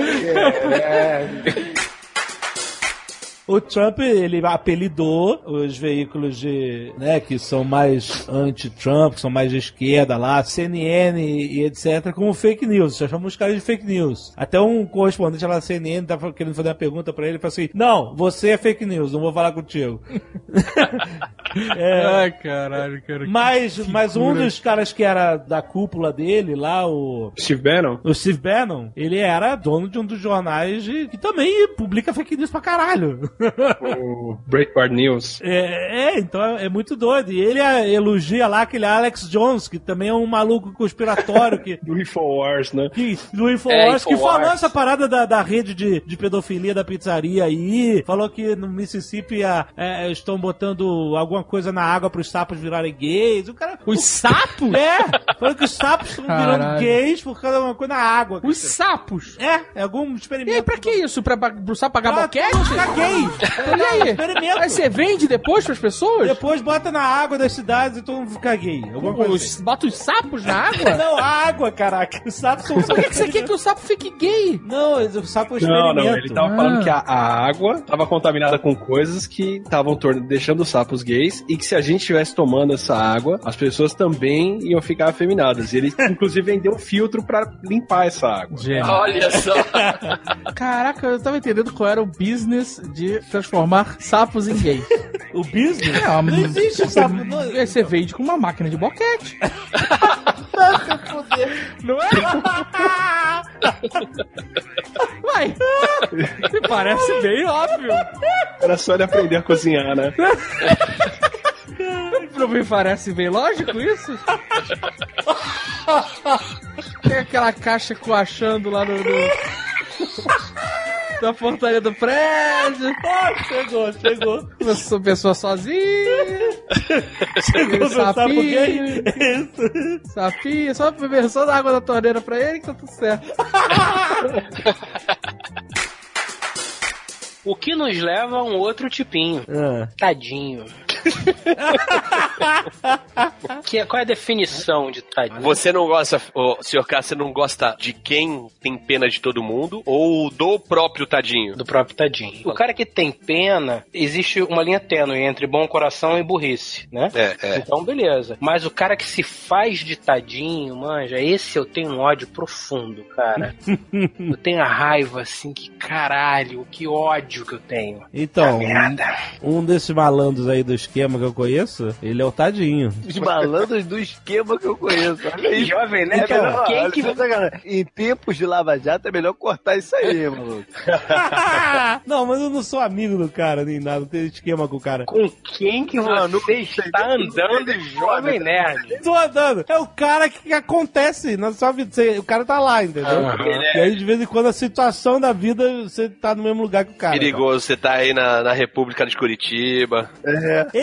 O Trump, ele apelidou os veículos de, né, que são mais anti-Trump, que são mais de esquerda lá, CNN e etc, como fake news. Já chamamos os caras de fake news. Até um correspondente lá da CNN tava querendo fazer uma pergunta pra ele e falou assim: Não, você é fake news, não vou falar contigo. É. Ai, caralho, cara. Mas, que mas um dos caras que era da cúpula dele, lá, o. Steve Bannon? O Steve Bannon, ele era dono de um dos jornais de- que também publica fake news pra caralho. O Breitbart News. É, é, então é, é muito doido. E ele é, elogia lá aquele Alex Jones, que também é um maluco conspiratório que. Do Infowars, né? Que, do Infowars, É, que Infowars. falou essa parada da, da rede de, de pedofilia da pizzaria aí. Falou que no Mississippi a- é, estão botando alguma coisa na água pros sapos virarem gays. O cara, Os sapos? É! Falou que os sapos estão virando gays por causa de uma coisa na água. Os sapos? É, é algum experimento. E aí, pra que isso? Pra, pra, pro sapo pagar Ah, boquete? pra ficar E aí? Experimento. Aí você vende depois pras pessoas? Depois bota na água das cidades e todo mundo fica gay. Os, assim. bota os sapos na água? Não, a água, caraca. Os sapos são Por que, que você quer que o sapo fique gay? Não, o sapo é Não, não, ele tava falando que a, a água tava contaminada com coisas que estavam deixando os sapos gays e que se a gente estivesse tomando essa água, as pessoas também iam ficar afeminadas. E ele, inclusive, vendeu um filtro pra limpar essa água. Olha só. Caraca, eu tava entendendo qual era o business de transformar sapos em gays. O business? É. Não existe sapo. Não... Você vende com uma máquina de boquete. Não é? Me parece bem óbvio. Era só ele aprender a cozinhar, né? Não me parece bem lógico isso? Tem aquela caixa coachando lá no... no... da portaria do prédio. Ah, chegou, chegou. Começou pessoa sozinha. Chegou, por sapinho. Sapinho, só beber só da água da torneira pra ele que tá tudo certo. O que nos leva a um outro tipinho. Ah. Tadinho. Que, qual é a definição de tadinho? Você não gosta, ô, senhor K, você não gosta de quem tem pena de todo mundo ou do próprio tadinho? Do próprio tadinho. O cara que tem pena, existe uma linha tênue entre bom coração e burrice, né? É, é. Então, beleza. Mas o cara que se faz de tadinho, manja, esse eu tenho um ódio profundo, cara. eu tenho a raiva, assim, que caralho, que ódio que eu tenho. Então, merda. um, desses malandros aí do esquema que eu conheço, ele é o tadinho. Os malandros do esquema que eu conheço. Olha. Jovem Nerd, É melhor- quem olha, que- olha, cara, Em tempos de Lava Jato é melhor cortar isso aí, maluco. não, mas eu não sou amigo do cara, nem nada, não tem esquema com o cara. Com quem que você está andando, Jovem Nerd? Tô andando. É o cara que acontece na sua vida. Você- o cara tá lá, entendeu? Aham. E aí, de vez em quando, a situação da vida, você tá no mesmo lugar que o cara. Perigoso, você tá aí na, na República de Curitiba.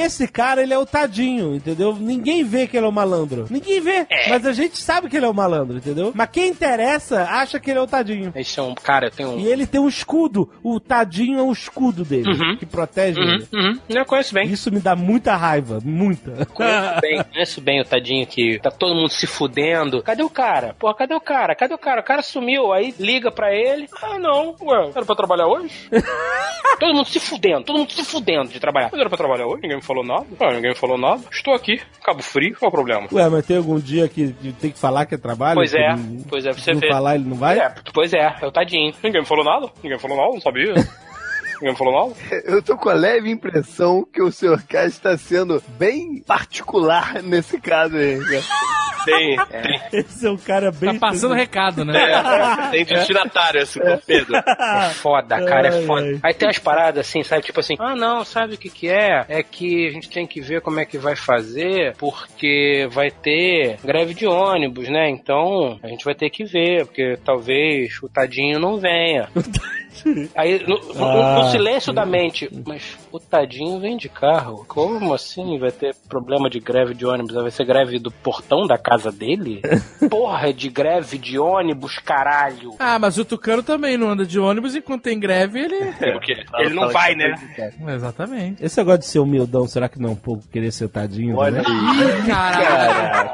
Esse cara, ele é o tadinho, entendeu? Ninguém vê que ele é o malandro. Ninguém vê. Mas a gente sabe que ele é o malandro, entendeu? Mas quem interessa acha que ele é o tadinho. Esse é um cara, tenho um. E ele tem um escudo. O tadinho é o escudo dele, Uhum. que protege Uhum, ele. uhum. Eu conheço bem. Isso me dá muita raiva, muita. Conheço bem, conheço bem o tadinho que tá todo mundo se fudendo. Cadê o cara? Porra, cadê o cara? Cadê o cara? O cara sumiu. Aí liga pra ele. Ah, não. Ué, era pra trabalhar hoje? todo mundo se fudendo, todo mundo se fudendo de trabalhar. Mas era pra trabalhar hoje? Ninguém me falou nada. Ah, ninguém me falou nada. Estou aqui, Cabo Frio, qual é o problema? Ué, mas tem algum dia que tem que falar que é trabalho? Pois é, não- pois é, se você não vê. falar, ele não vai? É, pois é, é o tadinho. Ninguém me falou nada? Ninguém me falou nada, não sabia. Falou nada? Eu tô com a leve impressão que o Sr. K está sendo bem particular nesse caso aí. Tem, Esse é um cara bem. Tá passando recado, né? É, tem destinatário esse torpedo. É foda, cara, é foda. ai. Aí tem as paradas assim, sabe? Tipo assim, ah não, sabe o que que é? É que a gente tem que ver como é que vai fazer, porque vai ter greve de ônibus, né? Então a gente vai ter que ver, porque talvez o tadinho não venha. Aí, no, no- Ah. no silêncio da mente, mas o tadinho vem de carro. Como assim vai ter problema de greve de ônibus? Vai ser greve do portão da casa dele? Porra, é de greve de ônibus, caralho. Ah, mas o Tucano também não anda de ônibus enquanto tem greve, ele. É, ele não vai, né? Exatamente. Esse negócio de ser humildão, será que não é um pouco querer ser tadinho? Olha né? aí. Ih, caralho.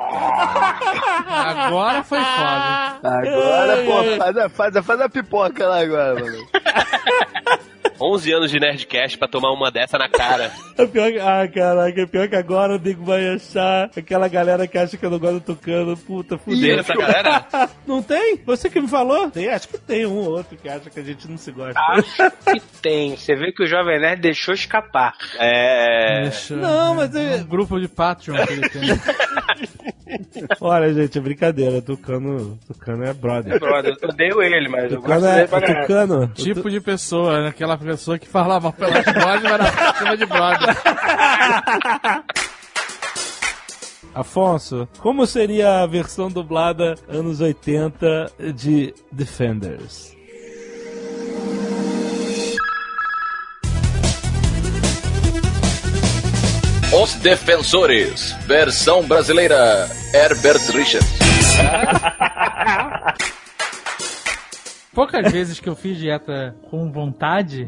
Agora foi foda. Agora, pô, faz a, faz, a, faz a pipoca lá agora, mano. 11 anos de Nerdcast pra tomar uma dessa na cara. É pior que, ah, caraca, é pior que agora o nego vai achar aquela galera que acha que eu não gosto do Tucano. Puta, Tem fudeu. essa galera? Não tem? Você que me falou? Tem, acho que tem um ou outro que acha que a gente não se gosta. Acho que tem. Você vê que o Jovem Nerd deixou escapar. É. Deixa- Não, mas é é- um grupo de Patreon que ele tem. Olha, gente, é brincadeira. Tucano, Tucano é brother. Brother, eu odeio ele, mas eu Tucano gosto é dele pra caralho. Tucano. tipo de pessoa, né? Aquela pessoa que fala mal pelas vozes, mas na cima de brother. Afonso, como seria a versão dublada anos 80 de Defenders? Os Defensores, versão brasileira, Herbert Richards. Poucas vezes que eu fiz dieta com vontade,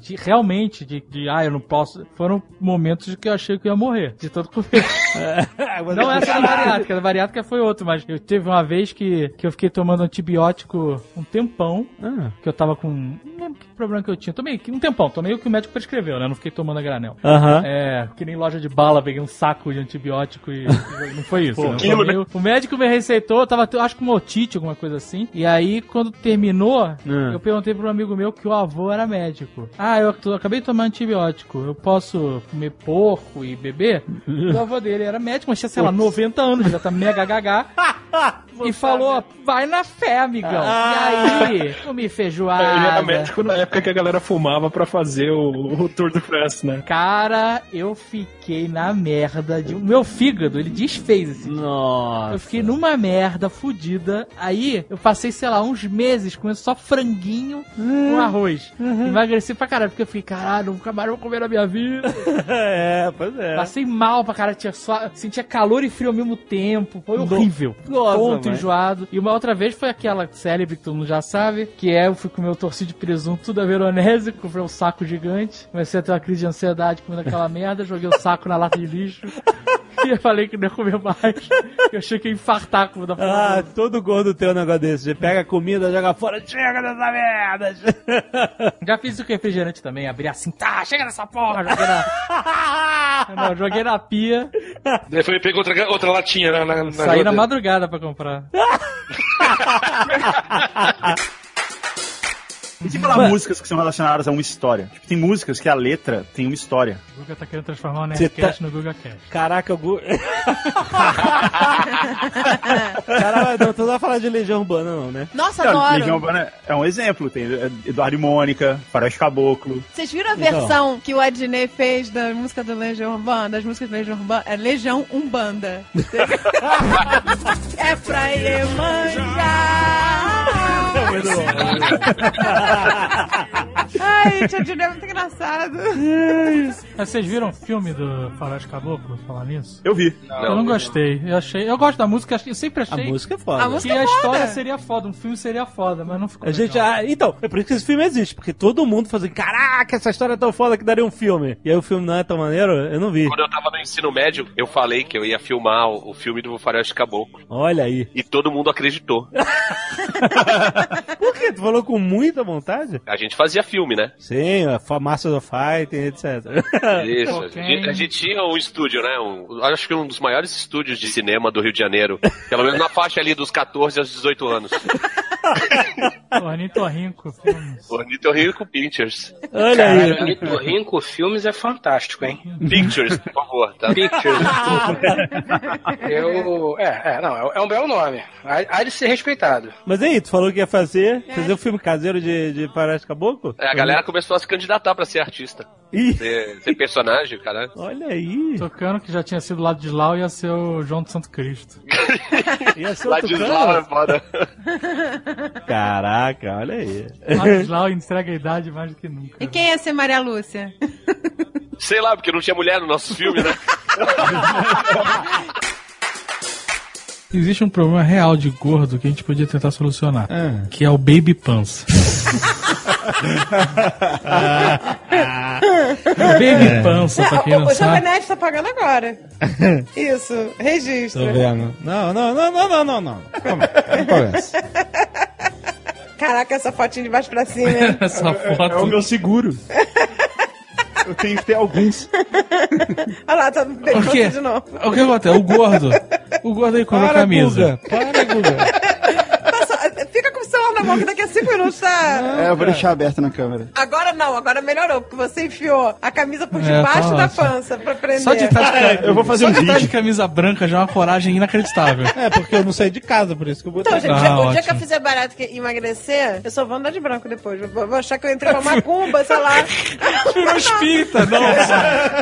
de, realmente, de, de, ah, eu não posso. Foram momentos que eu achei que eu ia morrer, de tanto comer. não essa da bariátrica, da bariátrica foi outro, mas eu teve uma vez que, que eu fiquei tomando antibiótico um tempão, que eu tava com. Não lembro que problema que eu tinha. Tomei um tempão, tomei o que o médico prescreveu, né? Não fiquei tomando a granel. Aham. É, que nem loja de bala, peguei um saco de antibiótico e. não foi isso. Pô, né? quilo, Tomei o- O médico me receitou, eu tava, acho que com otite, alguma coisa assim. E aí, quando terminou, eu perguntei pra um amigo meu que o avô era médico. Ah, eu, acabei de tomar antibiótico. Eu posso comer porco e beber? o avô dele era médico, mas tinha, sei lá, 90 anos, já tá mega gaga. e falou: vai na fé, amigão. Ah. E aí, comi feijoada. Ele era médico na época que a galera fumava pra fazer o, o Tour de France, né? Cara, eu fiquei na merda. De... O meu fígado, ele desfez assim. Nossa. Eu fiquei numa merda fudida. Aí eu passei, sei lá, uns meses comendo só franguinho com arroz. Emagreci pra caralho, porque eu fiquei, caralho, nunca mais vou comer na minha vida. é, pois é. Passei mal pra caralho, tinha só, sentia calor e frio ao mesmo tempo. Foi horrível. Nossa, Tonto, mãe. enjoado. E uma outra vez foi aquela célebre que todo mundo já sabe, que é eu fui comer o torcido de presunto tudo a veronese, comprei um saco gigante, comecei a ter uma crise de ansiedade comendo aquela merda, joguei o saco na lata de lixo. Eu falei que não ia comer mais. Eu achei que ia infartar com da Ah, todo gordo tem um negócio desse. Você pega a comida, joga fora, chega dessa merda. Já fiz isso com refrigerante também, abri assim, tá, chega nessa porra, joguei na. não, joguei na pia, Daí foi, pegou outra, outra latinha na, na, na saí na madrugada pra comprar. E se falar músicas que são relacionadas a uma história? Tipo, tem músicas que a letra tem uma história. O Guga tá querendo transformar o Você Nerdcast tá- no Guga Cash. Caraca, o Gu... Caralho, não, tu não vai falar de Legião Urbana, não, né? Nossa, Não, adoro. Legião Urbana é um exemplo. Tem Eduardo e Mônica, Faroeste Caboclo. Vocês viram a Então. versão que o Adnei fez da música do Legião Urbana, das músicas do Legião Urbana? É Legião Umbanda. é pra Iemanjá. Bueno, bueno. Ai, gente, a Adnei é muito engraçado. Mas vocês viram o filme do Faroeste Caboclo, falar nisso? Eu vi. eu não gostei. Eu achei. Eu gosto da música, eu sempre achei. A música é foda. A música que é a foda. história seria foda, um filme seria foda, mas não ficou. A gente, legal. ah, então, é por isso que esse filme existe, porque todo mundo fala assim, caraca, essa história é tão foda que daria um filme. E aí o filme não é tão maneiro, eu não vi. Quando eu tava no ensino médio, eu falei que eu ia filmar o, o filme do Faroeste Caboclo. Olha aí. E todo mundo acreditou. Por quê? Tu falou com muita vontade? A gente fazia filme, né? Sim, a Masters of Fighting, etc. Isso. A Ok. gente, a gente tinha um estúdio, né? Um, acho que um dos maiores estúdios de cinema do Rio de Janeiro. Pelo menos na faixa ali dos 14 aos 18 anos. Ornitorrinco, filmes. Ornitorrinco Pictures. Olha aí. Ornitorrinco Filmes é fantástico, hein? Pictures, por favor, tá? Pictures. Eu. É, é, não, é- é um belo nome. Há, de ser respeitado. Mas aí, tu falou que ia fazer, fazer um filme caseiro de, de Faroeste Caboclo? É, a galera começou a se candidatar pra ser artista. Ih, Ser, ser personagem, caralho. olha aí. Tocando que já tinha sido lá de Lau ia ser o João do Santo Cristo. Ia ser Lá outro de cara? Slau é foda. Caraca, olha aí. Ladislau entrega a idade mais do que nunca. E quem ia ser Maria Lúcia? Sei lá, porque não tinha mulher no nosso filme, né? Existe um problema real de gordo que a gente podia tentar solucionar, Ah. que é o baby pança. baby pança, pra quem o não o Jovem sabe. Tá pagando agora. Isso, registro. Tô vendo. Não, não, não, não, não, não, não. Calma, começa. Caraca, essa fotinha de baixo pra cima, hein? Essa É o foto. meu seguro. Eu tenho que ter alguns. Olha lá, tá bem de novo. O que acontece? O gordo. O gordo aí compra a camisa. Guga, para, Guga. Na mão que daqui a cinco minutos tá... É, eu vou deixar aberto na câmera. Agora não, agora melhorou, porque você enfiou a camisa por É, debaixo tá da pança pra prender. Só de estar de, É, eu vou fazer um de estar de vídeo. camisa branca já é uma coragem inacreditável. É, porque eu não saí de casa, por isso que eu botei. Então, gente, Ah, o dia que eu fizer barato que emagrecer, eu só vou andar de branco depois. Vou, vou achar que eu entrei pra macumba, sei lá. Virou espírita, não.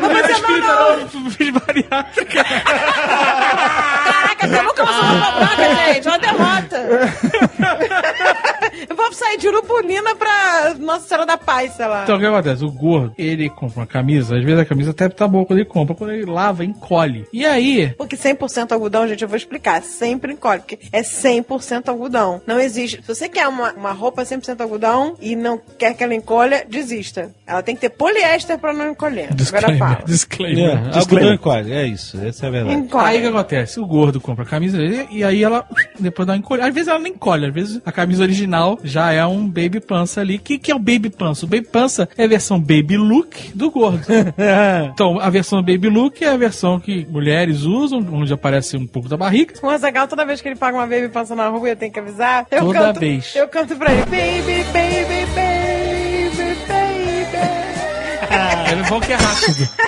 Não virou espírita, não. Fiz bariátrica. Caraca, acabou com a nossa roupa branca, gente. Uma derrota. eu vou sair de Urubunina pra Nossa Senhora da Paz, sei lá. Então o que acontece? O gordo, ele compra uma camisa, às vezes a camisa até tá boa quando ele compra, quando ele lava, encolhe. E aí, Porque 100% algodão, gente, eu vou explicar. Sempre encolhe, porque é 100% algodão. Não existe. Se você quer uma, uma roupa 100% algodão e não quer que ela encolha, desista. Ela tem que ter poliéster pra não encolher. Agora disclaimer, fala. disclaimer. É, algodão encolhe, é isso, essa é a verdade. Encolhe. Aí o que acontece? O gordo compra a camisa e aí ela depois dá uma. Às vezes ela nem encolhe, às vezes a camisa original já é um baby pança ali. O que, que é o baby pança? O baby pança é a versão baby look do gordo. então, a versão baby look é a versão que mulheres usam, onde aparece um pouco da barriga. O Azagal, toda vez que ele paga uma baby passa na rua, eu tenho que avisar. Eu Toda canto, vez. Eu canto pra ele. Baby, baby, baby. É bom que é rápido.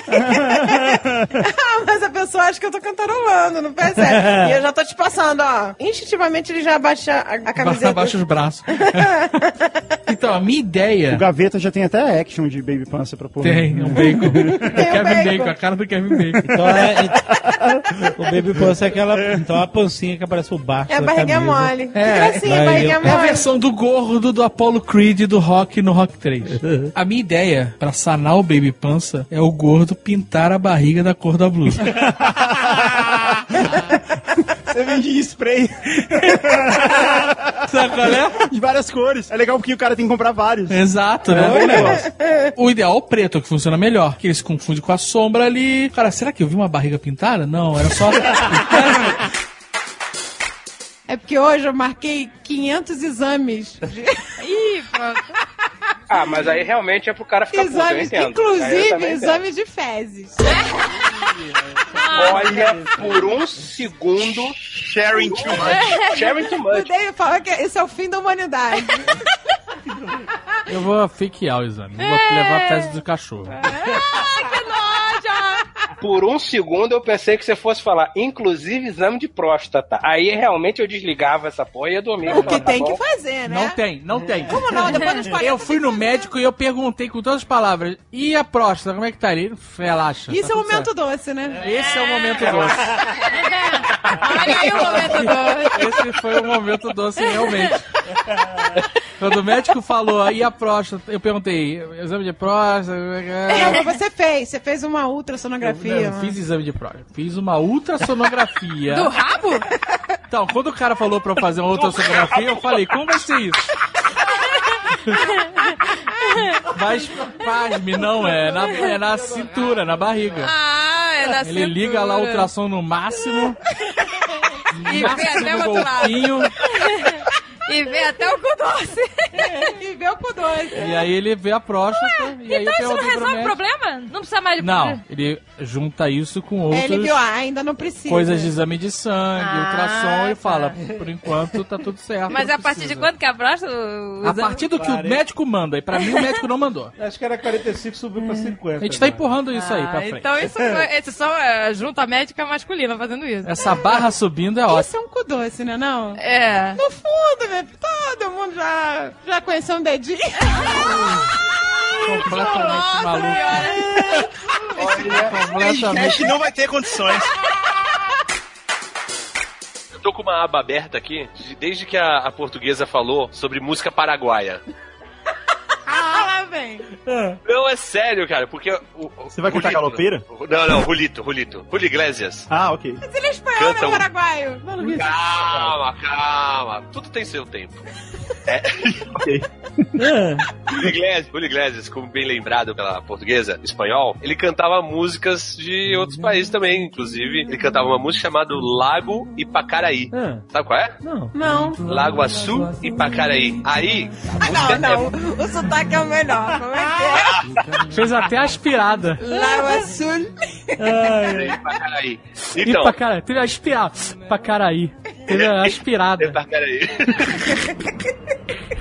Ah, mas a pessoa acha que eu tô cantarolando, não percebe? E eu já tô te passando, ó. Instintivamente ele já abaixa a, a camiseta. Abaixa os braços. então, a minha ideia. O Gaveta já tem até action de Baby Pança pra pôr. Tem, um bacon. Kevin Bacon. a cara do Kevin Bacon. Então é, o Baby Pulse é aquela. Então a pancinha que aparece o baixo. É a camisa. mole. Que É, gracinha, barriga é a mole. versão do gordo do Apollo Creed do Rock no Rock 3. A minha ideia pra sanar o Baby Pança é o gordo pintar a barriga da cor da blusa. Você vende spray. Sabe qual é? De várias cores. É legal porque o cara tem que comprar vários. Exato, É né? negócio. O ideal é o preto, que funciona melhor. Que ele se confunde com a sombra ali. Cara, será que eu vi uma barriga pintada? Não, era só. É porque hoje eu marquei 500 exames. Ih, pronto. Ah, mas aí realmente é pro cara ficar puto, eu entendo. Eu inclusive também entendo. exames de fezes. Olha, por um segundo. Sharing too much. Sharing too O much. David fala que esse é o fim da humanidade. Eu vou fakear o exame. Vou levar a fezes do cachorro. que nojo! Por um segundo eu pensei que você fosse falar, inclusive exame de próstata. Aí realmente eu desligava essa porra e ia dormir. O que Tá tem bom. que fazer, né? Não tem, não tem. Como não? Depois dos 40 Eu fui no médico e eu perguntei com todas as palavras. E a próstata, como é que tá ali? Relaxa. Isso tá é o momento doce, né? certo. Esse é o momento doce. Olha aí o momento doce. Esse foi o momento doce, realmente. Quando o médico falou, e a próstata? Eu perguntei, exame de próstata? Não, mas você fez. Você fez uma ultrassonografia. Eu né? fiz exame de próstata. Fiz uma ultrassonografia. Do rabo? Então, quando o cara falou pra eu fazer uma ultrassonografia, eu falei, como vai ser isso? Mas, pasme, não é na, é na cintura, na barriga. Ah, é na Ele cintura. liga lá o ultrassom no máximo. E vê até o no outro lado. golfinho. E vê até o cu doce. e vê o cu doce. E aí ele vê a próstata. e aí Então eu isso não resolve o problema? Não precisa mais de Não, ele junta isso com outras Ele viu, ah, ainda não precisa. coisas de exame de sangue, Ah, ultrassom, e tá. fala, por enquanto tá tudo certo. Mas a partir de quando que a próstata... A partir do que o médico manda, e pra mim o médico não mandou. Acho que era 45, subiu pra 50. A gente tá empurrando isso aí pra Ah, frente. Então isso só é junta médica masculina fazendo isso. Essa barra subindo é ótimo. Isso é um cu doce, né? Não? É. No fundo, né? Todo mundo já, já conheceu um dedinho. Completamente maluco. Podcast não vai ter condições. Eu tô com uma aba aberta aqui, de- desde que a, a portuguesa falou sobre música paraguaia. Ah, vem. Não, é sério, cara, porque. O, Você vai cantar galopeira? Não, não, Julito, Julito. Julio Iglesias. Ah, ok. Mas ele é espanhol, Canta não um- paraguaio. Calma, calma. Tudo tem seu tempo. É. Ok. Julio Iglesias, Julio Iglesias, como bem lembrado pela portuguesa, espanhol, ele cantava músicas de outros países também. Inclusive, ele cantava uma música chamada Lago Ipacaraí. Ah, Sabe qual é? não. Não. Lago Açu Ipacaraí. Aí, a música Não, não. O sotaque é o melhor. Como é Fez até aspirada. que é? Lago Azul. é Ipacaraí. E Então, pra caralho, teve a aspirada. Pra caraí. Teve a aspirada. Ipacaraí.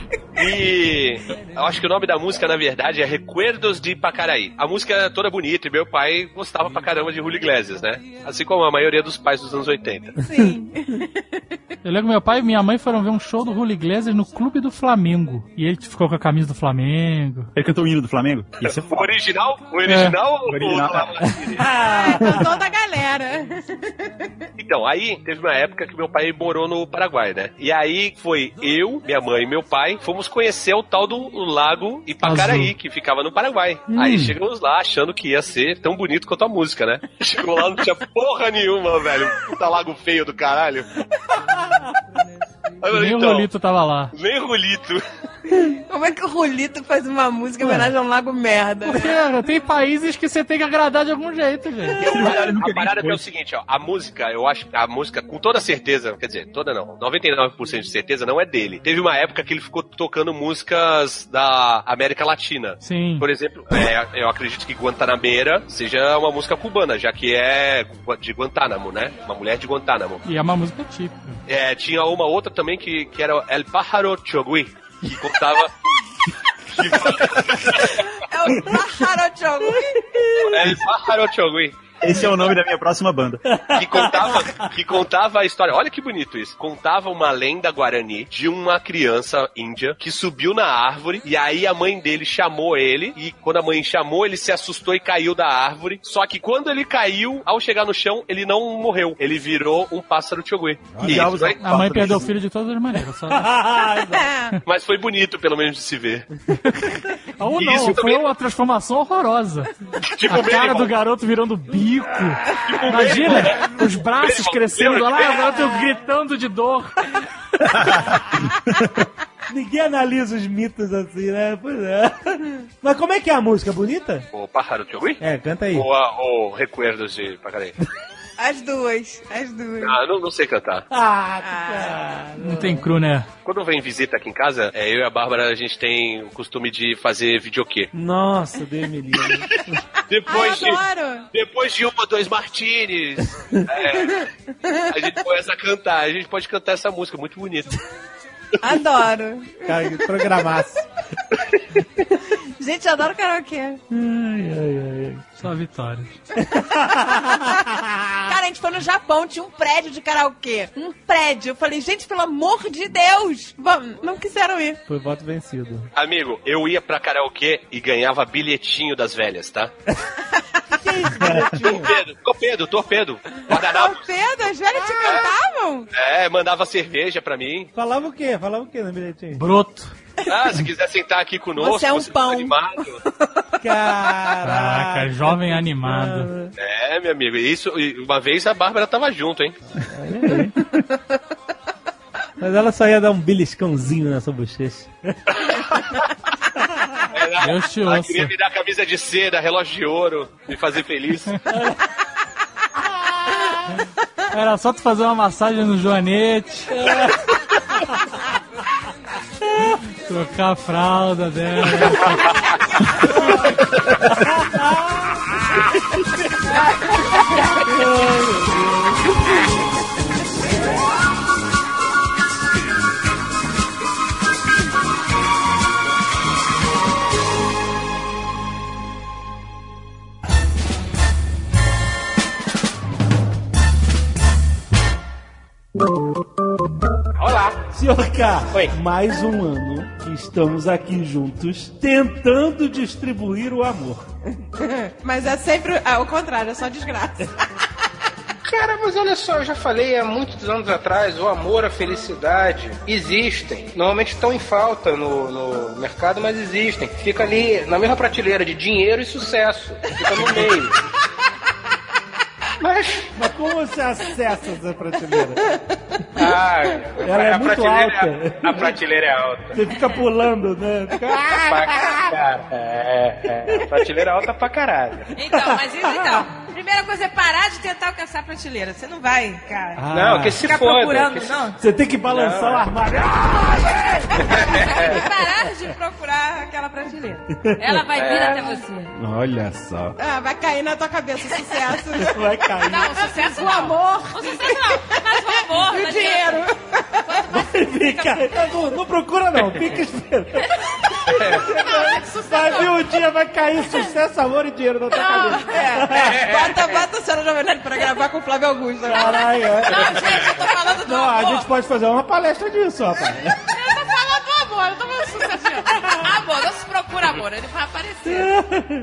E eu acho que o nome da música, na verdade, é Recuerdos de Ipacaraí. A música é toda bonita e meu pai gostava pra caramba de Julio Iglesias, né? Assim como a maioria dos pais dos anos 80. Sim. Eu lembro que meu pai e minha mãe foram ver um show do Julio Iglesias no Clube do Flamengo. E ele ficou com a camisa do Flamengo. Ele cantou o hino do Flamengo? Isso é O foda. original? O original? O original. Ah, cantou da galera. Então, aí teve uma época que meu pai morou no Paraguai, né? E aí foi eu, minha mãe e meu pai, fomos conhecer o tal do lago Ipacaraí, Azul. que ficava no Paraguai. Hum. Aí chegamos lá achando que ia ser tão bonito quanto a música, né? Chegou lá, não tinha porra nenhuma, velho. Puta lago feio do caralho. Aí Nem o então, Rolito tava lá. Nem Rolito. Como é que o Rolito faz uma música em homenagem a um lago merda? né? Porque tem países que você tem que agradar de algum jeito, gente. A parada é o seguinte, ó. A música, eu acho que a música, com toda certeza, quer dizer, toda não, 99% de certeza não é dele. Teve uma época que ele ficou tocando músicas da América Latina. Sim. Por exemplo, é, eu acredito que Guantanameira seja uma música cubana, já que é de Guantánamo, né? Uma mulher de Guantánamo. E é uma música típica. É, tinha uma outra também que, que era El Pájaro Chogui, que contava. É o Pájaro Chogui. É Pájaro Chogui. Esse é o nome da minha próxima banda. Que contava, que contava a história. Olha que bonito isso. Contava uma lenda guarani de uma criança índia que subiu na árvore e aí a mãe dele chamou ele e quando a mãe chamou ele se assustou e caiu da árvore. Só que quando ele caiu, ao chegar no chão, ele não morreu. Ele virou um pássaro chogui. E foi- A mãe perdeu o filho de todas as maneiras. Só... Mas foi bonito, pelo menos, de se ver. Ou não, Isso foi também- uma transformação horrorosa. Tipo a cara do garoto virando bico. Imagina, os braços crescendo lá, o Benimon. garoto gritando de dor. Ninguém analisa os mitos assim, né? Pois é. Mas como é que é a música? Bonita? O pájaro chogui? É, canta aí. Ou, a- ou Recuerdos de Pacarei? As duas, as duas. Ah, não, não sei cantar. Ah, Não tem cru, né? Quando vem visita aqui em casa, é, eu e a Bárbara, a gente tem o costume de fazer videokê. Nossa, Deus me livre. Depois Ai, de, adoro. depois de um ou dois martinis, é, a gente começa a cantar. A gente pode cantar essa música, muito bonita. Adoro. Cara, que programaço. Gente, eu adoro karaokê. Ai, ai, ai. Só vitórias. Cara, a gente foi no Japão, tinha um prédio de karaokê. Um prédio. Eu falei, gente, pelo amor de Deus. Vamos, não quiseram ir. Foi voto vencido. Amigo, eu ia pra karaokê e ganhava bilhetinho das velhas, tá? Torpedo, torpedo, torpedo. Guardanapo. Pedro, as velhas te cantavam? É, mandava cerveja pra mim. Falava o quê? Falava o quê no bilhetinho? Broto. Ah, se quiser sentar aqui conosco, Você é um tá pão. animado. Caraca, jovem animado. É, meu amigo, isso, e uma vez a Bárbara tava junto, hein? Mas ela só ia dar um beliscãozinho na sua bochecha. Deus te Ela ouça. queria me dar camisa de seda, relógio de ouro, me fazer feliz. Era só tu fazer uma massagem no joanete. Trocar a fralda dela. Olá! Senhor K, mais um ano que estamos aqui juntos tentando distribuir o amor. Mas é sempre ao contrário, é só desgraça. Cara, mas olha só, eu já falei há muitos anos atrás, o amor, a felicidade existem. Normalmente estão em falta no, no mercado, mas existem. Fica ali na mesma prateleira de dinheiro e sucesso. Fica no meio. Mas, Mas como você acessa essa prateleira? ah, Ela é a muito prateleira alta. A prateleira é alta. Você fica pulando, né? Fica... Pra cara. É, é, a prateleira é alta pra caralho. Então, mas isso então. Primeira coisa é parar de tentar alcançar a prateleira. Você não vai, cara. Ah. Não, que se Ficar foda. procurando, que se- não. Você tem que balançar Não. o armário. Tem que parar de procurar aquela prateleira. Ela vai vir É. até você. Olha só. Ah, vai cair na tua cabeça o sucesso. Vai cair. Não, o sucesso O não. amor O sucesso não. Mas o amor. e o dinheiro. Fica, não, não procura não, fica esperando. Vai vir um dia, vai cair sucesso, amor e dinheiro na tua cabeça. É. Bota, bota a senhora Jovem Nerd pra gravar com o Flávio Augusto. Caralho, é. Não, gente, eu tô falando do Não, a amor. gente pode fazer uma palestra disso, rapaz. Eu tô falando do amor, eu tô falando do sucesso. Amor, não se procura amor, ele vai aparecer.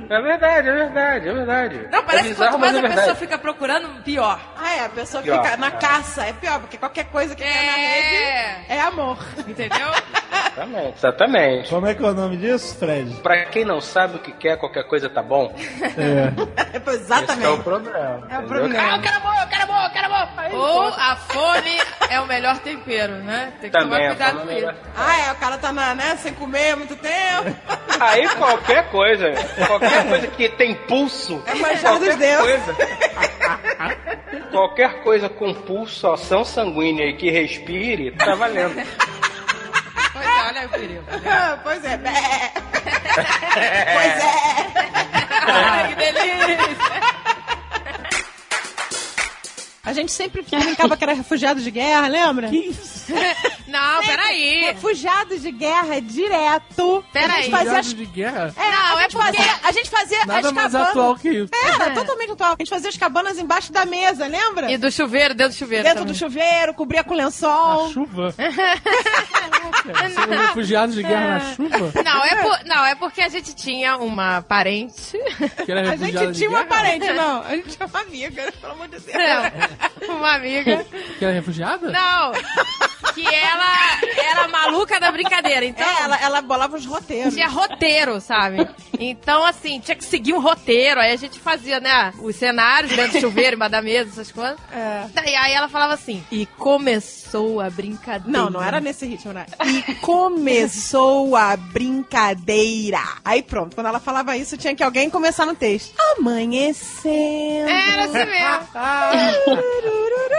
É verdade, é verdade, é verdade. Não, parece é que quanto bizarro, mais mas a é pessoa fica procurando, pior. Ah, é, a pessoa Pior, fica na é. caça. É pior, porque qualquer coisa que cai na rede é amor. Entendeu? Exatamente, exatamente. Como é que é o nome disso, Fred? Pra quem não sabe o que quer, qualquer coisa tá bom. É. É, pô, Esse é o Exatamente. problema. É o entendeu? problema. Ah, eu quero amor, eu quero amor, eu quero amor. Aí, Ou pô, a fome é o melhor tempero, né? Tem que Também, tomar cuidado com é isso. Ah, é, o cara tá na, né, sem comer há muito tempo. Aí qualquer coisa, qualquer coisa que tem pulso, É dos qualquer dedos. coisa, qualquer coisa com pulsação sanguínea e que respire, tá valendo. Pois é, olha aí o perigo. Pois é. Pois é. Ai, que delícia. A gente sempre brincava que era refugiado de guerra, lembra? Que isso? Não, peraí. Refugiados de guerra direto. Peraí. Fazia as... De guerra? É, Não, a é gente porque- fazia, a gente fazia Nada as mais cabanas. atual que isso. É, totalmente atual. A gente fazia as cabanas embaixo da mesa, lembra? E do chuveiro, dentro do chuveiro. Dentro também. do chuveiro, cobria com lençol. Chuva. São refugiados de guerra na chuva? Não é, por- não, é porque a gente tinha uma parente. Que era A gente tinha uma guerra? parente, não. A gente tinha uma amiga, pelo amor de Deus. Não, uma amiga. Que era refugiada? Não. Que ela era maluca da brincadeira. Então, É, ela, ela bolava os roteiros. tinha roteiro, sabe? Então, assim, tinha que seguir um roteiro. Aí a gente fazia, né? Os cenários dentro do chuveiro, embaixo da mesa, essas coisas. É. E aí ela falava assim: e começou a brincadeira. Não, não era nesse ritmo, né? E começou a brincadeira. Aí pronto, quando ela falava isso, tinha que alguém começar no texto. Amanhecendo. Era assim mesmo.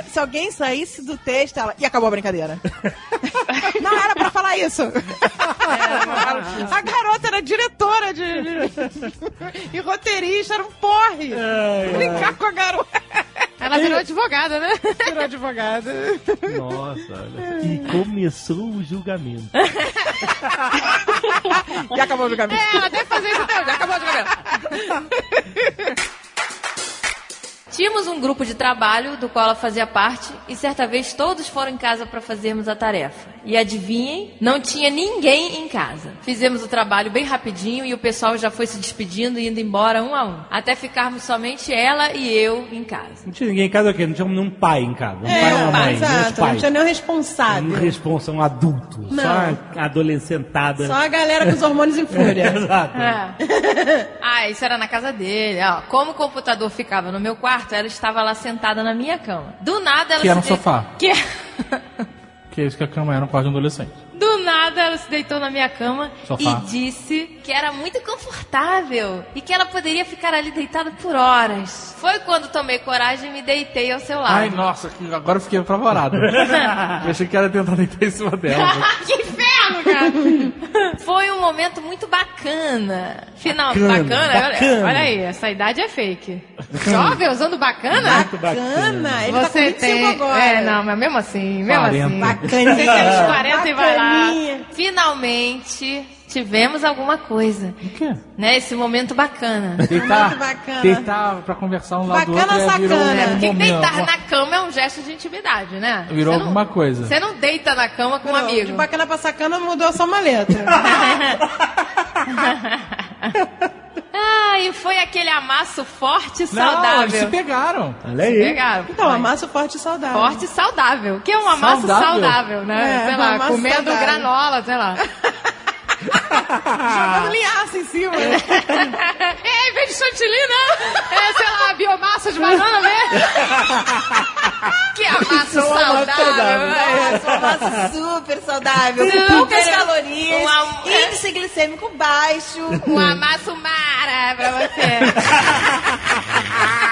Se alguém saísse do texto, ela. E acabou a brincadeira. Não era pra falar isso. A garota era diretora de. de- e roteirista, era um porre. Brincar com a garota. Ela virou advogada, né? Virou advogada. Nossa, olha. E começou o julgamento. E acabou o julgamento. É, ela deve fazer isso até hoje. Acabou de julgamento. Tínhamos um grupo de trabalho do qual ela fazia parte e certa vez todos foram em casa para fazermos a tarefa. E adivinhem, não tinha ninguém em casa. Fizemos o trabalho bem rapidinho e o pessoal já foi se despedindo e indo embora um a um, até ficarmos somente ela e eu em casa. Não tinha ninguém em casa o quê? Não tinha nenhum pai em casa. Um É, pai e uma mãe. exato. Não tinha nenhum responsável. Um responsa, um adulto. Não. Só adolescentada. Só a galera com os hormônios em fúria. Exato. É. Ah, isso era na casa dele. Ó, como o computador ficava no meu quarto, ela estava lá sentada na minha cama. Do nada ela Que era um se dei- sofá. Que... Que é isso que a cama era no quarto de um adolescente. Do nada ela se deitou na minha cama Sofá. e disse que era muito confortável e que ela poderia ficar ali deitada por horas. Foi quando tomei coragem e me deitei ao seu lado. Ai, nossa, agora eu fiquei apavorado. eu achei que era tentar deitar em cima dela. que inferno, cara! Foi um momento muito bacana. Final, Bacana, bacana. Olha, bacana. olha aí, essa idade é fake. Jovem usando bacana? Muito bacana. Ele tá com Você 25 tem. agora. É, não, mas mesmo assim, mesmo 40. assim. Bacaninha. Você tem uns 40 e vai lá. Bacaninha. Finalmente tivemos alguma coisa. O quê? Né? Esse momento bacana. Deitar, Muito bacana. deitar pra conversar um lado do outro Bacana, é, um, sacana. um Porque momento. deitar na cama é um gesto de intimidade, né? Virou Você não- alguma coisa. Você não deita na cama com um Não, De amigo. bacana pra sacana mudou só uma letra. Ah, e foi aquele amasso forte e Não, saudável. eles se pegaram. Olha aí. Pegaram. Então, amasso forte e saudável. Forte e saudável. O que é um amasso Saudável? saudável, né? É, sei lá, comendo saudável. granola, sei lá. Jogando linhaça em cima. é, em vez de chantilly, não. É, sei lá, biomassa de banana mesmo. que um amasso saudável. saudável. é. Nossa, um amasso super saudável. Com poucas calorias. Um am- Índice glicêmico baixo. Um amasso mara pra você.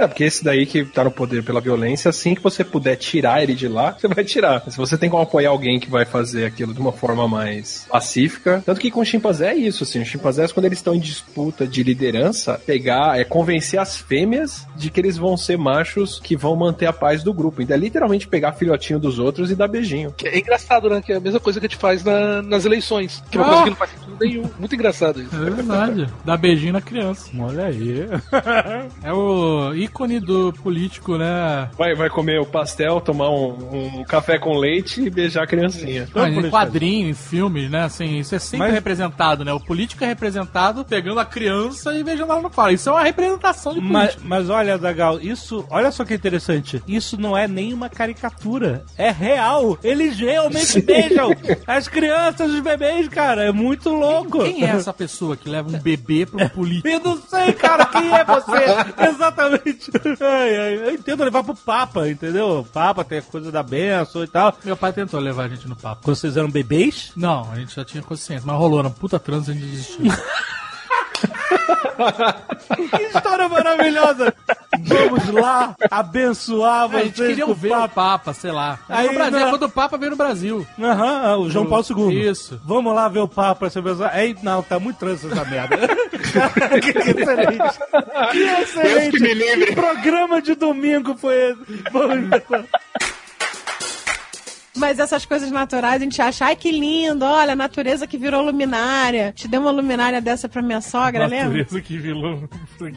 É, porque esse daí que tá no poder pela violência, assim que você puder tirar ele de lá, você vai tirar. Se você tem como apoiar alguém que vai fazer aquilo de uma forma mais pacífica. Tanto que com o chimpanzé é isso, assim. Os chimpanzés, quando eles estão em disputa de liderança, pegar, é convencer as fêmeas de que eles vão ser machos que vão manter a paz do grupo. Então é literalmente pegar filhotinho dos outros e dar beijinho. É engraçado, né? Que é a mesma coisa que a gente faz na- nas eleições. Que é uma Ah. coisa que não faz sentido nenhum. Muito engraçado isso. É verdade. Dá beijinho na criança. Olha aí. É o ícone do político, né? Vai, vai comer o pastel, tomar um, um café com leite e beijar a criancinha. Ah, em quadrinho, em filmes, né? Assim, isso é sempre Mas- representado, né? O político é representado pegando a criança e beijando ela no colo. Isso é uma representação de Mas, político. mas olha, Zagal, isso, olha só que interessante. Isso não é nem uma caricatura. É real. Eles realmente beijam as crianças, os bebês, cara. É muito louco. Quem é essa pessoa que leva um bebê pra um político? Eu não sei, cara, quem é você? Exatamente. Ai, ai, eu entendo levar pro Papa, entendeu? O Papa tem a coisa da benção e tal. Meu pai tentou levar a gente no papo. Quando vocês eram bebês? Não, a gente já tinha consciência, mas rolou na puta trans e a gente desistiu. Que história maravilhosa! Vamos lá abençoar a gente vocês queria ver o Papa. Papa, sei lá. Aí, no Brasil, não- quando o Papa veio no Brasil. Aham, o João Paulo II. Isso. Vamos lá ver o Papa, essa pessoa. Ei, não, tá muito trânsito essa merda. que excelente. Que excelente. Deus que me livre. Que programa de domingo foi esse? Vamos ver. Mas essas coisas naturais, a gente acha, ai que lindo, olha, a natureza que virou luminária. Te deu uma luminária dessa pra minha sogra, lembra? Natureza que vilão.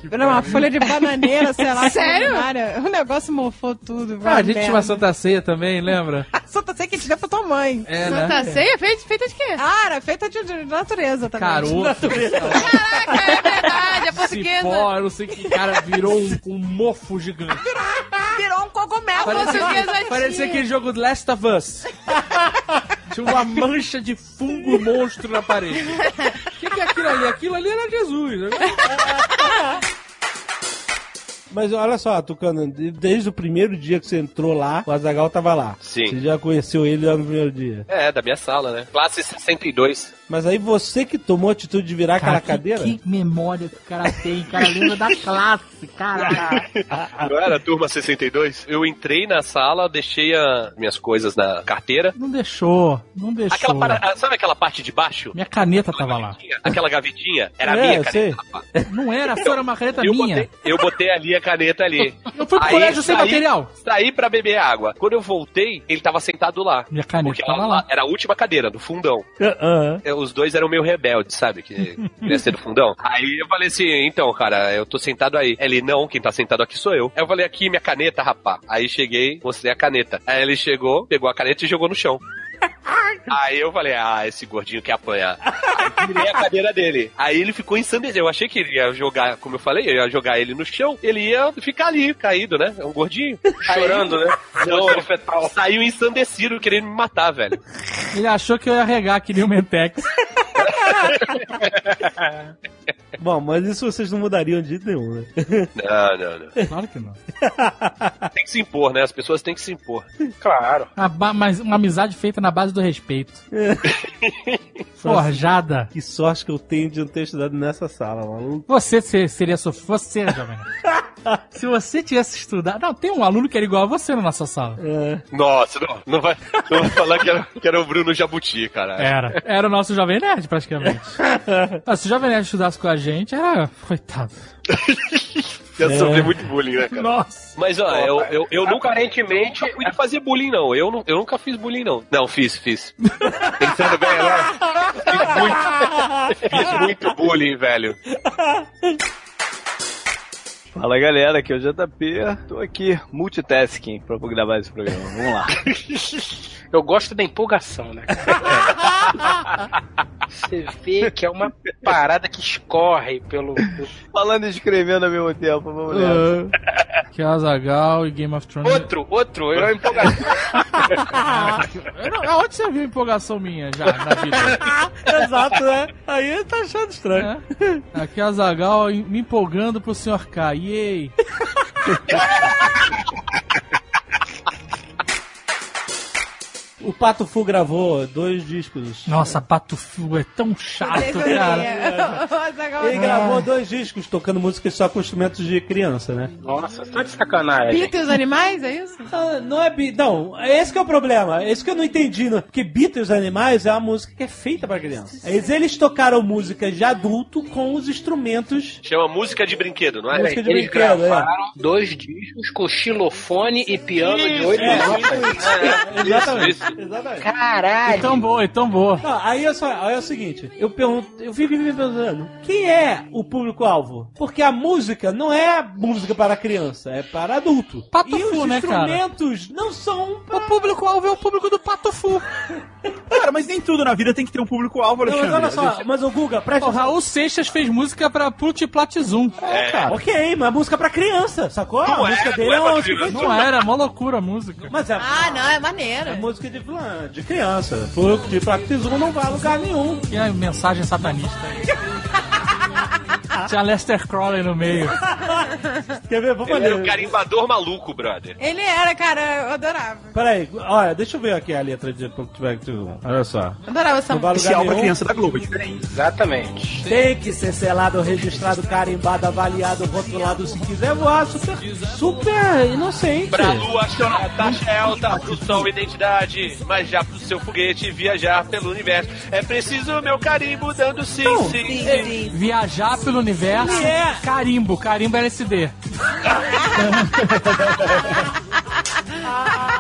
Era uma folha de bananeira, sei lá. Sério? luminária. O negócio mofou tudo. Ah, a gente tinha uma Santa Ceia também, lembra? Santa Ceia que te deu pra tua mãe. É, né? Santa Ceia feita, feita de quê? Ah, era feita de, de natureza também. Caroço. Caraca, é verdade, a portuguesa. Cipó, eu não sei que cara virou um, um mofo gigante. Virou um cogumelo. Parecia, parecia aquele jogo Last of Us. Tinha uma mancha de fungo monstro na parede. O que, que é aquilo ali? Aquilo ali era Jesus. né? Mas olha só, Tucano, de- desde o primeiro dia que você entrou lá, o Azagal tava lá. Sim. Você já conheceu ele lá no primeiro dia. É, da minha sala, né? Classe 62. Mas aí você que tomou a atitude de virar aquela que, cadeira? que memória que o cara tem. Cara lembra da classe, caralho. Não era a turma 62? Eu entrei na sala, deixei as minhas coisas na carteira. Não deixou, não deixou. Aquela para- ah, Sabe aquela parte de baixo? Minha caneta tava lá. Aquela gavetinha? Era a É, minha caneta. Não era, só era uma caneta Eu minha. botei, eu botei ali a caneta ali. Eu fui pro colégio sem material. Saí pra beber água. Quando eu voltei, ele tava sentado lá. Minha caneta Porque tava lá. Era a última cadeira, do fundão. Aham. É, Os dois eram meio rebeldes, sabe? Que queria ser do fundão. Aí eu falei assim, então, cara, eu tô sentado aí. Ele, não, quem tá sentado aqui sou eu. Aí eu falei, aqui, minha caneta, rapá. Aí cheguei, mostrei a caneta. Aí ele chegou, pegou a caneta e jogou no chão. Aí eu falei, ah, esse gordinho quer apanhar. Aí tirei a cadeira dele. Aí ele ficou ensandecido. Eu achei que ele ia jogar, como eu falei, eu ia jogar ele no chão. Ele ia ficar ali, caído, né? É um gordinho. Chorando, né? Não, ele saiu ensandecido, querendo me matar, velho. Ele achou que eu ia regar que nem o Mentex. Bom, mas isso vocês não mudariam de jeito nenhum, né? Não, não, não. Claro que não. Tem que se impor, né? As pessoas têm que se impor. Claro. Mas uma amizade feita na base do respeito. Forjada. Que sorte que eu tenho de não ter estudado nessa sala, maluco. Você se- seria sofrido. Você, jovem. Se você tivesse estudado. Não, tem um aluno que era igual a você na nossa sala. É. Nossa, não, não, vai, não vai falar que era, que era o Bruno Jabuti, cara. Era. Era o nosso Jovem Nerd, praticamente. Mas se o Jovem Nerd estudasse com a gente, era. Coitado. Ia É. sofrer muito bullying, né, cara? Nossa. Mas, ó, eu, eu, eu nunca, Aparentemente, nunca fui de fazer bullying, não. Eu, não. eu nunca fiz bullying, não. Não, fiz, fiz. Pensando bem agora, fiz muito, fiz muito bullying, velho. Fala galera, aqui é o JP. Tô aqui multitasking pra gravar esse programa. Vamos lá. Eu gosto da empolgação, né? Você vê que é uma parada que escorre pelo. Falando e escrevendo ao mesmo tempo, vamos nessa. Que é Azagal e Game of Thrones. Outro, outro, eu empolgação. Eu não- Aonde você viu empolgação minha já na vida? Exato, né? Aí tá achando estranho. É. Aqui é Azagal me empolgando pro Sr. K. Yay! O Pato Fu gravou dois discos. Nossa, Pato Fu é tão chato, cara. Ele gravou dois discos tocando músicas só com instrumentos de criança, né? Nossa, tá de sacanagem. Bita e os animais, é isso? Ah, não é bi... Não, esse que é o problema. Esse que eu não entendi. Não. Porque Beat e os Animais é uma música que é feita pra criança. Eles, eles tocaram música de adulto com os instrumentos. Chama música de brinquedo, não é? Música de Eles brinquedo, é. gravaram dois discos com xilofone e piano de oito é, notas. Exatamente. Exatamente. Caralho! É tão boa, é tão boa. Não, aí é, só, aí é o seguinte, eu pergunto, eu fico me perguntando, quem é o público-alvo? Porque a música não é música para criança, é para adulto. Pato e Fu, os né, cara? instrumentos não são O público-alvo é o público do Pato Fu. Cara, mas nem tudo na vida tem que ter um público-alvo, Não, Alexandre. mas olha só, mas o Guga, presta O Raul Seixas fez música pra Plutiplatizum. É, cara. Ok, mas é música pra criança, sacou? Não a é, música não dele é é música Não era, mó loucura a música. Mas é, Ah, não, é maneiro. é música de, de criança. Flor de Practice não vai a lugar nenhum. Que é mensagem satanista aí. Tinha Lester Crowley no meio. Quer ver? Vamos Ele era um carimbador maluco, brother. Ele era, cara, eu adorava. Peraí, olha, deixa eu ver aqui a letra de Practice 1. Olha só. Adorava essa Não vai a lugar Especial pra criança da Globo, é diferente. Exatamente. Tem que ser selado, registrado, carimbado, avaliado, rotulado se quiser voar. Super, super inocente. Pra lua, a taxa é alta, pro sol identidade, mas já pro seu foguete viajar pelo universo. É preciso meu carimbo dando sim, sim, sim. Viajar pelo universo. É. Carimbo, carimbo LSD.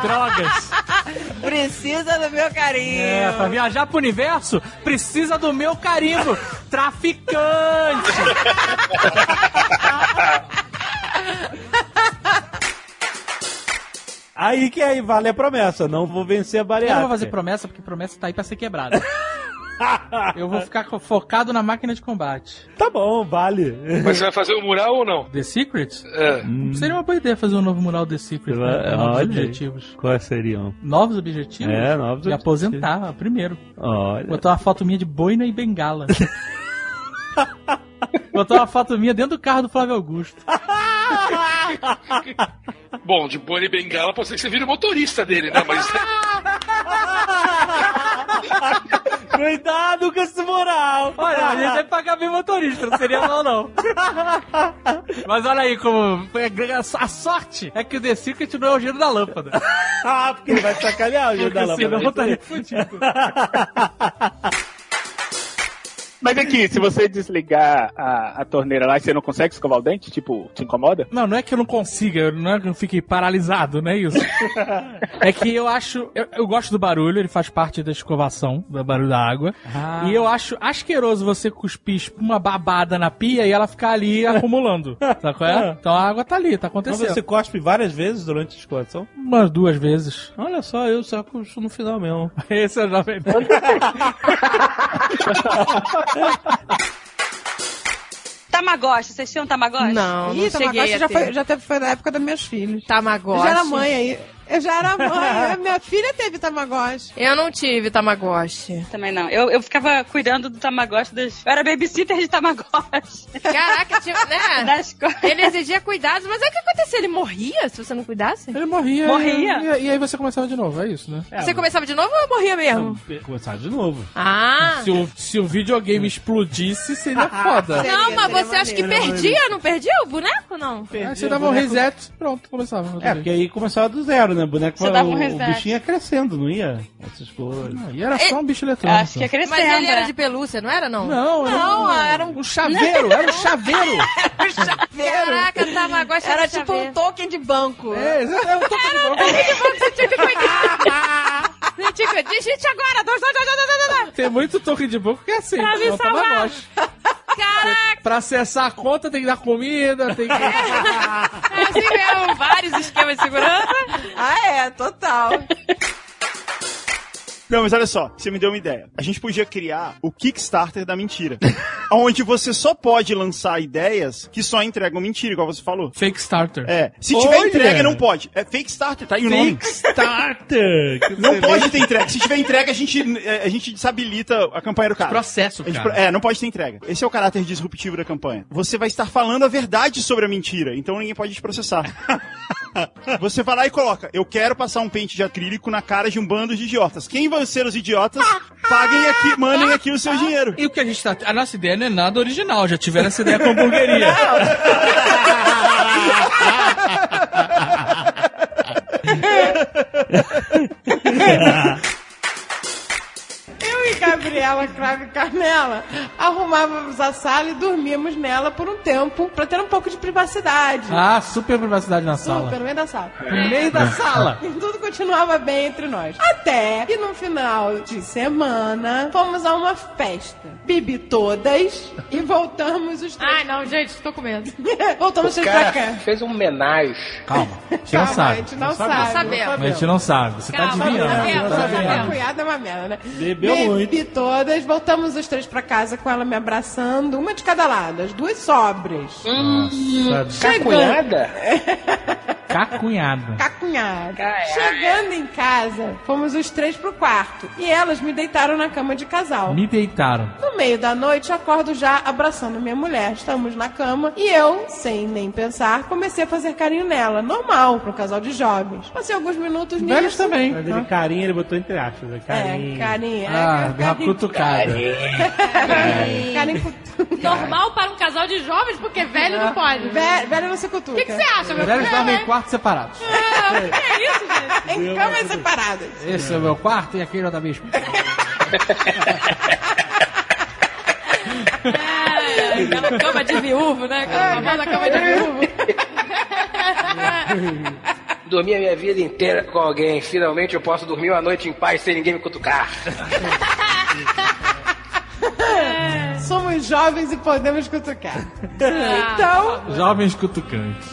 Drogas. Precisa do meu carinho. É, pra viajar pro universo, precisa do meu carimbo. Traficante! Aí que aí vale a promessa, não vou vencer a Eu bariátrica. não vou fazer promessa, porque promessa tá aí pra ser quebrada. Eu vou ficar focado na máquina de combate. Tá bom, vale. Mas você vai fazer o mural ou não? The Secret? É. Seria uma boa ideia fazer um novo mural The Secret, né? novos objetivos. Quais seriam? Novos objetivos? É, novos Me objetivos. aposentar, primeiro. Olha. Botar uma foto minha de boina e bengala. Botar uma foto minha dentro do carro do Flávio Augusto. Bom, de Boni Bengala pode ser que você vire motorista dele, né? Mas. Cuidado com esse moral! Olha, a gente vai pagar bem motorista, não seria mal não. Mas olha aí como a, sorte é que o The Secret não é o giro da lâmpada. ah, porque ele vai sacanear o giro da Porque lâmpada. senão estaria fudido. Mas aqui, se você desligar a, a torneira lá e você não consegue escovar o dente, tipo, te incomoda? Não, não é que eu não consiga, não é que eu fique paralisado, não é isso. é que eu acho. Eu, eu gosto do barulho, ele faz parte da escovação, do barulho da água. Ah. E eu acho asqueroso você cuspir uma babada na pia e ela ficar ali acumulando. Sabe qual é? Então a água tá ali, tá acontecendo. você cospe várias vezes durante a escovação? Umas duas vezes. Olha só, eu só cuspo no final mesmo. Esse é o jovem. Tamagotchi, vocês tinham Tamagotchi? Não, não Ih, cheguei Tamagotchi já foi, já teve, foi na época dos meus filhos. Tamagotchi. Já era mãe aí. Eu já era mãe. Minha filha teve Tamagotchi. Eu não tive Tamagotchi. Também não. Eu, eu ficava cuidando do Tamagotchi das... Eu era babysitter de Tamagotchi. Caraca, tinha, né? Das co- Ele exigia cuidados, mas aí o que acontecia? Ele morria se você não cuidasse? Ele morria. Morria? E, e aí você começava de novo, é isso, né? Você começava de novo ou morria mesmo? Começar de novo. Ah! Se o, se o videogame explodisse, seria foda. Não, mas seria você acha que maneiro. perdia? Não perdia o boneco, não? Aí você dava um reset, pronto, começava. É, porque aí começava do zero, né? O boneco Você dava um o, o reset. bichinho ia crescendo, não ia? Essas coisas. E era só um bicho eletrônico. Acho que ia crescendo. Mas ele era né? de pelúcia, não era, não? Não, era Não, um, era um... um chaveiro, era um chaveiro. Caraca, Tamagotchi Era era tipo um token de banco. É, exato, era um toque de boca. Você tinha que cuidar. Você tinha que... Digite agora. Dois, dois, dois, dois, dois, dois, dois. Tem muito toque de boca que é assim. Pra me não salvar. Tamagotchi. Caraca. Pra acessar a conta tem que dar comida, tem que... É assim mesmo, vários esquemas de segurança. Ah, é, total. Não, mas olha só, você me deu uma ideia. A gente podia criar o Kickstarter da mentira. onde você só pode lançar ideias que só entregam mentira, igual você falou. Fake starter. É. Se tiver Olha! entrega, não pode. É fake starter, tá aí o nome. Starter! Não pode ter entrega. Se tiver entrega, a gente, é, a gente desabilita a campanha do cara. Processo, A gente cara. é, não pode ter entrega. Esse é o caráter disruptivo da campanha. Você vai estar falando a verdade sobre a mentira, então ninguém pode te processar. Você vai lá e coloca: Eu quero passar um pente de acrílico na cara de um bando de idiotas. Quem vão ser os idiotas? Paguem aqui, mandem aqui o seu dinheiro. E o que a gente tá. A nossa ideia não é nada original, já tiveram essa ideia com a hamburgueria. Eu e Gabriela Crave Carmela arrumávamos a sala e dormíamos nela por um tempo pra ter um pouco de privacidade. ah, super privacidade na sala. Super, no meio da sala. No meio da sala. E tudo continuava bem entre nós. Até que no final de semana fomos a uma festa. Bebi todas e voltamos os três. Ai, não, gente, tô com medo. voltamos os três pra cá. fez um homenagem. Calma, a gente não sabe. a gente não sabe. sabemos. A gente não sabe. Você tá Calma, adivinhando. não sabemos, tá adivinhando. cunhada é uma merda, né? Bebeu Bebi muito. todas, voltamos os três pra casa com ela me abraçando, uma de cada lado, as duas sóbrias. Cacunhada? Cacunhada. Cacunhada. Chegando em casa, fomos os três pro quarto. E elas me deitaram na cama de casal. Me deitaram. No meio da noite, acordo já abraçando minha mulher. Estamos na cama e eu, sem nem pensar, comecei a fazer carinho nela. Normal, para um casal de jovens. Passei alguns minutos nisso. Velhos também. Mas ele carinho, ele botou entre aspas. né? Carinho. É, carinho. Ah, é, deu uma cutucada. carinho. carinho cu- Normal para um casal de jovens, porque velho não pode. Velho, velho não se cutuca. O que que você acha, meu Velhos dormem em quartos separados. É isso, gente. Em camas separadas. Esse é o meu quarto e aquele é o da mesma. É, aquela cama de viúvo, né? Aquela famosa cama de viúvo. dormi a minha vida inteira com alguém. Finalmente eu posso dormir uma noite em paz sem ninguém me cutucar. Somos jovens e podemos cutucar. Então, Jovens cutucantes.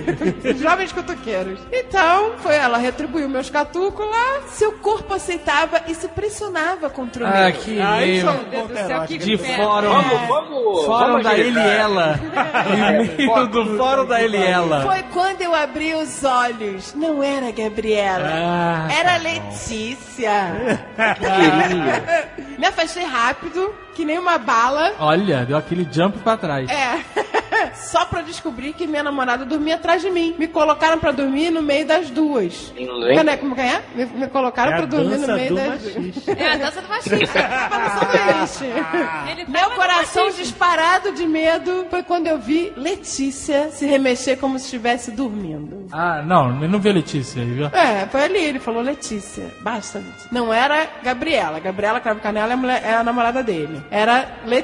jovens cutuqueiros. Então, foi ela retribuiu meus catucos lá. Seu corpo aceitava e se pressionava contra o Ah, meu. que Ai, e-mail. meu Deus do céu, que De fórum. Vamos, vamos, Fórum vamos da. Eliela. E-mail do fórum da Eliela. Foi quando eu abri os olhos. Não era Gabriela. Ah, era Letícia. queria. Me afastei rápido, que nem uma bala. Olha, deu aquele jump pra trás. É. Só pra descobrir que minha namorada dormia atrás de mim. Me colocaram pra dormir no meio das duas. Hein? Entendeu como que é? Me, me colocaram É pra dormir no meio do das duas. É a dança do machista. Ele Meu coração disparado de medo foi quando eu vi Letícia se remexer como se estivesse dormindo. Ah, não, ele não viu Letícia viu? É, foi ali, ele falou Letícia. Basta, Letícia. Não era Gabriela. Gabriela Cravo Canela é a, mulher- é a namorada dele. Era Letícia.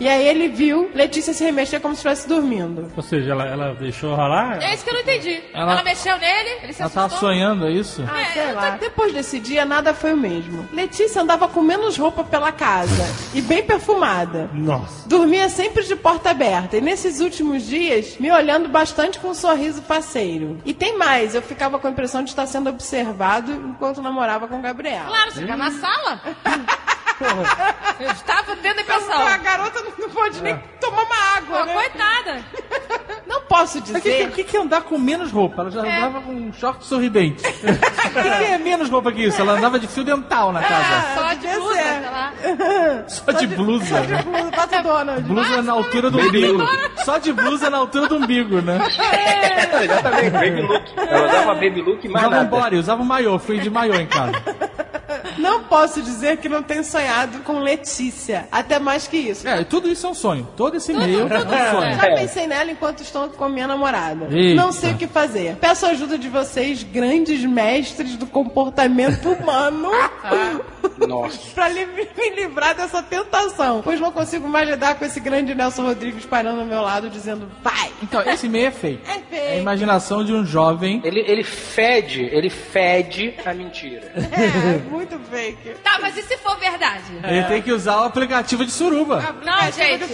E aí ele viu Letícia se remexer como se estivesse dormindo. Ou seja, ela, ela deixou rolar? É isso que eu não entendi. Ela- Ela, mexeu nele, ele se Ela tava assustou. sonhando, é isso? Ah, sei lá. Depois desse dia, nada foi o mesmo. Letícia andava com menos roupa pela casa e bem perfumada. Nossa. Dormia sempre de porta aberta e nesses últimos dias me olhando bastante com um sorriso faceiro. E tem mais, eu ficava com a impressão de estar sendo observado enquanto namorava com Gabriela. Claro, você fica na sala. Eu estava tendo impressão. A garota não pode nem tomar uma água, Pô, né? coitada. Não posso Mas o que, dizer. que, que é andar com menos roupa? Ela já andava com um short sorridente. O que, que é menos roupa que isso? Ela andava de fio dental na casa. Só de blusa, sei lá. Só de blusa. Só de blusa, bota Donald. Blusa na altura do umbigo. Só de blusa na altura do umbigo, né? Exatamente, baby look. Ela usava baby look e mais Usava um nada. body, usava um maiô. Fui de maiô em casa. Não posso dizer que não tenho sonhado com Letícia. Até mais que isso. É, tudo isso é um sonho. Todo esse e-mail é um sonho. Já pensei nela enquanto estou com minha namorada. Eita. Não sei o que fazer. Peço a ajuda de vocês, grandes mestres do comportamento humano, Nossa. pra li- me livrar dessa tentação. Pois não consigo mais lidar com esse grande Nelson Rodrigues parando ao meu lado, dizendo vai. Então, esse e-mail é fake. É É a feio. imaginação de um jovem. Ele, ele fede, ele fede a mentira. É, muito fake. Tá, mas e se for verdade? Ele tem que usar o aplicativo de suruba. Não, gente.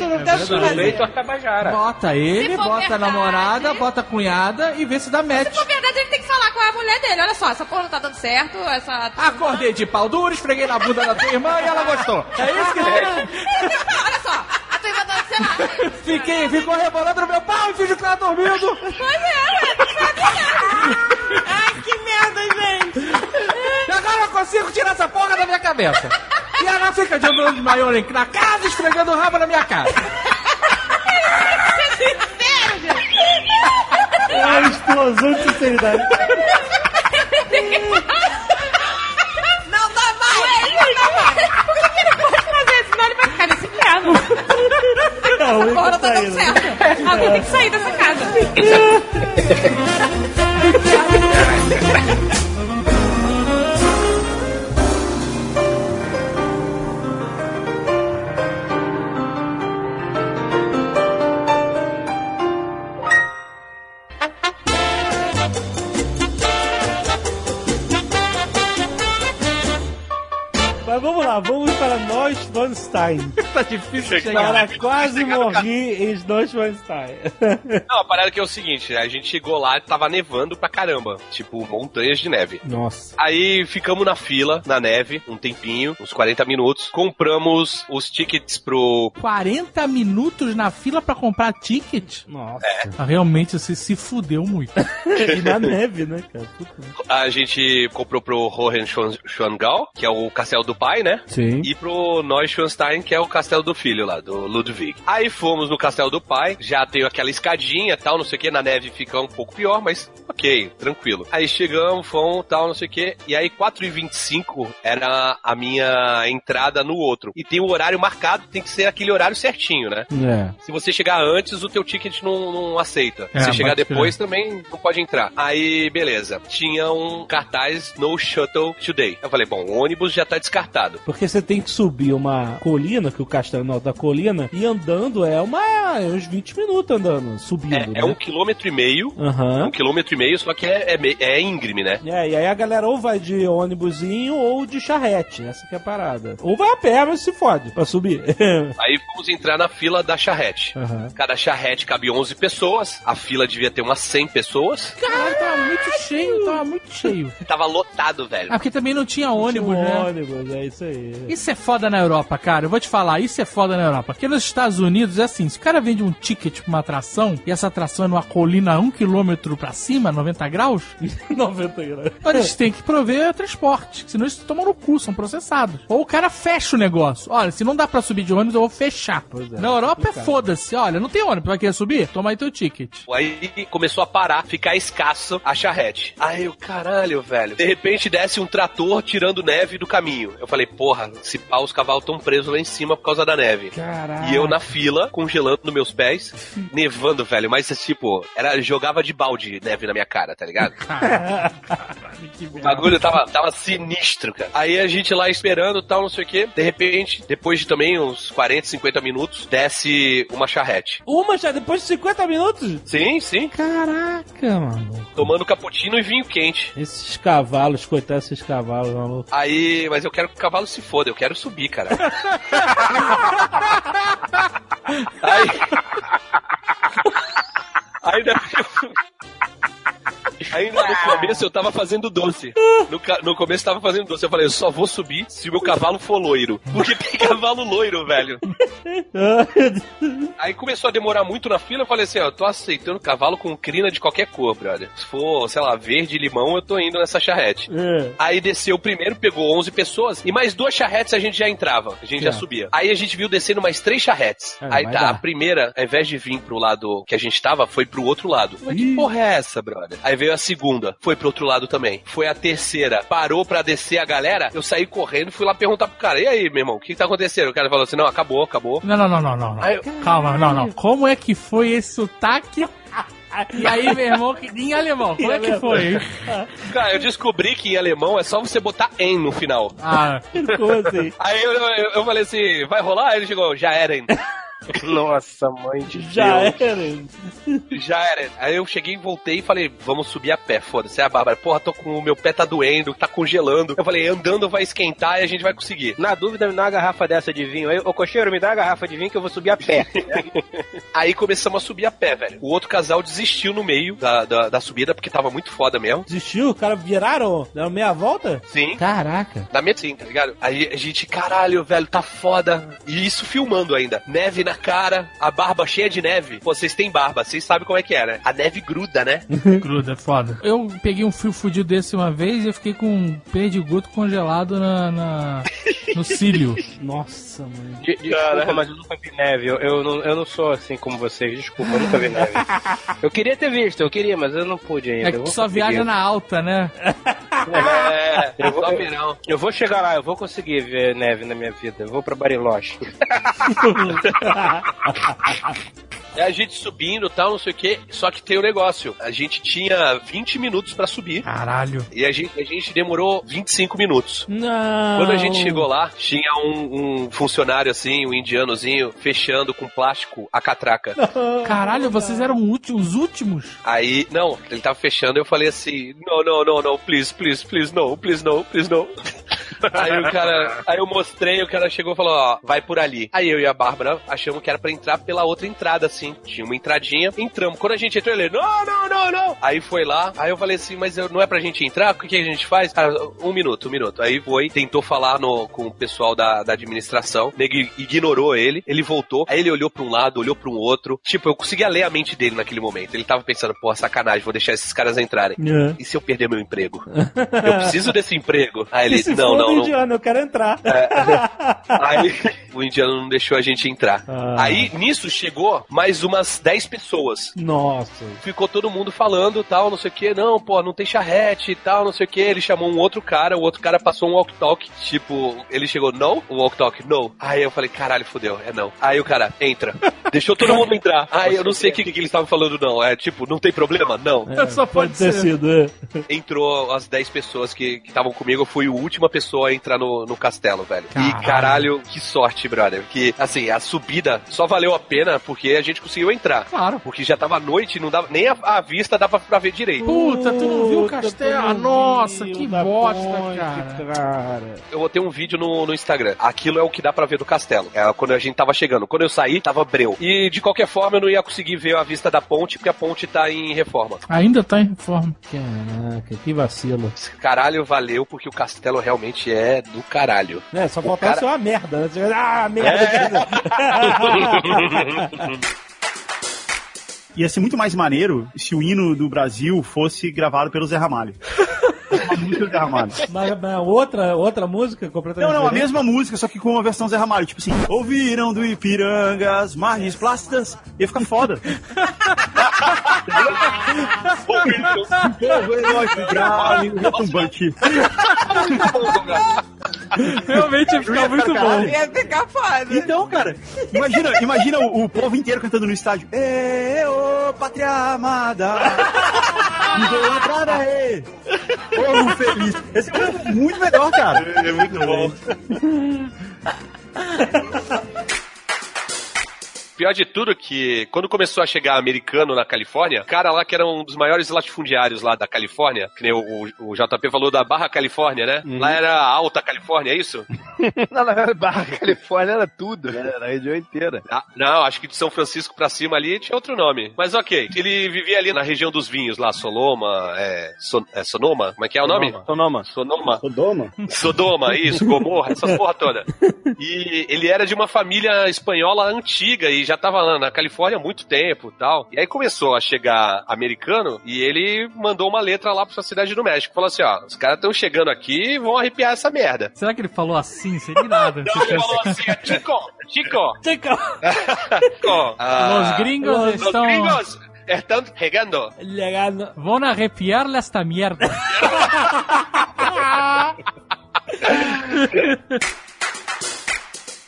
Feito a Tabajara. Bota ele, Se for bota a verdade- namorada, bota a cunhada e vê se dá match. Se for verdade, ele tem que falar com a mulher dele. Olha só, essa porra não tá dando certo, essa... Acordei de pau duro, esfreguei na bunda da tua irmã e ela gostou. É isso que ele Olha só, a tua irmã tá, sei lá... Fiquei, ficou rebolando no meu pau e fingiu que tava dormindo. Pois é, ué, sabe, né? Ai, que merda, gente. E agora eu consigo tirar essa porra da minha cabeça. E ela fica de andando de maior na casa, esfregando o rabo na minha cara. Sincero, gente. É uma explosão de sinceridade. Não dá mais! Não dá mais! Por que, ele pode fazer? Senão ele vai ficar nesse inferno. É a única Porra, não tá dando certo. Alguém tem que sair dessa casa. para Neuschwanstein. tá difícil Para quase morri em Neuschwanstein. Não, a parada que é o seguinte, a gente chegou lá e tava nevando pra caramba. Tipo, montanhas de neve. Nossa. Aí ficamos na fila, na neve, um tempinho, uns 40 minutos. Compramos os tickets pro. 40 minutos na fila pra comprar ticket? Nossa. Ah, Realmente você se fudeu muito. E na neve, né, cara? A gente comprou pro Hohenschwangau, que é o castelo do pai, né? Sim. E pro Neuschwanstein, que é o castelo do filho lá, do Ludwig. Aí fomos no castelo do pai, já tem aquela escadinha tal, não sei o que, na neve fica um pouco pior, mas ok, tranquilo. Aí chegamos, fomos tal, não sei o que, e aí 4h25 era a minha entrada no outro. E tem o horário marcado, tem que ser aquele horário certinho, né? É. Se você chegar antes, o teu ticket não, não aceita. É, Se chegar depois, também não pode entrar. Aí, beleza. Tinha um cartaz no Shuttle Today. Eu falei, bom, o ônibus já tá descartado. Porque você tem que subir uma colina, que o castelo é no alto da colina, e andando é uma. é uns 20 minutos andando, subindo. É, né? é um quilômetro e meio. Aham. Um quilômetro e meio, só que é, é, é íngreme, né? É, e aí a galera ou vai de ônibusinho ou de charrete, essa que é a parada. Ou vai a pé, mas se fode pra subir. Aí fomos entrar na fila da charrete. Aham. Cada charrete cabe 11 pessoas. A fila devia ter umas 100 pessoas. Caralho, tava muito cheio, tava muito cheio. Tava lotado, velho. Ah, porque também não tinha ônibus, Tinha um né? ônibus, é isso aí. Isso é foda na Europa, cara. Eu vou te falar, isso é foda na Europa. Porque nos Estados Unidos é assim: se o cara vende um ticket pra uma atração e essa atração é numa colina a um quilômetro pra cima, 90 graus, 90 graus. eles têm que prover transporte. Senão eles tomam no cu, são processados. Ou o cara fecha o negócio. Olha, se não dá pra subir de ônibus, eu vou fechar. é, na Europa é foda-se. Olha, não tem ônibus, vai querer subir? Toma aí teu ticket. Aí começou a parar, ficar escasso a charrete. Aí eu, caralho, velho. De repente desce um trator tirando neve do caminho. Eu falei, porra, se pá, os cavalos estão presos lá em cima por causa da neve. Caralho. E eu na fila, congelando nos meus pés, nevando, velho. Mas tipo, era, jogava de balde neve na minha cara, tá ligado? O bagulho tava, tava sinistro, cara. Aí a gente lá esperando e tal, não sei o quê. De repente, depois de também uns 40, 50 minutos, desce uma charrete. Uma já depois de 50 minutos? Sim, sim. Caraca, mano. Tomando cappuccino e vinho quente. Esses cavalos, coitados desses cavalos, maluco. Aí, mas eu quero que o cavalo se foda, eu quero subir, cara. Aí. Ainda. Ainda no começo eu tava fazendo doce. No, no começo eu tava fazendo doce. Eu falei, eu só vou subir se o meu cavalo for loiro. Porque tem cavalo loiro, velho. Aí começou a demorar muito na fila. Eu falei assim: ó, eu tô aceitando cavalo com crina de qualquer cor, brother. Se for, sei lá, verde e limão, eu tô indo nessa charrete. É. Aí desceu o primeiro, pegou 11 pessoas e mais duas charretes a gente já entrava, a gente já Certo. subia. Aí a gente viu descendo mais três charretes. É, Aí tá, dar. a primeira, ao invés de vir pro lado que a gente tava, foi pro outro lado. Mas que porra é essa, brother? Aí veio a segunda, foi pro outro lado também. Foi a terceira, parou pra descer a galera, eu saí correndo e fui lá perguntar pro cara: e aí, meu irmão, o que, que tá acontecendo? O cara falou assim: não, acabou, acabou. Não, não, não, não, não. não. Aí eu- Calma, não, não. Como é que foi esse sotaque? E aí, meu irmão, que- em alemão, como é que foi? Cara, eu descobri que em alemão é só você botar em no final. Ah, como assim? Aí eu, eu, eu falei assim, vai rolar? Aí ele chegou, já era. hein? Nossa, mãe de Já Deus. era. Já era. Aí eu cheguei, voltei e falei, vamos subir a pé, foda-se. Aí a Bárbara, porra, tô com o meu pé tá doendo, tá congelando. Eu falei, andando vai esquentar e a gente vai conseguir. Na dúvida, me dá uma garrafa dessa de vinho aí. Ô, cocheiro, me dá uma garrafa de vinho que eu vou subir a pé. Aí começamos a subir a pé, velho. O outro casal desistiu no meio da, da, da subida, porque tava muito foda mesmo. Desistiu? O cara viraram? Deram meia volta? Sim. Caraca. Na minha sim, tá ligado? Aí a gente, caralho, velho, tá foda. E isso filmando ainda. Neve na cara, a barba cheia de neve. Pô, vocês têm barba, vocês sabem como é que é, né? A neve gruda, né? Gruda, é foda. Eu peguei um fio fudido desse uma vez e eu fiquei com um perdigoto congelado na, na- no cílio. Nossa, mano. De- desculpa, mas eu nunca vi neve. Eu, eu, não, eu não sou assim como vocês. Desculpa, eu nunca vi neve. Eu queria ter visto, eu queria, mas eu não pude ainda. É que tu só conseguir. viaja na alta, né? É, Eu vou, eu, eu vou chegar lá, eu vou conseguir ver neve na minha vida. Eu vou pra Bariloche. É a gente subindo e tal, não sei o que. Só que tem o negócio. A gente tinha 20 minutos pra subir. Caralho. E a gente, a gente demorou 25 minutos. Não. Quando a gente chegou lá, tinha um, um funcionário assim, um indianozinho, fechando com plástico a catraca. Caralho, vocês eram os últimos? Aí, não, ele tava fechando eu falei assim: não, não, não, não, please, please, please, no, please, no, please, no. Aí o cara, aí eu mostrei, o cara chegou e falou: ó, vai por ali. Aí eu e a Bárbara achamos que era pra entrar pela outra entrada, assim. Tinha uma entradinha, entramos. Quando a gente entrou, ele, não, não, não, não. Aí foi lá, aí eu falei assim: mas eu- não é pra gente entrar? O que, que a gente faz? Cara, um minuto, um minuto. Aí foi, tentou falar no, com o pessoal da, da administração, nego ignorou ele, ele voltou, aí ele olhou pra um lado, olhou pra um outro. Tipo, eu conseguia ler a mente dele naquele momento. Ele tava pensando, pô, sacanagem, vou deixar esses caras entrarem. É. E se eu perder meu emprego? Eu preciso desse emprego. Aí ele, não, não, não. indiano, eu quero entrar. Aí o indiano não deixou a gente entrar. Ah. Aí nisso chegou mais umas 10 pessoas. Nossa. Ficou todo mundo falando tal, não sei o que, não, pô, não tem charrete e tal, não sei o que. Ele chamou um outro cara, o outro cara passou um walk-talk, tipo, ele chegou, não? O walk-talk, não. Aí eu falei, caralho, fodeu, é não. Aí o cara, entra. Deixou todo mundo entrar. Aí eu não sei o que, que eles estavam falando, não. É tipo, não tem problema? Não. Só pode, ter ser. sido, é. Entrou as 10 pessoas que que estavam comigo, eu fui a última pessoa a entrar no, no castelo, velho. E Caralho. caralho, que sorte brother, que assim, a subida só valeu a pena porque a gente conseguiu entrar. Claro. Porque já tava noite, não dava nem a, a vista dava pra ver direito. Puta, tu não viu o castelo? não Nossa, que bosta, ponte, cara. cara. Eu botei um vídeo no, no Instagram. Aquilo é o que dá pra ver do castelo. É quando a gente tava chegando. Quando eu saí, tava breu. E de qualquer forma, eu não ia conseguir ver a vista da ponte, porque a ponte tá em reforma. Ainda tá em reforma. Caraca, que vacilo. Caralho, valeu, porque o castelo realmente é do caralho. É, só faltava cara- ser uma merda, né? Ah, merda. Ia ser muito mais maneiro se o hino do Brasil fosse gravado pelo Zé Ramalho. Música do Zé Ramalho. mas, mas outra, outra música completamente Não, não, a diferente? mesma música, só que com uma versão Zé Ramalho. Tipo assim, ouviram do Ipiranga as margens plácidas. Ia ficar foda. Retumbante. Realmente ia ficar muito bom. Ia ficar foda. Então, cara, imagina, imagina o, o povo inteiro cantando no estádio. Ê, ô, pátria amada! Idolatrada aí! Povo feliz! Esse é muito melhor, cara. É muito bom. Pior de tudo que quando começou a chegar americano na Califórnia, o cara lá que era um dos maiores latifundiários lá da Califórnia, que nem o, o- o JP falou da Barra Califórnia, né? Lá era a Alta Califórnia, é isso? Não, na Barra Califórnia era tudo, né? Era a região inteira. Ah, não, acho que de São Francisco pra cima ali tinha outro nome. Mas ok, ele vivia ali na região dos vinhos lá, Soloma, é, Son- é Sonoma? Como é que é o nome? Sonoma. Sonoma. Sodoma? Sodoma, isso, Gomorra, essas porra toda. E ele era de uma família espanhola antiga e já tava lá na Califórnia há muito tempo e tal. E aí começou a chegar americano e ele mandou uma letra lá pra cidade do México. Falou assim, ó, os caras estão chegando aqui e vão arrepiar essa merda. Será que ele falou assim, sem nada? Não, ele falou assim, Chico, Chico, Chico, Chico. ah, Los gringos los estão- gringos regando. Legado. Vão arrepiar esta merda.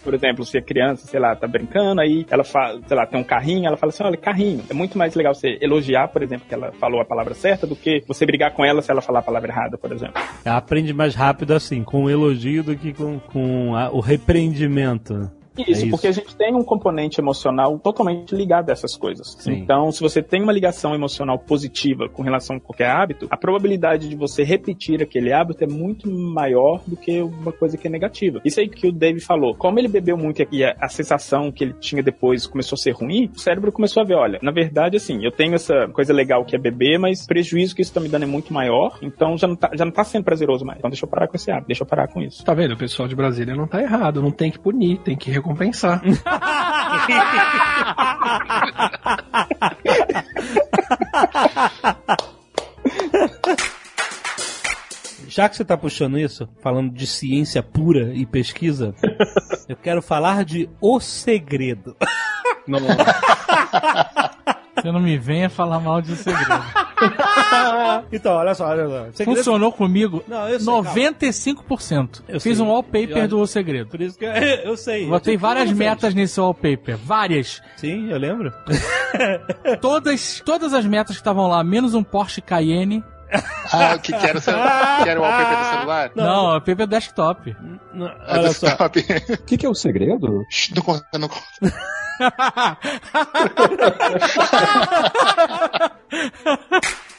Por exemplo, se a criança, sei lá, tá brincando, aí ela fala, sei lá, tem um carrinho, ela fala assim, olha, carrinho. É muito mais legal você elogiar, por exemplo, que ela falou a palavra certa, do que você brigar com ela se ela falar a palavra errada, por exemplo. Aprende mais rápido assim, com o elogio do que com, com a- o repreendimento. Isso, É porque a gente tem um componente emocional totalmente ligado a essas coisas. Sim. Então, se você tem uma ligação emocional positiva com relação a qualquer hábito, a probabilidade de você repetir aquele hábito é muito maior do que uma coisa que é negativa. Isso aí que o Dave falou. Como ele bebeu muito e a, a sensação que ele tinha depois começou a ser ruim, o cérebro começou a ver, olha, na verdade, assim, eu tenho essa coisa legal que é beber, mas o prejuízo que isso tá me dando é muito maior, então já não tá, já não tá sendo prazeroso mais. Então deixa eu parar com esse hábito, deixa eu parar com isso. Tá vendo? O pessoal de Brasília não tá errado. Não tem que punir, tem que recompensar. Já que você tá puxando isso, falando de ciência pura e pesquisa, eu quero falar de O Segredo. Não. Você não me venha falar mal de segredo. então, olha só, olha só. Segredo- Funcionou comigo Não, eu sei, 95%. Eu Fiz sei. um wallpaper Eu- do O Segredo. Por isso que eu, eu sei. Botei várias fez. metas nesse wallpaper. Várias. Sim, eu lembro. Todas, todas as metas que estavam lá, menos um Porsche Cayenne. Ah, que que era o que era o wallpaper do celular? Não, o wallpaper desktop. É olha só. desktop. O que, que é o segredo? Não conta, não conta.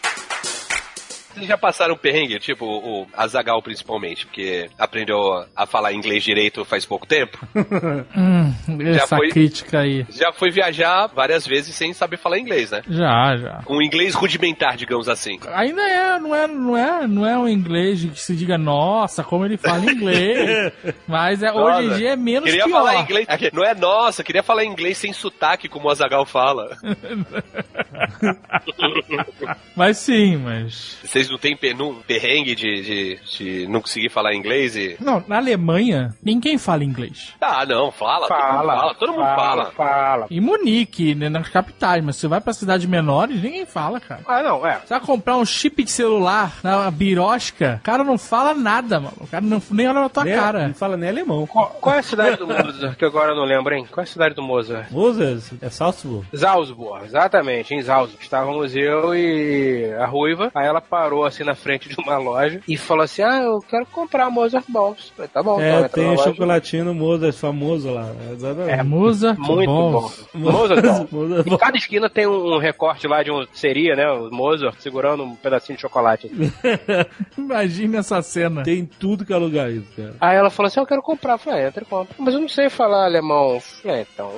Vocês já passaram perrengue, tipo o Azagal principalmente, porque aprendeu a falar inglês direito faz pouco tempo? Hum, Já foi? crítica aí. Já foi viajar várias vezes sem saber falar inglês, né? Já, já. Um inglês rudimentar, digamos assim. Ainda é, não é, não é, não é um inglês que se diga, nossa, como ele fala inglês. Mas é, hoje em dia é menos Queria pior. falar inglês. Não é nossa, queria falar inglês sem sotaque, como o Azagal fala. Mas sim, mas. Vocês não têm perrengue de, de, de não conseguir falar inglês e. Não, na Alemanha, ninguém fala inglês. Ah, não, fala, todo mundo fala, todo mundo fala. fala. Em Munique, né, nas capitais, mas você vai pra cidades menores, ninguém fala, cara. Ah, não, é. Você vai comprar um chip de celular na birosca, o cara não fala nada, mano. O cara não, nem olha na tua Nem- cara. Não fala nem alemão. Qual, qual é a cidade do Mozart? Que agora eu não lembro, hein? Qual é a cidade do Mozart? Moses, é Salzburg. Salzburg, exatamente, em Salzburg. Estávamos eu e a Ruiva, aí ela parou assim na frente de uma loja e falou assim: Ah, eu quero comprar Mozart Balls. Falei, tá bom, então É, entra tem o loja. chocolatinho Mozart famoso lá. Exatamente. É, Mozart Muito bom. Mozart Balls. Em cada esquina tem um recorte lá de um seria, né? O Mozart segurando um pedacinho de chocolate. Imagina essa cena. Tem tudo que é lugar isso, cara. Aí ela falou assim: Eu quero comprar. Eu falei: Entra e compra. Mas eu não sei falar alemão. Falei: Então,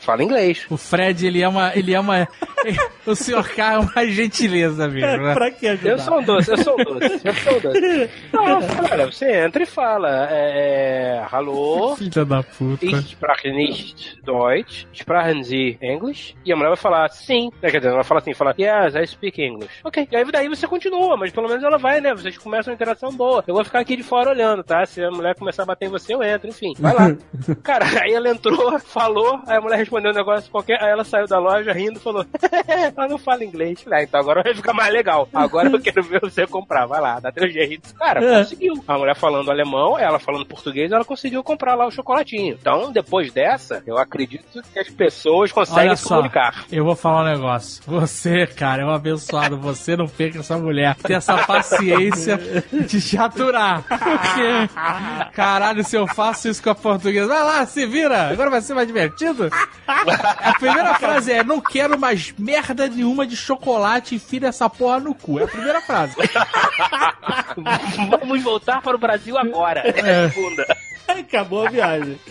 fala inglês. O Fred, ele é uma. Ele é uma. o senhor K é uma gentileza mesmo, né? pra que ajudar? Eu sou um doce, eu sou um doce, eu sou um doce. Não, olha, você entra e fala, é, hallo, Filha da puta. ich spreche nicht Deutsch, sprechen Sie English? E a mulher vai falar, sim. Quer dizer, ela vai falar assim, fala, yes, I speak English. Ok, e aí daí você continua, mas pelo menos ela vai, né, vocês começam uma interação boa. Eu vou ficar aqui de fora olhando, tá? Se a mulher começar a bater em você, eu entro, enfim, vai lá. Cara, aí ela entrou, falou, aí a mulher respondeu um negócio qualquer, aí ela saiu da loja rindo e falou, ela não fala inglês. Ah, então agora vai ficar mais legal. Agora eu quero ver você comprar, vai lá, dá teu jeito. Cara, É. conseguiu. A mulher falando alemão, ela falando português, ela conseguiu comprar lá o chocolatinho. Então, depois dessa, eu acredito que as pessoas conseguem Olha se só, comunicar. eu vou falar um negócio. Você, cara, é um abençoado. Você não perca essa mulher. Tem essa paciência de te aturar. Porque, caralho, se eu faço isso com a portuguesa, vai lá, se vira. Agora vai ser mais divertido. A primeira frase é: Não quero mais merda nenhuma de chocolate. Enfia essa porra no cu. É a primeira frase. Vamos voltar para o Brasil agora. É. Segunda. Acabou a viagem.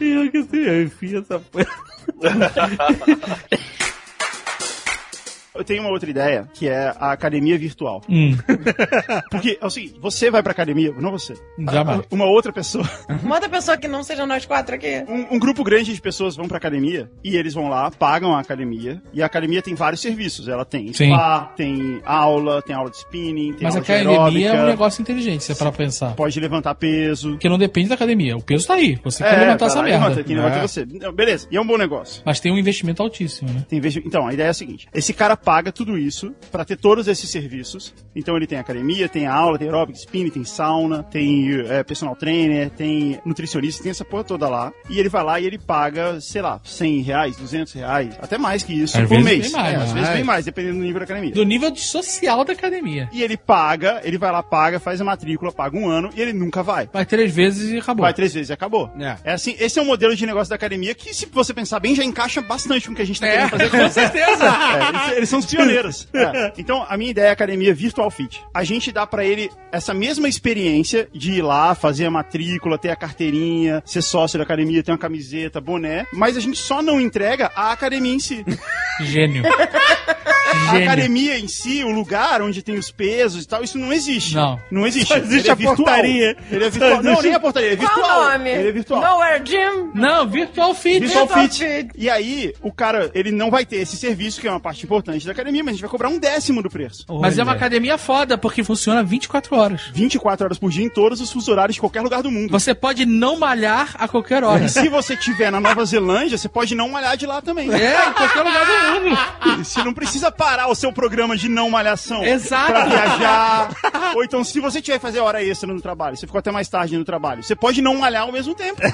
Eu que assim, eu enfio essa porra. Eu tenho uma outra ideia, que é a academia virtual. Hum. Porque é o seguinte, você vai pra academia, não você. Jamais. Uma outra pessoa. Uma outra pessoa que não seja nós quatro aqui. Um, um grupo grande de pessoas vão pra academia e eles vão lá, pagam a academia. E a academia tem vários serviços. Ela tem Sim. spa, tem aula, tem aula de spinning, tem Mas a aula de academia é um aeróbica, negócio inteligente, se é pra pensar. Pode levantar peso. Porque não depende da academia. O peso tá aí. Você quer É, levantar vai essa e merda. Levanta, quem levanta É. você. Beleza, e é um bom negócio. Mas tem um investimento altíssimo, né? Tem investi- Então, a ideia é a seguinte: esse cara paga tudo isso pra ter todos esses serviços. Então, ele tem academia, tem aula, tem aeróbic, spinning, tem sauna, tem é, personal trainer, tem nutricionista, tem essa porra toda lá. E ele vai lá e ele paga, sei lá, 100 reais, 200 reais, até mais que isso Às por mês. mais, É, às vezes bem mais, dependendo do nível da academia. Do nível social da academia. E ele paga, ele vai lá, paga, faz a matrícula, paga um ano e ele nunca vai. Vai três vezes e acabou. Vai três vezes e acabou. É. É assim, esse é um modelo de negócio da academia que, se você pensar bem, já encaixa bastante com o que a gente tá É, querendo fazer. com certeza. É, eles, eles são os pioneiros. É. Então, a minha ideia é a academia Virtual Fit. A gente dá pra ele essa mesma experiência de ir lá, fazer a matrícula, ter a carteirinha, ser sócio da academia, ter uma camiseta, boné, mas a gente só não entrega a academia em si. Gênio. A Gênio. academia em si, o lugar onde tem os pesos e tal, isso não existe. Não. Não existe. Só existe Ele é a virtual. portaria. Ele é virtual. Não, nem a portaria, ele é virtual. Qual o nome? Ele é virtual. Nowhere Gym? Não, Virtual Fit. Virtual Virtual Fit. Fit. E aí, o cara, ele não vai ter esse serviço, que é uma parte importante da academia, mas a gente vai cobrar um décimo do preço. Mas é uma academia foda, porque funciona 24 horas. 24 horas por dia em todos os horários de qualquer lugar do mundo. Você pode não malhar a qualquer hora. E se você estiver na Nova Zelândia, você pode não malhar de lá também. É, em qualquer lugar do mundo. Você não precisa parar o seu programa de não malhação Exato. pra viajar. Ou então, se você tiver que fazer hora extra no trabalho, você ficou até mais tarde no trabalho, você pode não malhar ao mesmo tempo.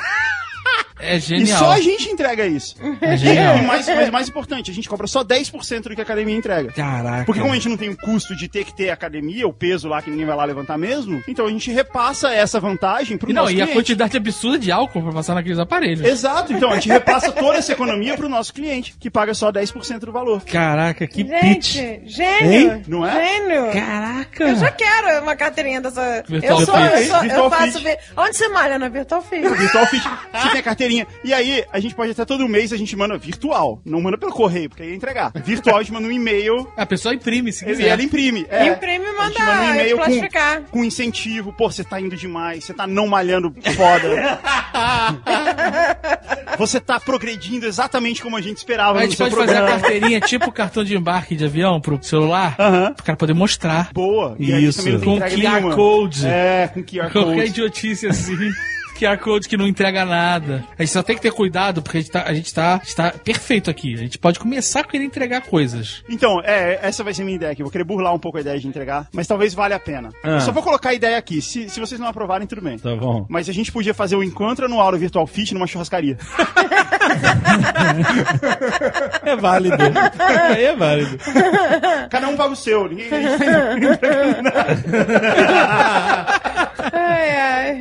É E genial. só a gente entrega isso. É genial. E mais, mas mais importante, a gente cobra só 10% do que a academia entrega. Caraca. Porque como a gente não tem o custo de ter que ter academia, o peso lá que ninguém vai lá levantar mesmo, então a gente repassa essa vantagem pro E não, nosso e a cliente. quantidade absurda de álcool pra passar naqueles aparelhos. Exato, então a gente repassa toda essa economia pro nosso cliente, que paga só 10% do valor. Caraca, que pitch. Gente, gênio. Hein? Não é? Gênio. Caraca. Eu já quero uma carteirinha dessa. Virtual eu sou, Fit. eu sou, eu faço. Fit. vi- Onde você malha? Na Virtual Fit. Virtual Fit, você tem a carteirinha. E aí, a gente pode até todo mês, a gente manda virtual. Não manda pelo correio, porque aí ia entregar. Virtual, a gente manda um e-mail. A pessoa imprime, se E quiser. ela imprime. É. Imprime e manda manda um e-mail com, com incentivo. Pô, você tá indo demais, você tá não malhando foda. você tá progredindo exatamente como a gente esperava A no gente seu pode fazer a carteirinha tipo cartão de embarque de avião pro celular, Aham. pro cara poder mostrar. Boa. E Isso. Com QR nenhuma. Code. É, com QR Qualquer Code. idiotice assim. QR Code que não entrega nada. A gente só tem que ter cuidado, porque a gente tá, a gente tá, está perfeito aqui. A gente pode começar a querer entregar coisas. Então, é, essa vai ser a minha ideia aqui. Eu vou querer burlar um pouco a ideia de entregar, mas talvez valha a pena. Ah. Eu só vou colocar a ideia aqui. Se, se vocês não aprovarem, tudo bem. Tá bom. Mas a gente podia fazer o encontro anual do Virtual Fit numa churrascaria. É válido. Aí é válido. Cada um paga o seu. Ninguém... Ai, ai.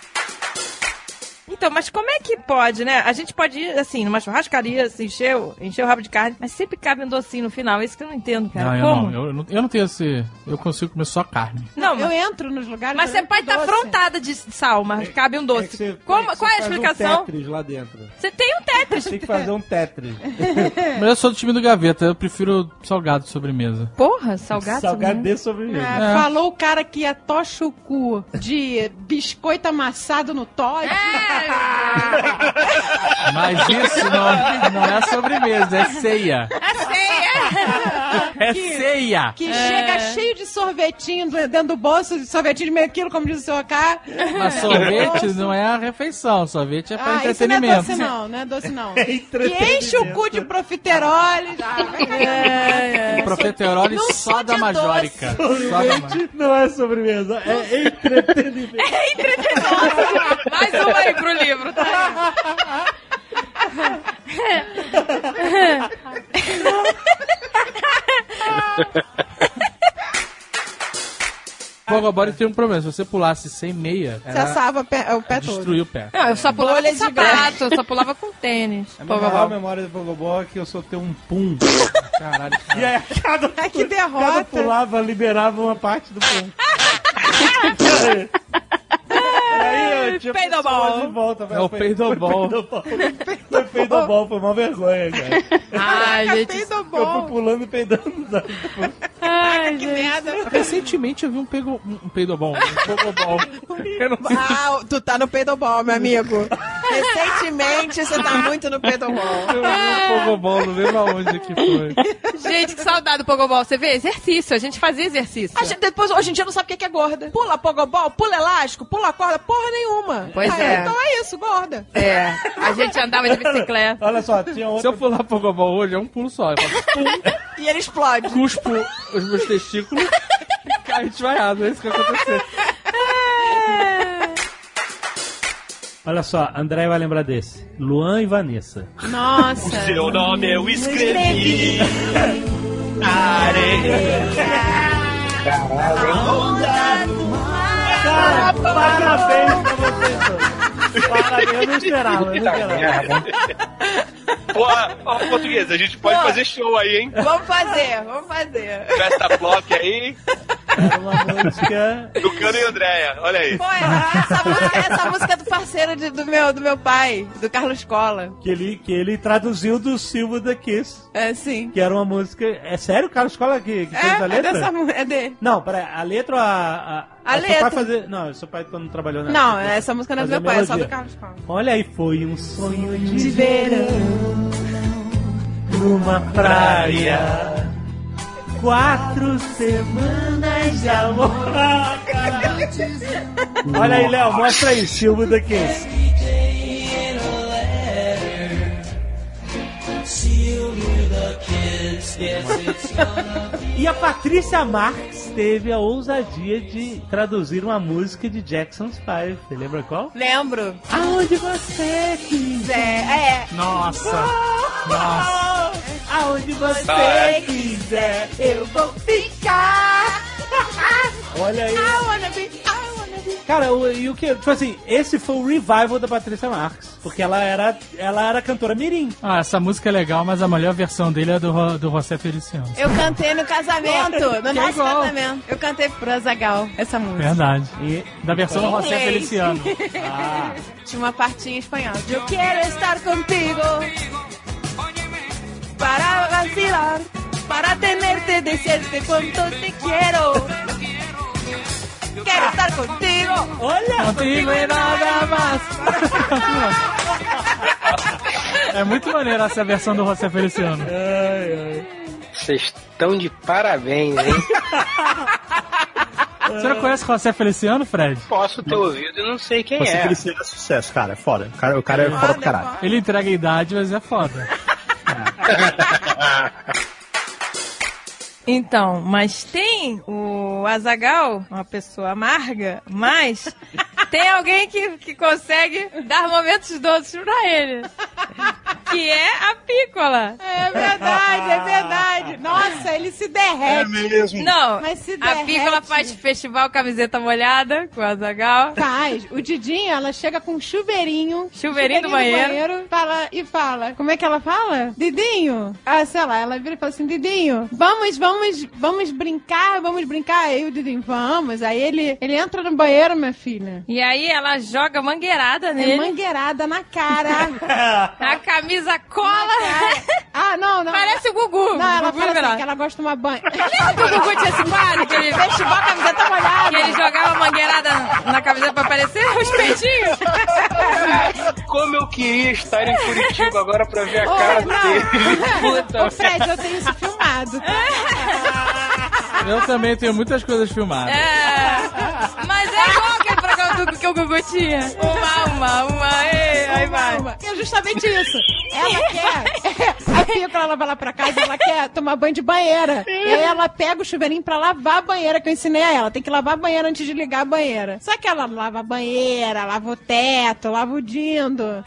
Então, mas como é que pode, né? A gente pode ir, assim, numa churrascaria, assim, encher, o- encher o rabo de carne, mas sempre cabe um docinho no final. Isso que eu não entendo, cara. Não, eu como? não, eu, não. Eu não tenho esse. Eu consigo comer só carne. Não, eu entro nos lugares. Mas você pode estar afrontada de sal, mas cabe um doce. Como, qual é a Você explicação? Um tetris lá dentro. Você tem um Tetris. Tem que fazer um Tetris. Mas eu sou do time do Gaveta, eu prefiro salgado de sobremesa. Porra, salgado? Salgado de sobremesa. Ah, É. Falou o cara que ia tocha o cu de biscoito amassado no Todd. Mas isso não, não é sobremesa, é ceia. É ceia! É Que- ceia! Que É. chega cheio de sorvetinho dentro do bolso, de sorvetinho de meio quilo, como diz o senhor cá. Mas sorvete não é a refeição, sorvete é pra Ah, isso não é entretenimento. doce não, não é doce não. É que enche o cu de profiteroles. Ah, vai cagar. O profiterole Não só da é Majorica. Só da Majorica. Sorvete não é sobremesa, é entretenimento. É entretenimento. Mais uma aí pro livro, tá? Pogobody tem um problema, se você pulasse sem meia, Você era assava o pé, o pé todo. destruir o pé. Não, eu só pulava Bolha com de sapato, eu só pulava com tênis. A minha maior memória do Pogobol é que eu soltei um pum. Caralho. E aí, cada, que cada derrota. pulava, liberava uma parte do pum. aí eu tinha Peidobol. de volta. É o peidobol. Foi peidobol, foi uma vergonha, cara. Ai, gente. Eu fui pulando e peidando. sabe? Ai, que merda. Recentemente eu vi um, pego, um peidobol, um pogobol. Ah, tu tá no peidobol, meu amigo. Recentemente você tá muito no peidobol. Eu vi um pogobol, não lembro aonde que foi. Gente, que saudade do Pogobol. Você vê? Exercício. A gente fazia exercício. A gente depois, hoje em dia, não sabe o que que é gorda. Pula pogobol, pula elástico, pula corda, porra nenhuma. Pois é. Então é isso, gorda. É. A gente andava de bicicleta. Olha só, tinha Se outra. eu pular pogobol hoje, é um pulo só. Eu faço pum, E ele explode. cuspo os meus testículos e cai desvaiado. É isso que vai acontecer. Olha só, André vai lembrar desse. Luan e Vanessa. Nossa. Seu nome eu escrevi areia. Parabéns pra vocês dois. Eu não esperava, eu não esperava. Porra, ó, português, a gente pode Pô. fazer show aí, hein? Vamos fazer, vamos fazer. Festa Block aí, Era uma música. do Cano e Andréia. Olha aí. Pô, essa música, essa música é do parceiro de- do, meu, do meu pai, do Carlos Cola. Que ele, que ele traduziu do Silva da Kiss. É, sim. Que era uma música. É sério, Carlos Cola que, que fez a É, é letra? dessa mu- é dele. Não, peraí, a letra ou a. A seu letra. Pai fazer... Não, seu pai não trabalhou nessa. Não, essa música não é do meu pai, é só Cola. Olha aí, foi um sonho de, De verão. numa praia. Quatro semanas de amor. Ah. Olha aí, Léo, mostra aí, Silva da Kiss. E a Patrícia Marx teve a ousadia de traduzir uma música de Jackson's Five. Você lembra qual? Lembro. Aonde você quiser. É, Nossa. Nossa. Aonde você Ai. quiser. eu vou ficar. Olha aí. I wanna be. Cara, o, e o que? Tipo assim, esse foi o revival da Patrícia Marx. Porque ela era, ela era cantora Mirim. Ah, essa música é legal, mas a melhor versão dele é do, do José Feliciano. Eu cantei no casamento, no Que nosso igual. casamento. Eu cantei pro Azagal essa música. Verdade. E Da versão Em José inglês. Feliciano. Ah, Tinha uma partinha em espanhol. Eu quero estar contigo para vacilar, para tenerte, decirte quanto te quiero. Quero estar contigo. olha! Contigo e nada mais. É muito maneiro essa versão do José Feliciano. Ai, ai. Vocês estão de parabéns, hein? Você não conhece José Feliciano, Fred? Posso ter ouvido e não sei quem Você é. Feliciano é sucesso, cara. É foda. O cara, o cara é foda pro caralho. Ele entrega a idade, mas é foda. Então, mas tem o Azagal, uma pessoa amarga, mas Tem alguém que, que consegue dar momentos doces pra ele. Que é a pícola. É verdade, é verdade. Nossa, ele se derrete. Não, Mas se a derrete. pícola faz festival camiseta molhada com a Zagal. Faz. O Didinho, ela chega com um chuveirinho. Chuveirinho do banheiro. fala, e fala. Como é que ela fala? Didinho. Ah, sei lá, ela vira e fala assim, Didinho, vamos, vamos, vamos brincar, vamos brincar. Aí o Didinho, vamos. Aí ele, ele entra no banheiro, minha filha. E aí ela joga mangueirada nele. É mangueirada na cara. A camisa cola. Ah, não, não. Parece o Gugu. Não, ela Gugu fala assim, que ela gosta de tomar banho. Lembra que o Gugu tinha esse quadro? Que ele festival camiseta molhada. Que ele jogava mangueirada na camiseta pra aparecer os peitinhos. Como eu queria estar em Curitiba agora pra ver a Ô, cara não. dele. Puta Ô, Fred, eu tenho isso filmado. Eu também tenho muitas coisas filmadas. É. Mas é igual aquele programa do, que o Gugu tinha. Uma, uma, uma, ei, aí vai. É justamente isso. Ela quer. A Pícola, ela vai lá pra casa, ela quer tomar banho de banheira. E aí ela pega o chuveirinho pra lavar a banheira, que eu ensinei a ela. Tem que lavar a banheira antes de ligar a banheira. Só que ela lava a banheira, lava o teto, lava o dindo.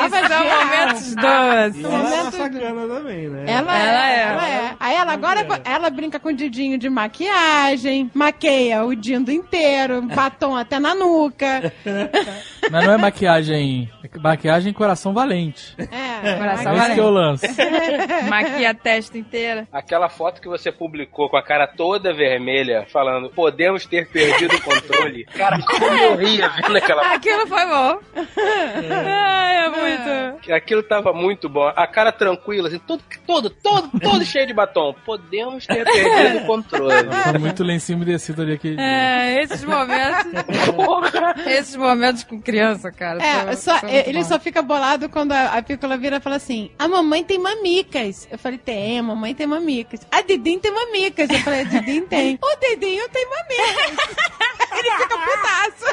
Isso são geral. momentos doces. E ela é sacana também, né? Ela, Ela é, é. ela é. Aí ela agora ela brinca com o Didinho de maquiagem, maqueia o dindo inteiro, batom até na nuca. Mas não é maquiagem. É maquiagem coração valente. É, Coração Esse que é o lance. Maquia a testa inteira. Aquela foto que você publicou com a cara toda vermelha, falando, podemos ter perdido o controle. Cara, como eu ria vendo aquela Aquilo foi bom. Ai, é muito. Aquilo tava muito bom. A cara tranquila, assim, todo, todo, todo, todo cheio de batom. Podemos ter perdido o controle. Tá muito lencinho umedecido ali aqui. É, esses momentos. esses momentos com criança, cara. É, só, ele só fica bolado quando a, a Pícola vira e fala assim: a mamãe tem mamicas. Eu falei, tem, a mamãe tem mamicas. A Didinho tem mamicas. Eu falei, a Didinho tem. O Didinho tem mamicas. ele fica putaço.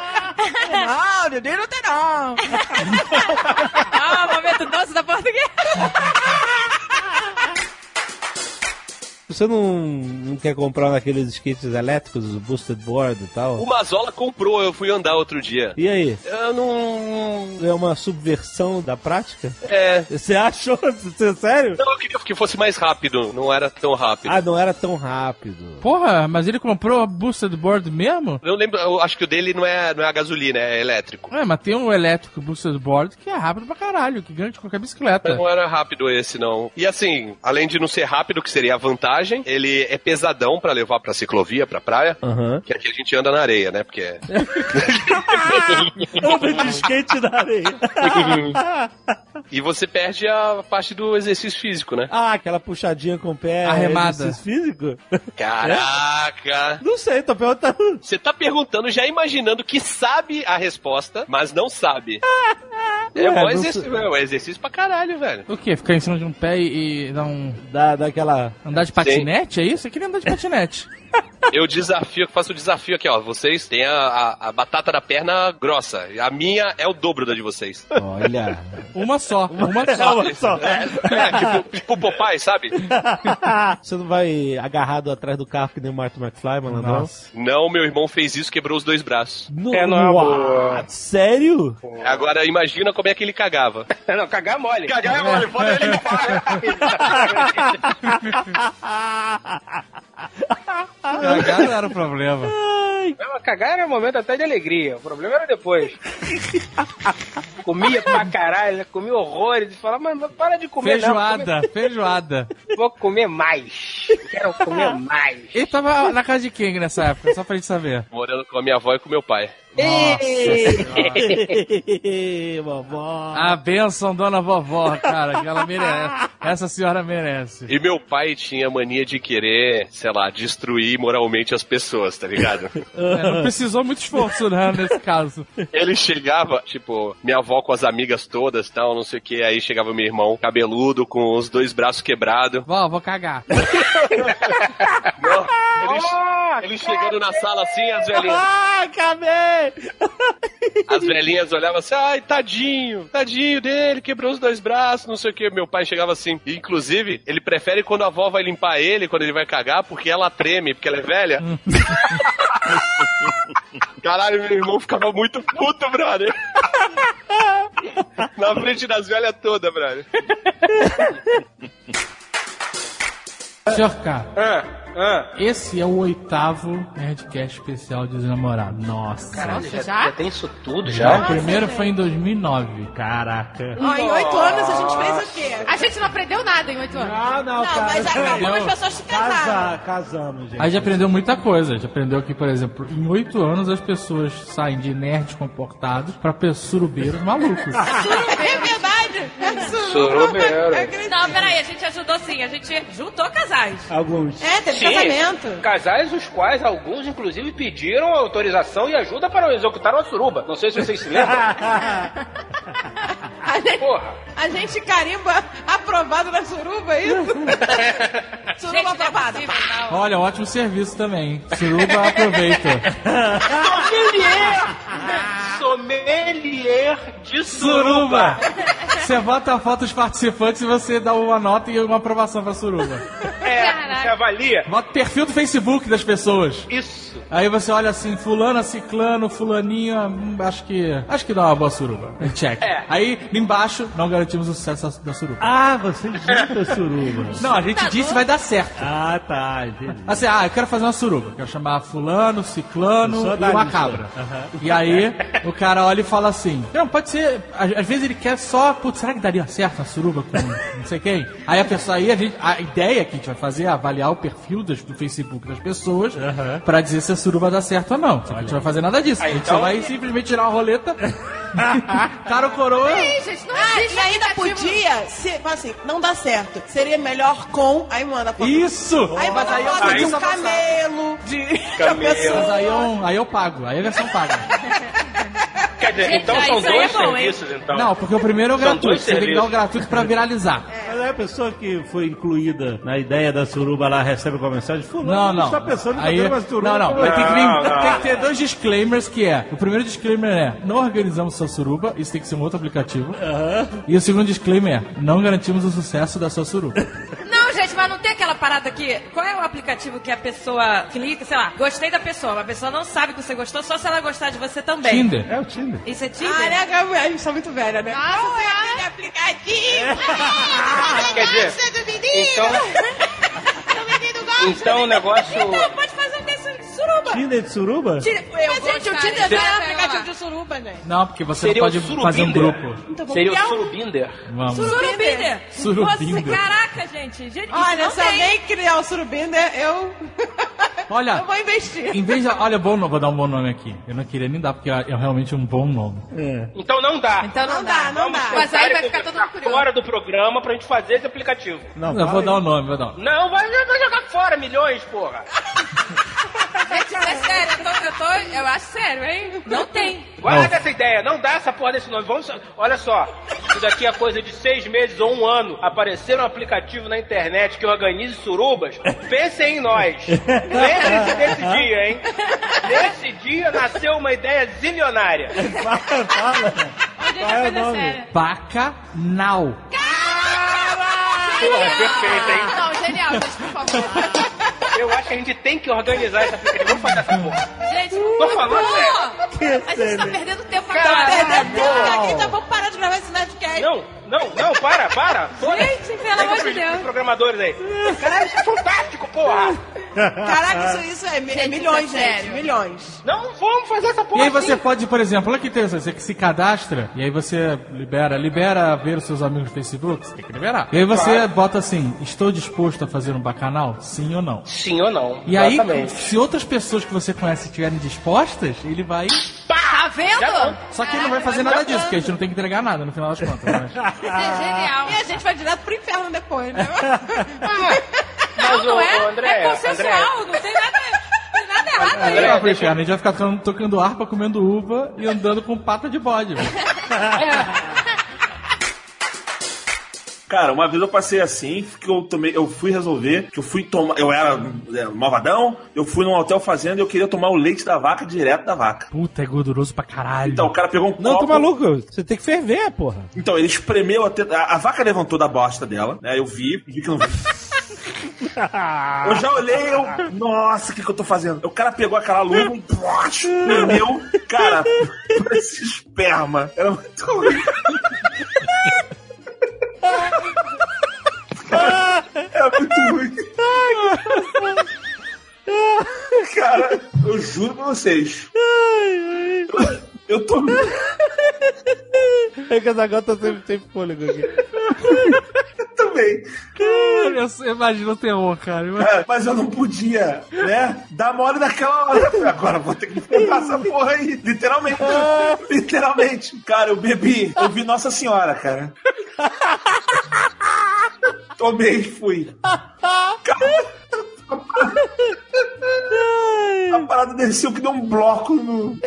não, Didinho não tem não. Ah, momento doce da portuguesa. Você não, não quer comprar naqueles skates elétricos, os boosted board e tal? O Mazola comprou, eu fui andar outro dia. E aí? Eu não. É uma subversão da prática? É. Você achou? Você, sério? Não, eu queria que fosse mais rápido, não era tão rápido. Ah, não era tão rápido. Porra, mas ele comprou a boosted board mesmo? Eu lembro, eu acho que o dele não é, não é a gasolina, é elétrico. É, mas tem um elétrico boosted board que é rápido pra caralho, que ganha de qualquer bicicleta. Mas não era rápido esse, não. E assim, além de não ser rápido, que seria a vantagem, ele é pesadão pra levar pra ciclovia, pra praia. Aham. Que aqui a gente anda na areia, né? Porque é. Anda de skate na areia. e você perde a parte do exercício físico, né? ah, aquela puxadinha com o pé. Arremada. exercício físico? Caraca! Não sei, tô perguntando. Você tá perguntando, já imaginando que sabe a resposta, mas não sabe. É Ué, bom não exercício, é um exercício pra caralho, velho. O quê? Ficar em cima de um pé e, e dar um. Dá, dá aquela. Andar de patinete, é isso? Eu queria andar de patinete. Eu desafio, faço o desafio aqui, ó. Vocês têm a, a, a batata da perna grossa. A minha é o dobro da de vocês. Olha. Uma só, uma É só. uma só. É, é, tipo, tipo Popeye, sabe? Você não vai agarrado atrás do carro que nem o Martin McFly, mano? Não. Nossa. Não, meu irmão fez isso, quebrou os dois braços. No, É, não é boa. Sério? Agora imagina como é que ele cagava. não, cagar mole. Cagar é mole, pode ele Cagar não era o problema. Não, cagar era um momento até de alegria. O problema era depois. comia pra caralho, comia horrores. E falava, mas para de comer Feijoada, feijoada. não. Vou comer mais. Quero comer mais. Ele tava na casa de quem nessa época? Só pra gente saber. Morando com a minha avó e com meu pai. Vovó. A benção, dona vovó, cara, que ela merece. Essa senhora merece. E meu pai tinha mania de querer, sei lá, destruir moralmente as pessoas, tá ligado? É, não precisou muito esforço, né, nesse caso. Ele chegava, tipo, minha avó com as amigas todas tal, não sei o que, aí chegava meu irmão cabeludo, com os dois braços quebrados. Vó, vou cagar. Ele, ele chegando na sala assim, as velhinhas. Ah, acabei! As velhinhas olhavam assim, ai, tadinho, tadinho dele, quebrou os dois braços, não sei o que. Meu pai chegava assim. E, inclusive, ele prefere quando a avó vai limpar ele, quando ele vai cagar, porque ela treme, porque ela é velha. Caralho, meu irmão ficava muito puto, brother. Na frente das velhas todas, brother. Senhor K, Ah, ah. esse é o oitavo Nerdcast especial de namorado. Nossa. Caralho, já, já tem isso tudo Já, já? o primeiro foi em 2009. Caraca. Ó, em oito anos a gente fez o quê? A gente não aprendeu nada em oito anos. Ah, não, cara. mas algumas pessoas se casaram. Casa, casamos, gente. Aí já aprendeu muita coisa. Já aprendeu que, por exemplo, em oito anos as pessoas saem de nerds comportados pra surubeiros malucos. É verdade. Surubeiro. Não, peraí, a gente ajudou sim. A gente juntou casais. Alguns. É, teve Sim, casamento. Casais os quais alguns, inclusive, pediram autorização e ajuda para executar uma suruba. Não sei se vocês se lembram. A gente, Porra. a gente carimba aprovado na suruba, é isso? suruba aprovada. Olha, ótimo serviço também. Suruba aproveita. Sommelier de suruba. Você bota a foto dos participantes e você dá uma nota e uma aprovação pra suruba. É, você avalia. Bota o perfil do Facebook das pessoas. Isso. Aí você olha assim, fulano, ciclano, fulaninho, hum, acho que. Acho que dá uma boa suruba. Check. É. Aí, embaixo, não garantimos o sucesso da- suruba. Ah, você junta suruba. Não, a gente disse vai dar certo. Ah, tá, entendi. Assim, ah, eu quero fazer uma suruba. Quero chamar fulano, ciclano e uma cabra. Aham. E aí, o cara olha e fala assim: Não, pode ser. Às, às vezes ele quer só. Putz, será que daria certo uma suruba com não sei quem? Aí a pessoa aí, a, gente, a ideia que a gente vai fazer é avaliar o perfil das- do Facebook das pessoas pra dizer se a suruba dá certo ou não. A gente não vai fazer nada disso. a gente só então- vai simplesmente tirar uma roleta. cara ou coroa. Ih, gente, não Ah, existe e ainda aplicativo. podia, se, assim, não dá certo. Seria melhor com, aí manda foto. Isso! Aí bota aí foto de aí um só- camelo, de Camelo. Mas aí eu, aí eu pago. Aí a versão paga. Quer dizer, então ah, são dois é bom, serviços, então. Não, porque o primeiro é o São gratuito. Você tem que dar o gratuito pra viralizar. Mas aí a pessoa que foi incluída na ideia da suruba lá recebe uma mensagem, fulano, Não, não. está pensando em Aí, fazer uma suruba. não, não. Mas tem que, vir- Não, não. tem que ter dois disclaimers que é. O primeiro disclaimer é não organizamos sua suruba, isso tem que ser um outro aplicativo. E o segundo disclaimer é não garantimos o sucesso da sua suruba. Mas não tem aquela parada aqui. Qual é o aplicativo que a pessoa clica, sei lá, gostei da pessoa, mas a pessoa não sabe que você gostou, só se ela gostar de você também. Tinder. É o Tinder. Isso é Tinder? Ah, né, Gabriel? A gente tá muito velha, né? Nossa, Não é aquele aplicativo. Quer dizer, então, então o negócio. Não, pode fazer um desse de suruba. Tinder de suruba? Tira- Mas, gente, o Tinder não é um aplicativo de suruba, gente. Não, porque você Seria não o pode Surubinder. fazer um grupo. Então Seria o Surubinder. Vamos. Surubinder. Surubinder. Nossa, caraca, gente. gente Olha, não se alguém criar o Surubinder, eu... Olha, eu vou investir. em vez de. Olha, bom, vou dar um bom nome aqui. Eu não queria nem dar, porque é realmente um bom nome. Então não dá. Então não, Não dá, não dá. Mas aí vai ficar todo mundo curioso. fora do programa pra gente fazer esse aplicativo. Não, Eu vou dar um nome, vou dar um. Não, vai, vai jogar fora milhões, porra. Gente, isso é sério. Eu, tô, eu, tô, eu acho sério, hein? Não tem. Guarda essa ideia, não dá essa porra desse nome. Vamos, olha só, se daqui a coisa de seis meses ou um ano aparecer um aplicativo na internet que organize surubas, pensem em nós. Lembre-se desse dia, hein? Nesse dia nasceu uma ideia zilionária. Fala. Onde Qual é o nome? Bacanal. Porra, perfeito, hein? Não, genial, gente, por favor. Eu acho que a gente tem que organizar esse aplicativo. Vamos fazer essa porra. Gente, Tô falando sério. A gente tá perdendo tempo Caralho. agora. Perdendo tempo aqui, então vamos parar de gravar esse Nerdcast. Não, não, não, para, para. Gente, pelo amor de Deus. pros programadores aí. Caralho, isso é fantástico, porra. Caraca, isso, isso é, é Gente, milhões, isso é gente. sério. Milhões. Não vamos fazer essa E porra aí você assim. pode, por exemplo, olha que interessante, você que se cadastra, e aí você libera, libera ver os seus amigos no Facebook, você tem que liberar. E aí você Claro. bota assim, estou disposto a fazer um bacanal? Sim ou não? Sim ou não? E aí, Exatamente. se outras pessoas que você conhece estiverem dispostas, ele vai. Tá vendo? Já não. Só que ele não vai fazer nada disso, porque a gente não tem que entregar nada no final das contas. Mas... Isso é genial. E a gente vai direto pro inferno depois, né? Mas, Não ô, é? ô, André, é consensual, não tem nada, tem nada errado Aí pro inferno, a gente vai ficar tocando, harpa, comendo uva e andando com pata de bode. velho. Cara, uma vez eu passei assim, que eu tomei, eu fui resolver, que eu fui tomar, eu era é, malvadão, eu fui num hotel fazenda e eu queria tomar o leite da vaca direto da vaca. Puta, é gorduroso pra caralho. Então o cara pegou um Não, copo. tô maluco. Você tem que ferver, porra. Então ele espremeu até a, a vaca levantou da bosta dela, né? Eu vi, vi que não Eu já olhei, eu. Nossa, o que, que eu tô fazendo? O cara pegou aquela luva e. Meu, cara, parecia esperma. Era muito ruim. Era muito ruim. Cara, eu juro pra vocês. Eu, eu tô. É que essa gota sempre tem fôlego aqui. Também. Eu, eu imagino o terror, cara. É, mas eu não podia, né? Dar mole naquela hora. Agora vou ter que pegar essa porra aí. Literalmente. Literalmente. Cara, eu bebi. Eu vi Nossa Senhora, cara. Tomei e fui. Cara, a parada desceu que deu um bloco no.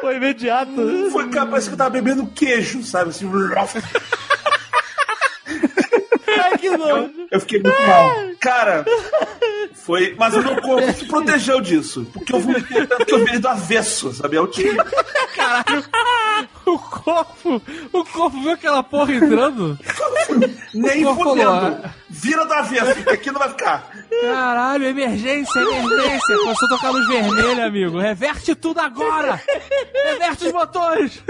Foi imediato. Foi, cara, parece que eu tava bebendo queijo, sabe? Assim. Que nojo. Eu fiquei muito mal. Cara, foi. Mas o meu corpo se protegeu disso. Porque eu vomitei tanto que eu virei do avesso, sabe? Eu tinha. Caralho. O corpo. O corpo viu aquela porra entrando? Nem fudendo. falou, Vira do avesso, porque aqui não vai ficar. Caralho, emergência, emergência. Começou a tocar luz vermelha, amigo. Reverte tudo agora. Reverte os motores.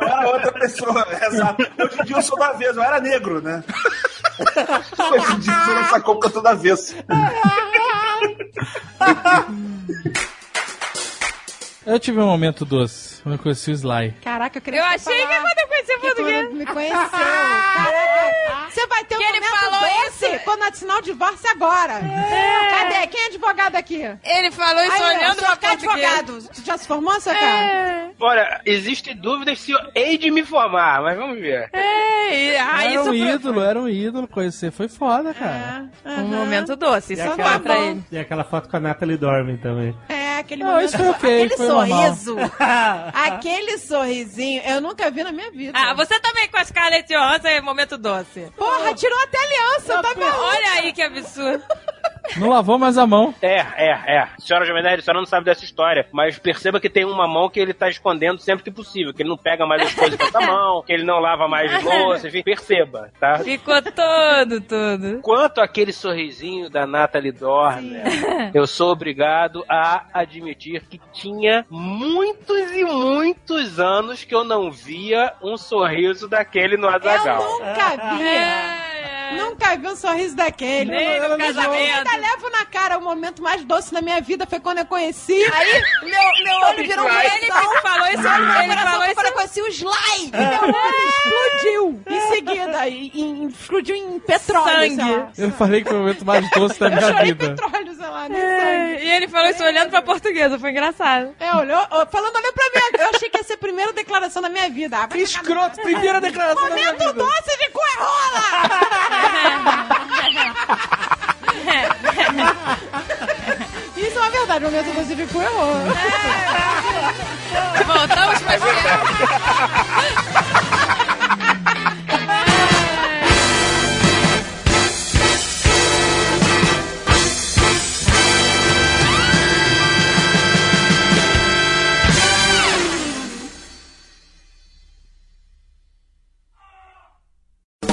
Eu era outra pessoa, exato. Hoje em dia eu sou do avesso, eu era negro, né? Hoje em dia você do avesso. Eu tive um momento doce quando eu conheci o Sly. Caraca, eu queria Eu achei que quando eu conheci o português. quando me conheceu. Caraca, você vai ter um Que ele momento falou doce isso? quando assinar o divórcio agora. Cadê? Quem é advogado aqui? Ele falou isso Aí, olhando pra português. advogado. Tu já se formou, seu cara? É. Olha, existem dúvidas se eu hei de me formar, mas vamos ver. É, ah, era isso um foi- ídolo, era um ídolo. Conhecer foi foda, cara. Um momento doce, isso E foi aquela, pra ele. e aquela foto com a Natalie Dorme também. É, aquele Não, momento. isso foi ok, aquele foi. Sorriso. aquele sorrisinho, eu nunca vi na minha vida. Ah, você também com a Scarlett Johansson é momento doce. Porra, tirou até aliança, tá vendo? Olha aí que absurdo. Não lavou mais a mão. É, é, é. Senhora Jovem Nerd, a senhora não sabe dessa história, mas perceba que tem uma mão que ele tá escondendo sempre que possível, que ele não pega mais as coisas com essa mão, que ele não lava mais louça, enfim, perceba, tá? Ficou todo, todo. Quanto àquele sorrisinho da Natalie Dorner, eu sou obrigado a admitir que tinha muitos e muitos anos que eu não via um sorriso daquele no Azagal. Eu nunca vi. Nunca vi um sorriso daquele. Nem no Eu casamento. Ainda levo na cara o momento mais doce da minha vida foi quando eu conheci. Aí, meu, meu olho virou um Ele falou isso, ele falou isso. quando eu conheci o Sly. E meu olho explodiu em seguida. E, e- explodiu em petróleo, Sangue. Eu falei que foi o momento mais doce da Eu minha chorei vida. petróleo, sei lá, É, e ele falou isso olhando pra portuguesa, foi engraçado. É, olhou, falando, olhou pra mim. Eu achei que ia ser a primeira declaração da minha vida. Ah, escroto, primeira declaração da minha Momento vida. doce de cu é rola! Isso é uma verdade, o momento doce de cu é rola. Voltamos pra